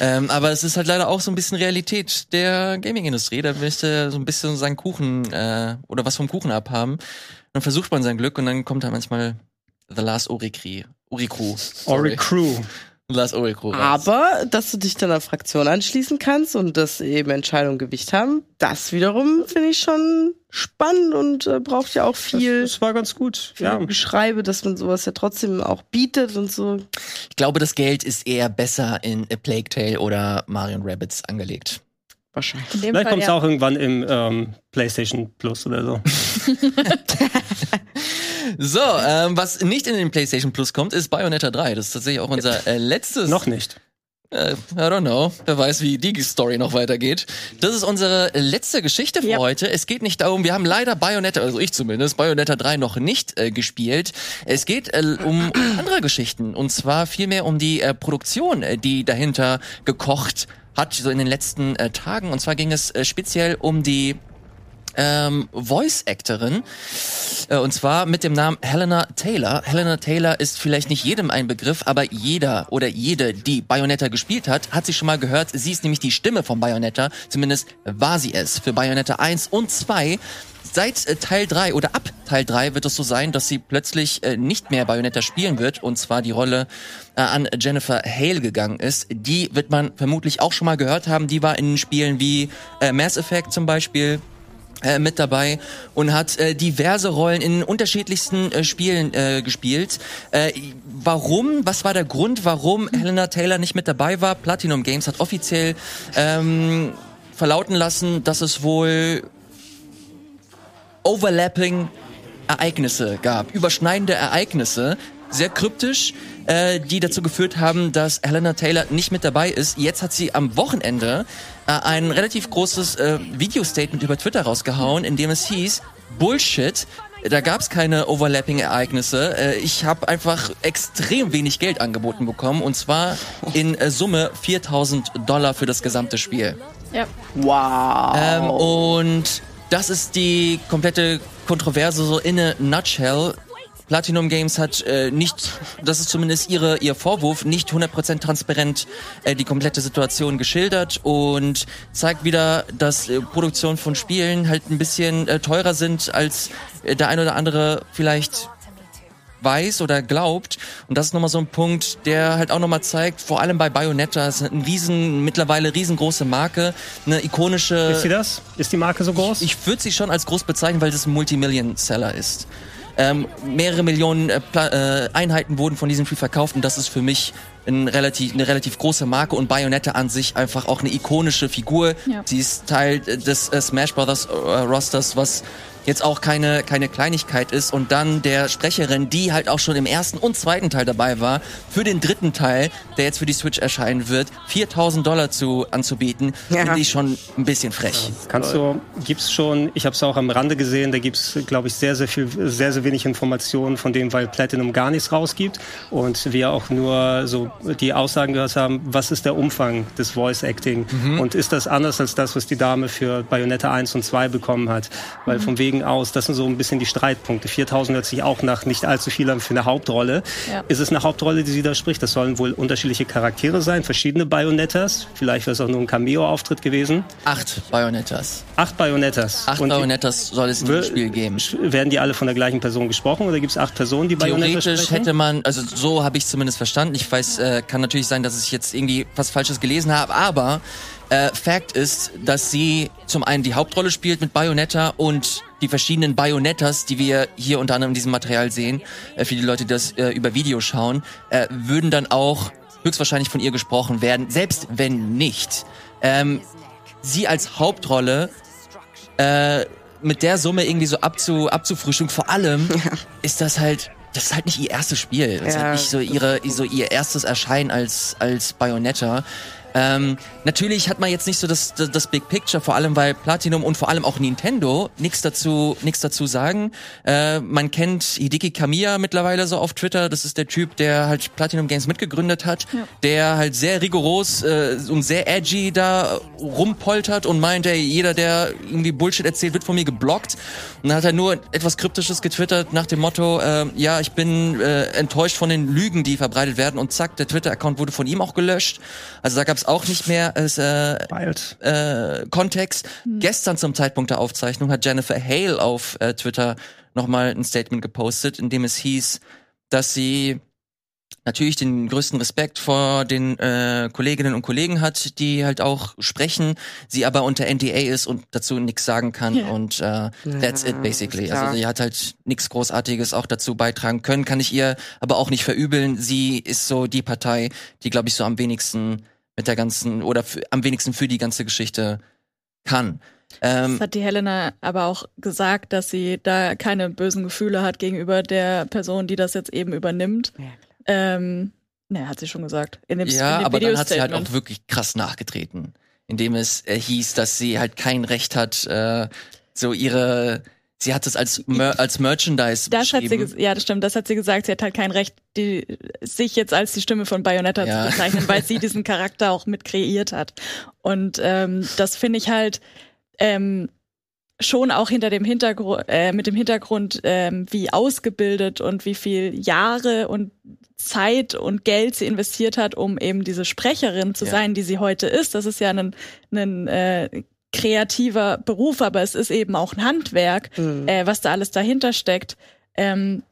Ähm, aber es ist halt leider auch so ein bisschen Realität der Gaming-Industrie. Da möchte so ein bisschen seinen Kuchen äh, oder was vom Kuchen abhaben. Dann versucht man sein Glück und dann kommt da manchmal The Last Orikri. Urikru. Ori Orikru. raus. Aber, dass du dich dann einer Fraktion anschließen kannst und dass eben Entscheidungen Gewicht haben, das wiederum finde ich schon spannend und äh, braucht ja auch Das, viel, das war ganz gut. Ja. Geschreibe, dass man sowas ja trotzdem auch bietet und so. Ich glaube, das Geld ist eher besser in A Plague Tale oder Mario Rabbids angelegt. Wahrscheinlich. Vielleicht kommt es ja. auch irgendwann im ähm, PlayStation Plus oder so. <laughs> So, ähm, was nicht in den PlayStation Plus kommt, ist Bayonetta 3. Das ist tatsächlich auch unser äh, letztes. Noch nicht. Äh, I don't know. Wer weiß, wie die Story noch weitergeht. Das ist unsere letzte Geschichte für Ja. heute. Es geht nicht darum, wir haben leider Bayonetta, also ich zumindest, Bayonetta 3 noch nicht äh, gespielt. Es geht äh, um andere Geschichten. Und zwar vielmehr um die äh, Produktion, äh, die dahinter gekocht hat, so in den letzten äh, Tagen. Und zwar ging es äh, speziell um die ähm, Voice-Actorin. Äh, und zwar mit dem Namen Helena Taylor. Helena Taylor ist vielleicht nicht jedem ein Begriff, aber jeder oder jede, die Bayonetta gespielt hat, hat sie schon mal gehört. Sie ist nämlich die Stimme von Bayonetta. Zumindest war sie es für Bayonetta 1 und 2. Seit äh, Teil 3 oder ab Teil 3 wird es so sein, dass sie plötzlich äh, nicht mehr Bayonetta spielen wird und zwar die Rolle äh, an Jennifer Hale gegangen ist. Die wird man vermutlich auch schon mal gehört haben. Die war in Spielen wie Mass Effect zum Beispiel äh, mit dabei und hat äh, diverse Rollen in unterschiedlichsten äh, Spielen äh, gespielt. Äh, warum? Was war der Grund, warum Helena Taylor nicht mit dabei war? Platinum Games hat offiziell ähm, verlauten lassen, dass es wohl overlapping Ereignisse gab, überschneidende Ereignisse, sehr kryptisch, äh, die dazu geführt haben, dass Helena Taylor nicht mit dabei ist. Jetzt hat sie am Wochenende äh, ein relativ großes äh, Video-Statement über Twitter rausgehauen, in dem es hieß, Bullshit, da gab es keine Overlapping-Ereignisse. Äh, ich habe einfach extrem wenig Geld angeboten bekommen und zwar in äh, Summe 4000 Dollar für das gesamte Spiel. Ja. Wow. Ähm, und das ist die komplette Kontroverse so in a nutshell. Platinum Games hat äh, nicht, das ist zumindest ihre, ihr Vorwurf, nicht 100% transparent äh, die komplette Situation geschildert und zeigt wieder, dass äh, Produktion von Spielen halt ein bisschen äh, teurer sind, als äh, der ein oder andere vielleicht weiß oder glaubt. Und das ist nochmal so ein Punkt, der halt auch nochmal zeigt, vor allem bei Bayonetta, ist ein riesen, mittlerweile riesengroße Marke, eine ikonische... Ist sie das? Ist die Marke so groß? Ich würde sie schon als groß bezeichnen, weil es ein Multimillion-Seller ist. Ähm, mehrere Millionen äh, äh, Einheiten wurden von diesem Spiel verkauft und das ist für mich ein relativ, eine relativ große Marke und Bayonetta an sich einfach auch eine ikonische Figur. Ja. Sie ist Teil des äh, Smash Brothers äh, Rosters, was jetzt auch keine, keine Kleinigkeit ist und dann der Sprecherin, die halt auch schon im ersten und zweiten Teil dabei war, für den dritten Teil, der jetzt für die Switch erscheinen wird, 4000 Dollar zu, anzubieten, Ja. finde ich schon ein bisschen frech. Kannst du, gibt's schon, ich habe es auch am Rande gesehen, da gibt's, glaube ich, sehr, sehr viel, sehr, sehr wenig Informationen von dem, weil Platinum gar nichts rausgibt und wir auch nur so die Aussagen gehört haben, was ist der Umfang des Voice Acting und ist das anders als das, was die Dame für Bayonetta 1 und 2 bekommen hat? Weil von wegen aus, das sind so ein bisschen die Streitpunkte. 4000 hört sich auch nach nicht allzu viel an für eine Hauptrolle. Ja. Ist es eine Hauptrolle, die sie da spricht? Das sollen wohl unterschiedliche Charaktere sein, verschiedene Bayonettas. Vielleicht wäre es auch nur ein Cameo-Auftritt gewesen. Acht Bayonettas. Acht Bayonettas. Acht Und Bayonettas soll es in dem Spiel geben. Werden die alle von der gleichen Person gesprochen oder gibt es acht Personen, die Bayonetta Theoretisch sprechen? hätte man, also so habe ich zumindest verstanden. Ich weiß, äh, kann natürlich sein, dass ich jetzt irgendwie was Falsches gelesen habe, aber äh, Fact ist, dass sie zum einen die Hauptrolle spielt mit Bayonetta und die verschiedenen Bayonettas, die wir hier unter anderem in diesem Material sehen, äh, für die Leute, die das äh, über Video schauen, äh, würden dann auch höchstwahrscheinlich von ihr gesprochen werden, selbst wenn nicht. Ähm, sie als Hauptrolle äh, mit der Summe irgendwie so abzu, abzufrühstücken. Vor allem <laughs> ist das halt, das ist halt nicht ihr erstes Spiel. Das ist Ja. halt nicht so ihre, so ihr erstes Erscheinen als, als Bayonetta. Ähm, natürlich hat man jetzt nicht so das, das, das Big Picture, vor allem weil Platinum und vor allem auch Nintendo nichts dazu, nichts dazu sagen. Äh, man kennt Hideki Kamiya mittlerweile so auf Twitter. Das ist der Typ, der halt Platinum Games mitgegründet hat, der halt sehr rigoros äh, und sehr edgy da rumpoltert und meint, ey, jeder, der irgendwie Bullshit erzählt, wird von mir geblockt. Und dann hat er nur etwas Kryptisches getwittert nach dem Motto, äh, ja, ich bin äh, enttäuscht von den Lügen, die verbreitet werden. Und zack, der Twitter-Account wurde von ihm auch gelöscht. Also da gab es auch nicht mehr als äh, Bald. äh, Kontext. Gestern zum Zeitpunkt der Aufzeichnung hat Jennifer Hale auf äh, Twitter nochmal ein Statement gepostet, in dem es hieß, dass sie natürlich den größten Respekt vor den äh, Kolleginnen und Kollegen hat, die halt auch sprechen, sie aber unter NDA ist und dazu nichts sagen kann Ja. und äh, that's it basically. ist klar. Also sie hat halt nichts Großartiges auch dazu beitragen können, kann ich ihr aber auch nicht verübeln. Sie ist so die Partei, die glaube ich so am wenigsten mit der ganzen oder für, am wenigsten für die ganze Geschichte kann. Ähm, Das hat die Helena aber auch gesagt, dass sie da keine bösen Gefühle hat gegenüber der Person, die das jetzt eben übernimmt. Ja, Ähm, ne, hat sie schon gesagt. In dem, ja, in dem aber dann hat sie halt auch wirklich krass nachgetreten, indem es äh, hieß, dass sie halt kein Recht hat, äh, so ihre, sie hat es als Mer als Merchandise Das hat sie, beschrieben. ja, das stimmt. Das hat sie gesagt. Sie hat halt kein Recht, die, sich jetzt als die Stimme von Bayonetta Ja. zu bezeichnen, weil sie diesen Charakter auch mit kreiert hat. Und ähm, das finde ich halt ähm, schon auch hinter dem Hintergrund, äh, mit dem Hintergrund, ähm, wie ausgebildet und wie viel Jahre und Zeit und Geld sie investiert hat, um eben diese Sprecherin zu Ja. sein, die sie heute ist. Das ist ja ein, ein äh, kreativer Beruf, aber es ist eben auch ein Handwerk, Mhm. äh, was da alles dahinter steckt. Ähm,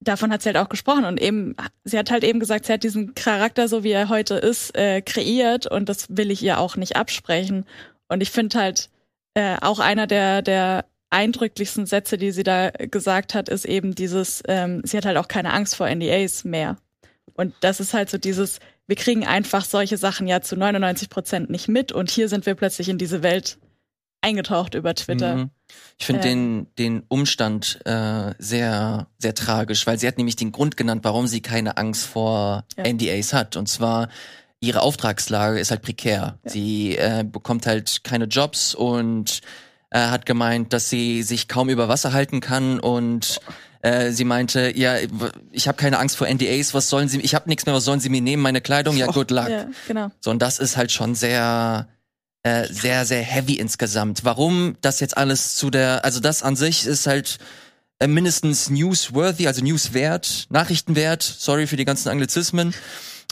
davon hat sie halt auch gesprochen und eben, sie hat halt eben gesagt, sie hat diesen Charakter, so wie er heute ist, äh, kreiert und das will ich ihr auch nicht absprechen. Und ich finde halt, äh, auch einer der, der eindrücklichsten Sätze, die sie da gesagt hat, ist eben dieses, ähm, sie hat halt auch keine Angst vor NDAs mehr. Und das ist halt so dieses, wir kriegen einfach solche Sachen ja zu 99 Prozent nicht mit und hier sind wir plötzlich in diese Welt eingetaucht über Twitter. Mhm. Ich finde Äh. den, den Umstand äh, sehr, sehr tragisch, weil sie hat nämlich den Grund genannt, warum sie keine Angst vor Ja. NDAs hat. Und zwar, ihre Auftragslage ist halt prekär. Ja. Sie äh, bekommt halt keine Jobs und äh, hat gemeint, dass sie sich kaum über Wasser halten kann und äh, sie meinte, ja, ich habe keine Angst vor NDAs, was sollen sie, ich habe nichts mehr, was sollen sie mir nehmen, meine Kleidung, ja, good luck. Ja, genau. So, und das ist halt schon sehr, äh, sehr, sehr heavy insgesamt. Warum das jetzt alles zu der, also das an sich ist halt äh, mindestens newsworthy, also newswert, nachrichtenwert, sorry für die ganzen Anglizismen.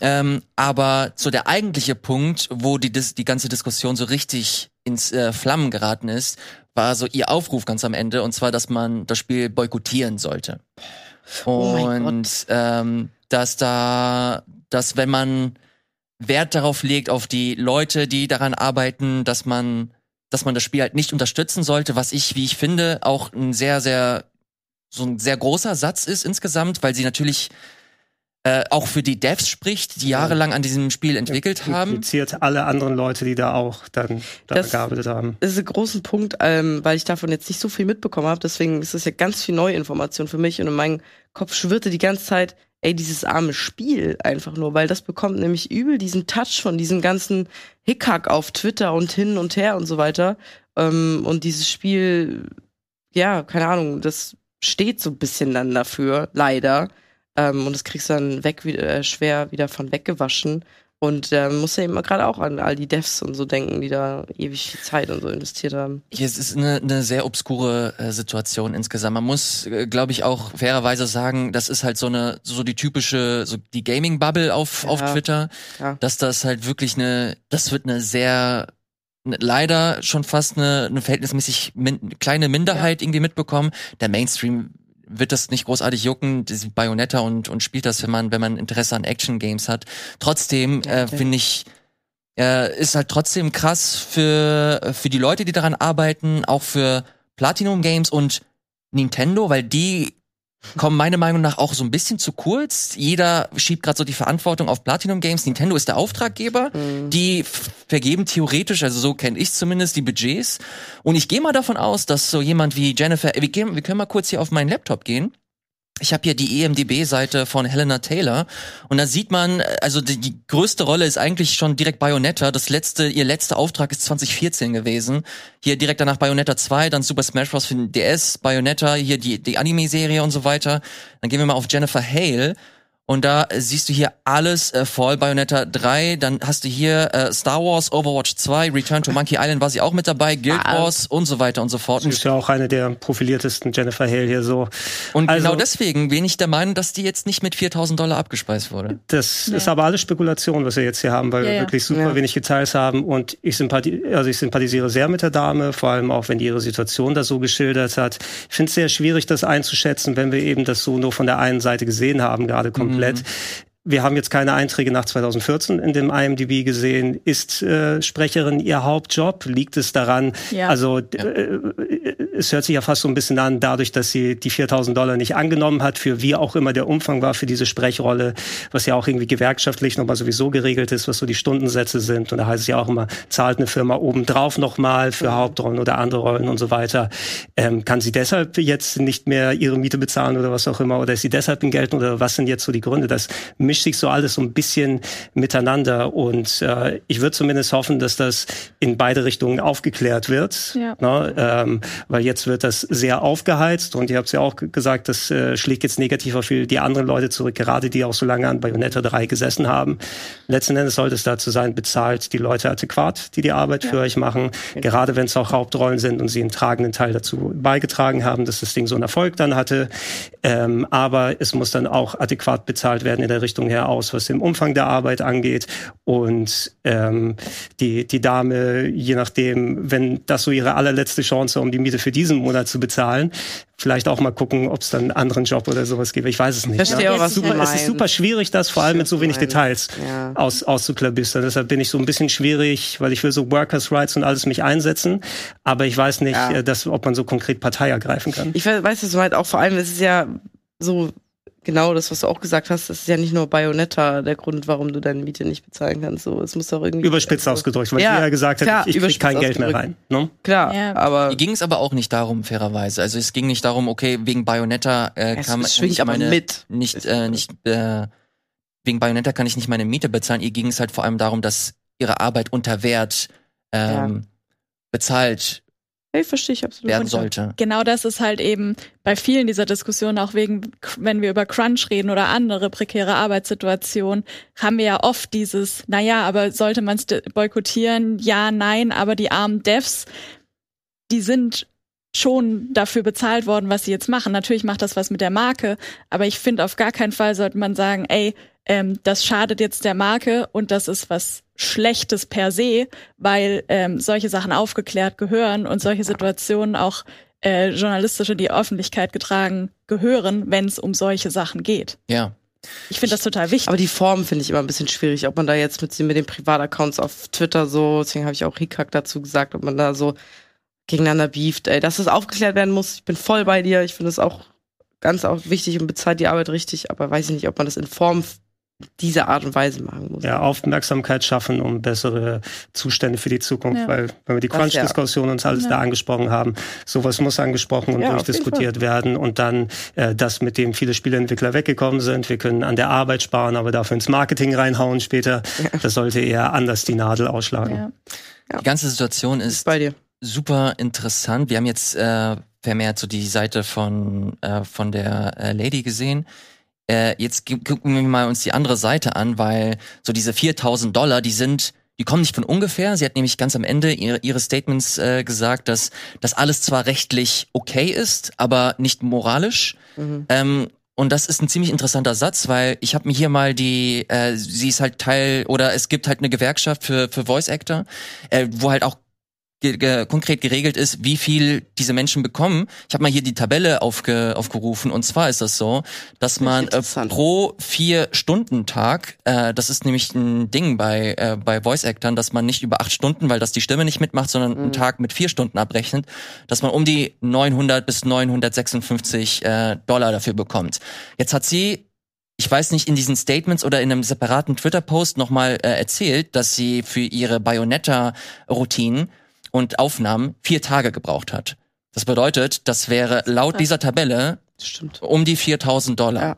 Ähm, aber so der eigentliche Punkt, wo die, die ganze Diskussion so richtig ins äh, Flammen geraten ist, war so ihr Aufruf ganz am Ende, und zwar, dass man das Spiel boykottieren sollte. Oh und ähm, dass da, dass wenn man Wert darauf legt, auf die Leute, die daran arbeiten, dass man, dass man das Spiel halt nicht unterstützen sollte, was ich, wie ich finde, auch ein sehr, sehr, so ein sehr großer Satz ist insgesamt, weil sie natürlich äh, auch für die Devs spricht, die jahrelang an diesem Spiel entwickelt haben. Impliziert alle anderen Leute, die da auch dann daran Das- gearbeitet haben. Das ist ein großer Punkt, ähm, weil ich davon jetzt nicht so viel mitbekommen habe. Deswegen ist das ja ganz viel neue Information für mich. Und in meinem Kopf schwirrte die ganze Zeit, ey, dieses arme Spiel einfach nur, weil das bekommt nämlich übel diesen Touch von diesem ganzen Hickhack auf Twitter und hin und her und so weiter. Ähm, und dieses Spiel, ja, keine Ahnung, das steht so ein bisschen dann dafür, leider. Ähm, und das kriegst du dann weg, wieder, äh, schwer wieder von weggewaschen. Und ähm, muss ja immer gerade auch an all die Devs und so denken, die da ewig viel Zeit und so investiert haben. Hier, es ist eine, eine sehr obskure äh, Situation insgesamt. Man muss, äh, glaube ich, auch fairerweise sagen, das ist halt so eine, so die typische, so die Gaming-Bubble auf, Ja. auf Twitter, Ja. dass das halt wirklich eine, das wird eine sehr, leider schon fast eine, eine verhältnismäßig min kleine Minderheit irgendwie mitbekommen. Der Mainstream wird das nicht großartig jucken, ist Bayonetta und, und spielt das, wenn man, wenn man Interesse an Action-Games hat. Trotzdem, Ja, äh, finde ich, äh, ist halt trotzdem krass für, für die Leute, die daran arbeiten, auch für Platinum Games und Nintendo, weil die kommen meiner Meinung nach auch so ein bisschen zu kurz. Jeder schiebt gerade so die Verantwortung auf Platinum Games. Nintendo ist der Auftraggeber. Mhm. Die vergeben theoretisch, also so kenne ich zumindest, die Budgets. Und ich gehe mal davon aus, dass so jemand wie Jennifer, wir, gehen, wir können mal kurz hier auf meinen Laptop gehen. Ich habe hier die EMDB-Seite von Helena Taylor und da sieht man, also die, die größte Rolle ist eigentlich schon direkt Bayonetta. Das letzte, ihr letzter Auftrag ist 2014 gewesen. Hier direkt danach Bayonetta 2, dann Super Smash Bros. für den DS, Bayonetta, hier die, die Anime-Serie und so weiter. Dann gehen wir mal auf Jennifer Hale. Und da siehst du hier alles äh, voll. Bayonetta 3, dann hast du hier äh, Star Wars, Overwatch 2, Return to Monkey Island war sie auch mit dabei, Guild Ah. Wars und so weiter und so fort. Sie ist ja auch eine der profiliertesten Jennifer Hale hier so. Und Also- genau deswegen bin ich der Meinung, dass die jetzt nicht mit 4000 Dollar abgespeist wurde. Das Ja. ist aber alles Spekulation, was wir jetzt hier haben, weil Ja, wir ja. wirklich super Ja. wenig Details haben. Und ich, sympathi also ich sympathisiere sehr mit der Dame, vor allem auch, wenn die ihre Situation da so geschildert hat. Ich finde es sehr schwierig, das einzuschätzen, wenn wir eben das so nur von der einen Seite gesehen haben, gerade komplett. komplett. Mhm. Wir haben jetzt keine Einträge nach 2014 in dem IMDb gesehen. Ist äh, Sprecherin ihr Hauptjob? Liegt es daran? Ja. Also äh, es hört sich ja fast so ein bisschen an, dadurch, dass sie die 4000 Dollar nicht angenommen hat, für wie auch immer der Umfang war für diese Sprechrolle, was ja auch irgendwie gewerkschaftlich nochmal sowieso geregelt ist, was so die Stundensätze sind. Und da heißt es ja auch immer, zahlt eine Firma obendrauf nochmal für Hauptrollen oder andere Rollen und so weiter. Ähm, kann sie deshalb jetzt nicht mehr ihre Miete bezahlen oder was auch immer? Oder ist sie deshalb in Geld oder was sind jetzt so die Gründe? Das mischt sich so alles so ein bisschen miteinander. Und äh, ich würde zumindest hoffen, dass das in beide Richtungen aufgeklärt wird. Ja. Ne? Ähm, weil jetzt wird das sehr aufgeheizt und ihr habt es ja auch gesagt, das äh, schlägt jetzt negativ auf die anderen Leute zurück, gerade die auch so lange an Bayonetta 3 gesessen haben. Letzten Endes sollte es dazu sein, bezahlt die Leute adäquat, die die Arbeit für euch machen, gerade wenn es auch Hauptrollen sind und sie einen tragenden Teil dazu beigetragen haben, dass das Ding so einen Erfolg dann hatte. Ähm, aber es muss dann auch adäquat bezahlt werden in der Richtung her aus, was den Umfang der Arbeit angeht. Und ähm, die, die Dame, je nachdem, wenn das so ihre allerletzte Chance, um die Miete für diesen Monat zu bezahlen, vielleicht auch mal gucken, ob es dann einen anderen Job oder sowas gibt. Ich weiß es nicht. Verstehe auch, was du super, es ist super schwierig, das vor allem mit so wenig. Details Ja. aus, auszuklabüstern. Deshalb bin ich so ein bisschen schwierig, weil ich will so Workers' Rights und alles mich einsetzen. Aber ich weiß nicht, Ja. äh, dass, ob man so konkret Partei ergreifen kann. Ich weiß, weiß das soweit auch, vor allem, es ist ja so genau das, was du auch gesagt hast, es ist ja nicht nur Bayonetta der Grund, warum du deine Miete nicht bezahlen kannst. So, es muss doch irgendwie. Überspitzt also, ausgedrückt, weil Ja, sie ja gesagt klar, hat, ich, ich krieg kein Geld mehr rein. Ne? Klar, Ja. aber Hier ging es aber auch nicht darum, fairerweise. Also es ging nicht darum, okay, wegen Bayonetta äh, Es kann, ich aber meine mit. nicht äh, nicht äh, wegen Bayonetta kann ich nicht meine Miete bezahlen. Ihr ging es halt vor allem darum, dass ihre Arbeit unter Wert ähm, bezahlt Hey, verstehe ich absolut. werden sollte. Genau das ist halt eben bei vielen dieser Diskussionen, auch wegen, wenn wir über Crunch reden oder andere prekäre Arbeitssituationen, haben wir ja oft dieses, naja, aber sollte man es boykottieren? Ja, nein, aber die armen Devs, die sind schon dafür bezahlt worden, was sie jetzt machen. Natürlich macht das was mit der Marke, aber ich finde, auf gar keinen Fall sollte man sagen, ey, ähm, das schadet jetzt der Marke und das ist was Schlechtes per se, weil ähm, solche Sachen aufgeklärt gehören und solche Situationen auch äh, journalistisch in die Öffentlichkeit getragen gehören, wenn es um solche Sachen geht. Ja. Ich finde das total wichtig. Aber die Form finde ich immer ein bisschen schwierig, ob man da jetzt mit, mit den Privataccounts auf Twitter so, deswegen habe ich auch Hickhack dazu gesagt, ob man da so gegeneinander beeft, ey, dass das aufgeklärt werden muss. Ich bin voll bei dir. Ich finde das auch ganz auch wichtig und bezahlt die Arbeit richtig, aber weiß ich nicht, ob man das in Form dieser Art und Weise machen muss. Ja, Aufmerksamkeit schaffen, um bessere Zustände für die Zukunft, Ja. weil wenn wir die. Crunch-Diskussion uns alles Ja. da angesprochen haben, sowas muss angesprochen und Ja, durchdiskutiert werden und dann äh, das, mit dem viele Spieleentwickler weggekommen sind. Wir können an der Arbeit sparen, aber dafür ins Marketing reinhauen später. Das sollte eher anders die Nadel ausschlagen. Ja. Die ganze Situation Ist ist bei dir. super interessant. Wir haben jetzt äh, vermehrt so die Seite von, äh, von der äh, Lady gesehen. Äh, jetzt gu- gucken wir mal uns die andere Seite an, weil so diese 4000 Dollar, die sind, die kommen nicht von ungefähr. Sie hat nämlich ganz am Ende ihre, ihre Statements äh, gesagt, dass das alles zwar rechtlich okay ist, aber nicht moralisch. Ähm, und das ist ein ziemlich interessanter Satz, weil ich habe mir hier mal die, äh, sie ist halt Teil oder es gibt halt eine Gewerkschaft für für Voice Actor, äh, wo halt auch ge ge konkret geregelt ist, wie viel diese Menschen bekommen. Ich habe mal hier die Tabelle aufge aufgerufen und zwar ist das so, dass man äh, pro vier Stunden Tag, äh, das ist nämlich ein Ding bei äh, bei Voice Actern, dass man nicht über acht Stunden, weil das die Stimme nicht mitmacht, sondern einen Tag mit vier Stunden abrechnet, dass man um die 900 bis 956 äh, Dollar dafür bekommt. Jetzt hat sie ich weiß nicht, in diesen Statements oder in einem separaten Twitter-Post nochmal äh, erzählt, dass sie für ihre Bayonetta-Routinen und Aufnahmen vier Tage gebraucht hat. Das bedeutet, das wäre laut dieser Tabelle stimmt. um die 4000 Dollar. Ja.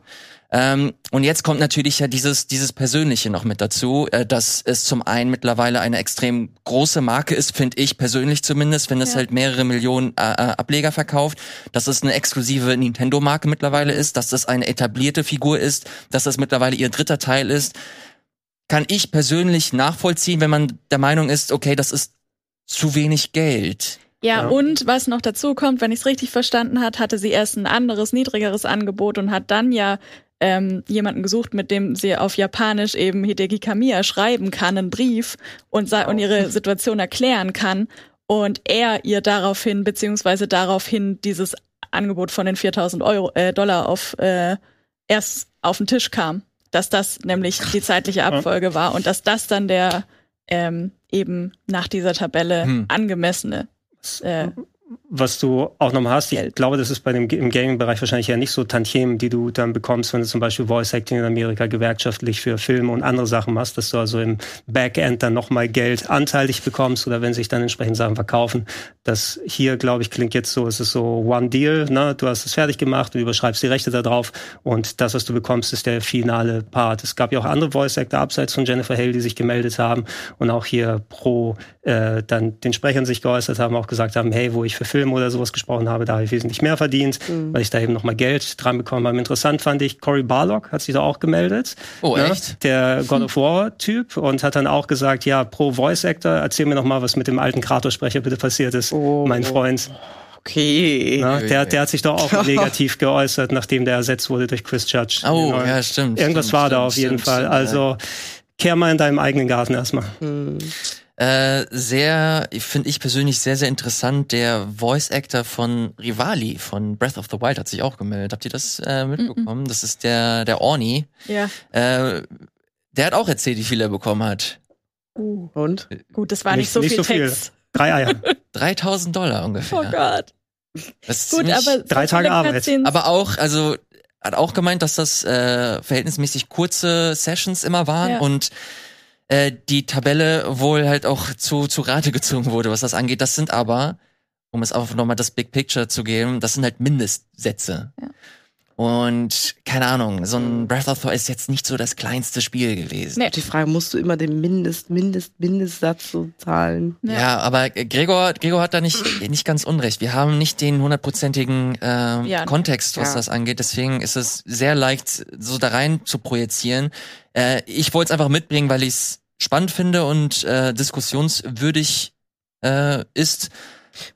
Ähm, und jetzt kommt natürlich ja dieses, dieses Persönliche noch mit dazu, äh, dass es zum einen mittlerweile eine extrem große Marke ist, finde ich persönlich zumindest, wenn es Ja. halt mehrere Millionen äh, äh, Ableger verkauft, dass es eine exklusive Nintendo-Marke mittlerweile ist, dass das eine etablierte Figur ist, dass das mittlerweile ihr dritter Teil ist, kann ich persönlich nachvollziehen, wenn man der Meinung ist, okay, das ist zu wenig Geld. Ja, Ja. und was noch dazu kommt, wenn ich es richtig verstanden hat, hatte sie erst ein anderes, niedrigeres Angebot und hat dann ja ähm, jemanden gesucht, mit dem sie auf Japanisch eben Hideki Kamiya schreiben kann, einen Brief und, sa- und ihre Situation erklären kann und er ihr daraufhin, beziehungsweise daraufhin dieses Angebot von den 4000 Euro, äh, Dollar auf, äh, erst auf den Tisch kam. Dass das nämlich die zeitliche Abfolge war und dass das dann der ähm, eben nach dieser Tabelle Hm. angemessene äh, was du auch nochmal hast, ich glaube, das ist bei dem im Gaming-Bereich wahrscheinlich ja nicht so Tantiemen, die du dann bekommst, wenn du zum Beispiel Voice Acting in Amerika gewerkschaftlich für Filme und andere Sachen machst, dass du also im Backend dann nochmal Geld anteilig bekommst oder wenn sich dann entsprechend Sachen verkaufen. Das hier, glaube ich, klingt jetzt so, es ist so One Deal, ne? Du hast es fertig gemacht, du überschreibst die Rechte da drauf und das, was du bekommst, ist der finale Part. Es gab ja auch andere Voice Actor abseits von Jennifer Hale, die sich gemeldet haben und auch hier pro äh, dann den Sprechern sich geäußert haben, auch gesagt haben, hey, wo ich für Filme oder sowas gesprochen habe, da habe ich wesentlich mehr verdient, weil ich da eben nochmal Geld dran bekommen habe. Interessant fand ich, Cory Barlock hat sich da auch gemeldet. Oh, ne? echt? Der God of War Typ und hat dann auch gesagt, ja, pro Voice Actor, erzähl mir noch mal, was mit dem alten Kratos-Sprecher bitte passiert ist, Oh. mein Freund. Okay. Ne? Der, der hat sich doch auch <laughs> negativ geäußert, nachdem der ersetzt wurde durch Chris Judge. Oh, Genau. ja, stimmt. Irgendwas stimmt, war da stimmt, auf jeden stimmt, Fall. stimmt, also kehr mal in deinem eigenen Garten erstmal. Äh, sehr, finde ich persönlich sehr, sehr interessant. Der Voice Actor von Rivali von Breath of the Wild hat sich auch gemeldet. Habt ihr das äh, mitbekommen? Das ist der, der Orni. ja. Äh, der hat auch erzählt, wie viel er bekommen hat. Und? Gut, das war nicht, Nicht- so nicht viel so viel. Text. Drei Eier. <laughs> 3000 Dollar ungefähr. Oh Gott. Das ist Gut, aber Drei so Tage Arbeit. Aber auch, also hat auch gemeint, dass das äh, verhältnismäßig kurze Sessions immer waren Ja. und äh, die Tabelle wohl halt auch zu, zu Rate gezogen wurde, was das angeht. Das sind aber, um es auch nochmal das Big Picture zu geben, das sind halt Mindestsätze. Ja. Und keine Ahnung, so ein Breath of the Wild ist jetzt nicht so das kleinste Spiel gewesen. Nee. Die Frage, musst du immer den Mindest, Mindest, Mindestsatz so zahlen? Ja. ja, aber Gregor, Gregor hat da nicht, nicht ganz unrecht. Wir haben nicht den hundertprozentigen äh, ja. Kontext, was ja. das angeht. Deswegen ist es sehr leicht, so da rein zu projizieren. Äh, ich wollte es einfach mitbringen, weil ich es spannend finde und äh, diskussionswürdig äh, ist.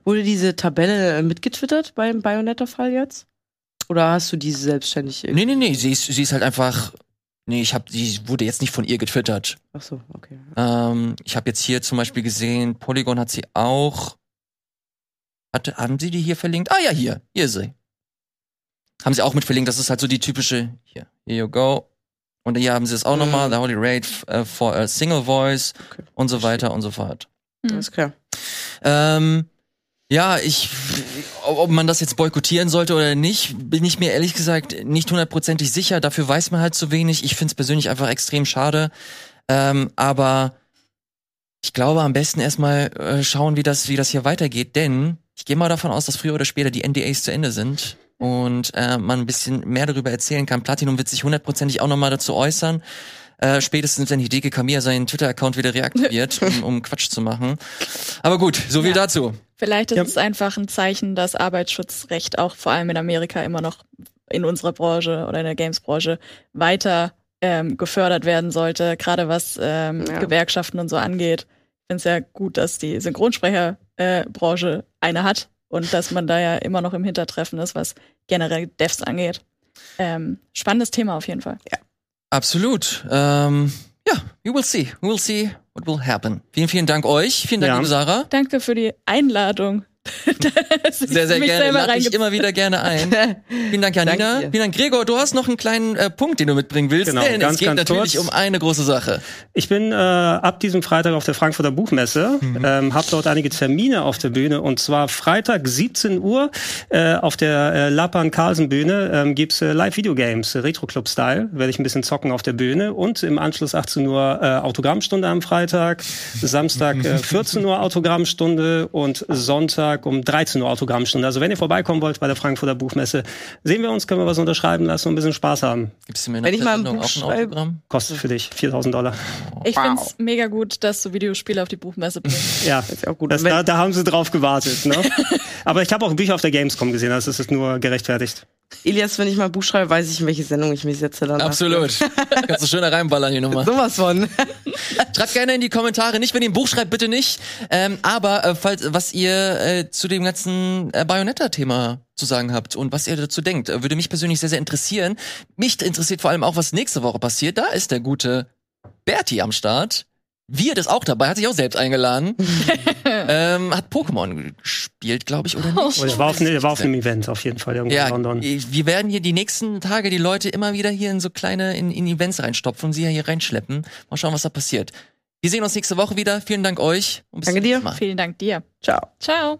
Wurde diese Tabelle mitgetwittert beim Bayonetta-Fall jetzt? Oder hast du diese selbstständig? Nee, nee, nee, sie ist, sie ist halt einfach. Nee, ich habe, die wurde jetzt nicht von ihr getwittert. Ach so, okay. Ähm, ich habe jetzt hier zum Beispiel gesehen, Polygon hat sie auch. Hatte, haben sie die hier verlinkt? Ah ja, hier, hier ist sie. Haben sie auch mit verlinkt. Das ist halt so die typische. Hier, here you go. Und hier haben sie es auch mhm. nochmal, the Holy Raid uh, for a Single Voice okay. und so weiter und so fort. Mhm. Alles klar. Ähm, ja, ich, ob man das jetzt boykottieren sollte oder nicht, bin ich mir ehrlich gesagt nicht hundertprozentig sicher. Dafür weiß man halt zu wenig. Ich finde es persönlich einfach extrem schade. Ähm, aber ich glaube, am besten erstmal äh, schauen, wie das, wie das hier weitergeht, denn ich gehe mal davon aus, dass früher oder später die NDAs zu Ende sind und äh, man ein bisschen mehr darüber erzählen kann. Platinum wird sich hundertprozentig auch nochmal dazu äußern. Äh, spätestens wenn Hideki Kamiya seinen Twitter-Account wieder reaktiviert, <laughs> um, um Quatsch zu machen. Aber gut, so viel ja. dazu. Vielleicht ist ja. es einfach ein Zeichen, dass Arbeitsschutzrecht auch vor allem in Amerika immer noch in unserer Branche oder in der Games-Branche weiter ähm, gefördert werden sollte, gerade was ähm, ja. Gewerkschaften und so angeht. Ich finde es ja gut, dass die Synchronsprecherbranche äh, eine hat und dass man da ja immer noch im Hintertreffen ist, was generell Devs angeht. Ähm, spannendes Thema auf jeden Fall. Ja. Absolut. Ähm, ja, we will see. We will see what will happen. Vielen, vielen Dank euch. Vielen Dank, ja. liebe Sarah. Danke für die Einladung. <laughs> sehr, sehr gerne. Lade ich immer wieder gerne ein. <laughs> Vielen Dank, Janina. Vielen Dank, Gregor. Du hast noch einen kleinen äh, Punkt, den du mitbringen willst. Genau, denn ganz, es geht ganz natürlich kurz. um eine große Sache. Ich bin äh, ab diesem Freitag auf der Frankfurter Buchmesse, mhm. ähm, habe dort einige Termine auf der Bühne und zwar Freitag 17 Uhr äh, auf der äh, Lapan Carlsen Bühne ähm, gibt's äh, Live Video Games, Retro Club Style. Werde ich ein bisschen zocken auf der Bühne und im Anschluss 18 Uhr äh, Autogrammstunde am Freitag, Samstag <laughs> äh, 14 Uhr Autogrammstunde und Sonntag Samstag um 13 Uhr Autogrammstunde. Also wenn ihr vorbeikommen wollt bei der Frankfurter Buchmesse, sehen wir uns, können wir was unterschreiben lassen und ein bisschen Spaß haben. Gibst du mir wenn ich mal ein Buch auch ein Autogramm? Kostet für dich 4000 Dollar. Ich wow. find's mega gut, dass du Videospiele auf die Buchmesse bringst. <laughs> ja, ist auch gut. Das, da, da haben sie drauf gewartet. Ne? <laughs> Aber ich habe auch Bücher auf der Gamescom gesehen, also es ist nur gerechtfertigt. Elias, wenn ich mal ein Buch schreibe, weiß ich, in welche Sendung ich mich setze dann. Absolut. <laughs> Kannst du schön da reinballern, die Nummer. Sowas von. Schreibt gerne in die Kommentare, nicht wenn ihr ein Buch schreibt, bitte nicht. Ähm, aber äh, falls, was ihr äh, zu dem ganzen äh, Bayonetta-Thema zu sagen habt und was ihr dazu denkt, äh, würde mich persönlich sehr, sehr interessieren. Mich interessiert vor allem auch, was nächste Woche passiert. Da ist der gute Berti am Start. Wir das auch dabei, hat sich auch selbst eingeladen. <laughs> ähm, hat Pokémon gespielt, glaube ich, oder nicht? Oh, er war, auf, ne, war auf einem Event auf jeden Fall irgendwo ja, in London. Wir werden hier die nächsten Tage die Leute immer wieder hier in so kleine in, in Events reinstopfen und sie hier reinschleppen. Mal schauen, was da passiert. Wir sehen uns nächste Woche wieder. Vielen Dank euch. Danke dir. Vielen Dank dir. Ciao. Ciao.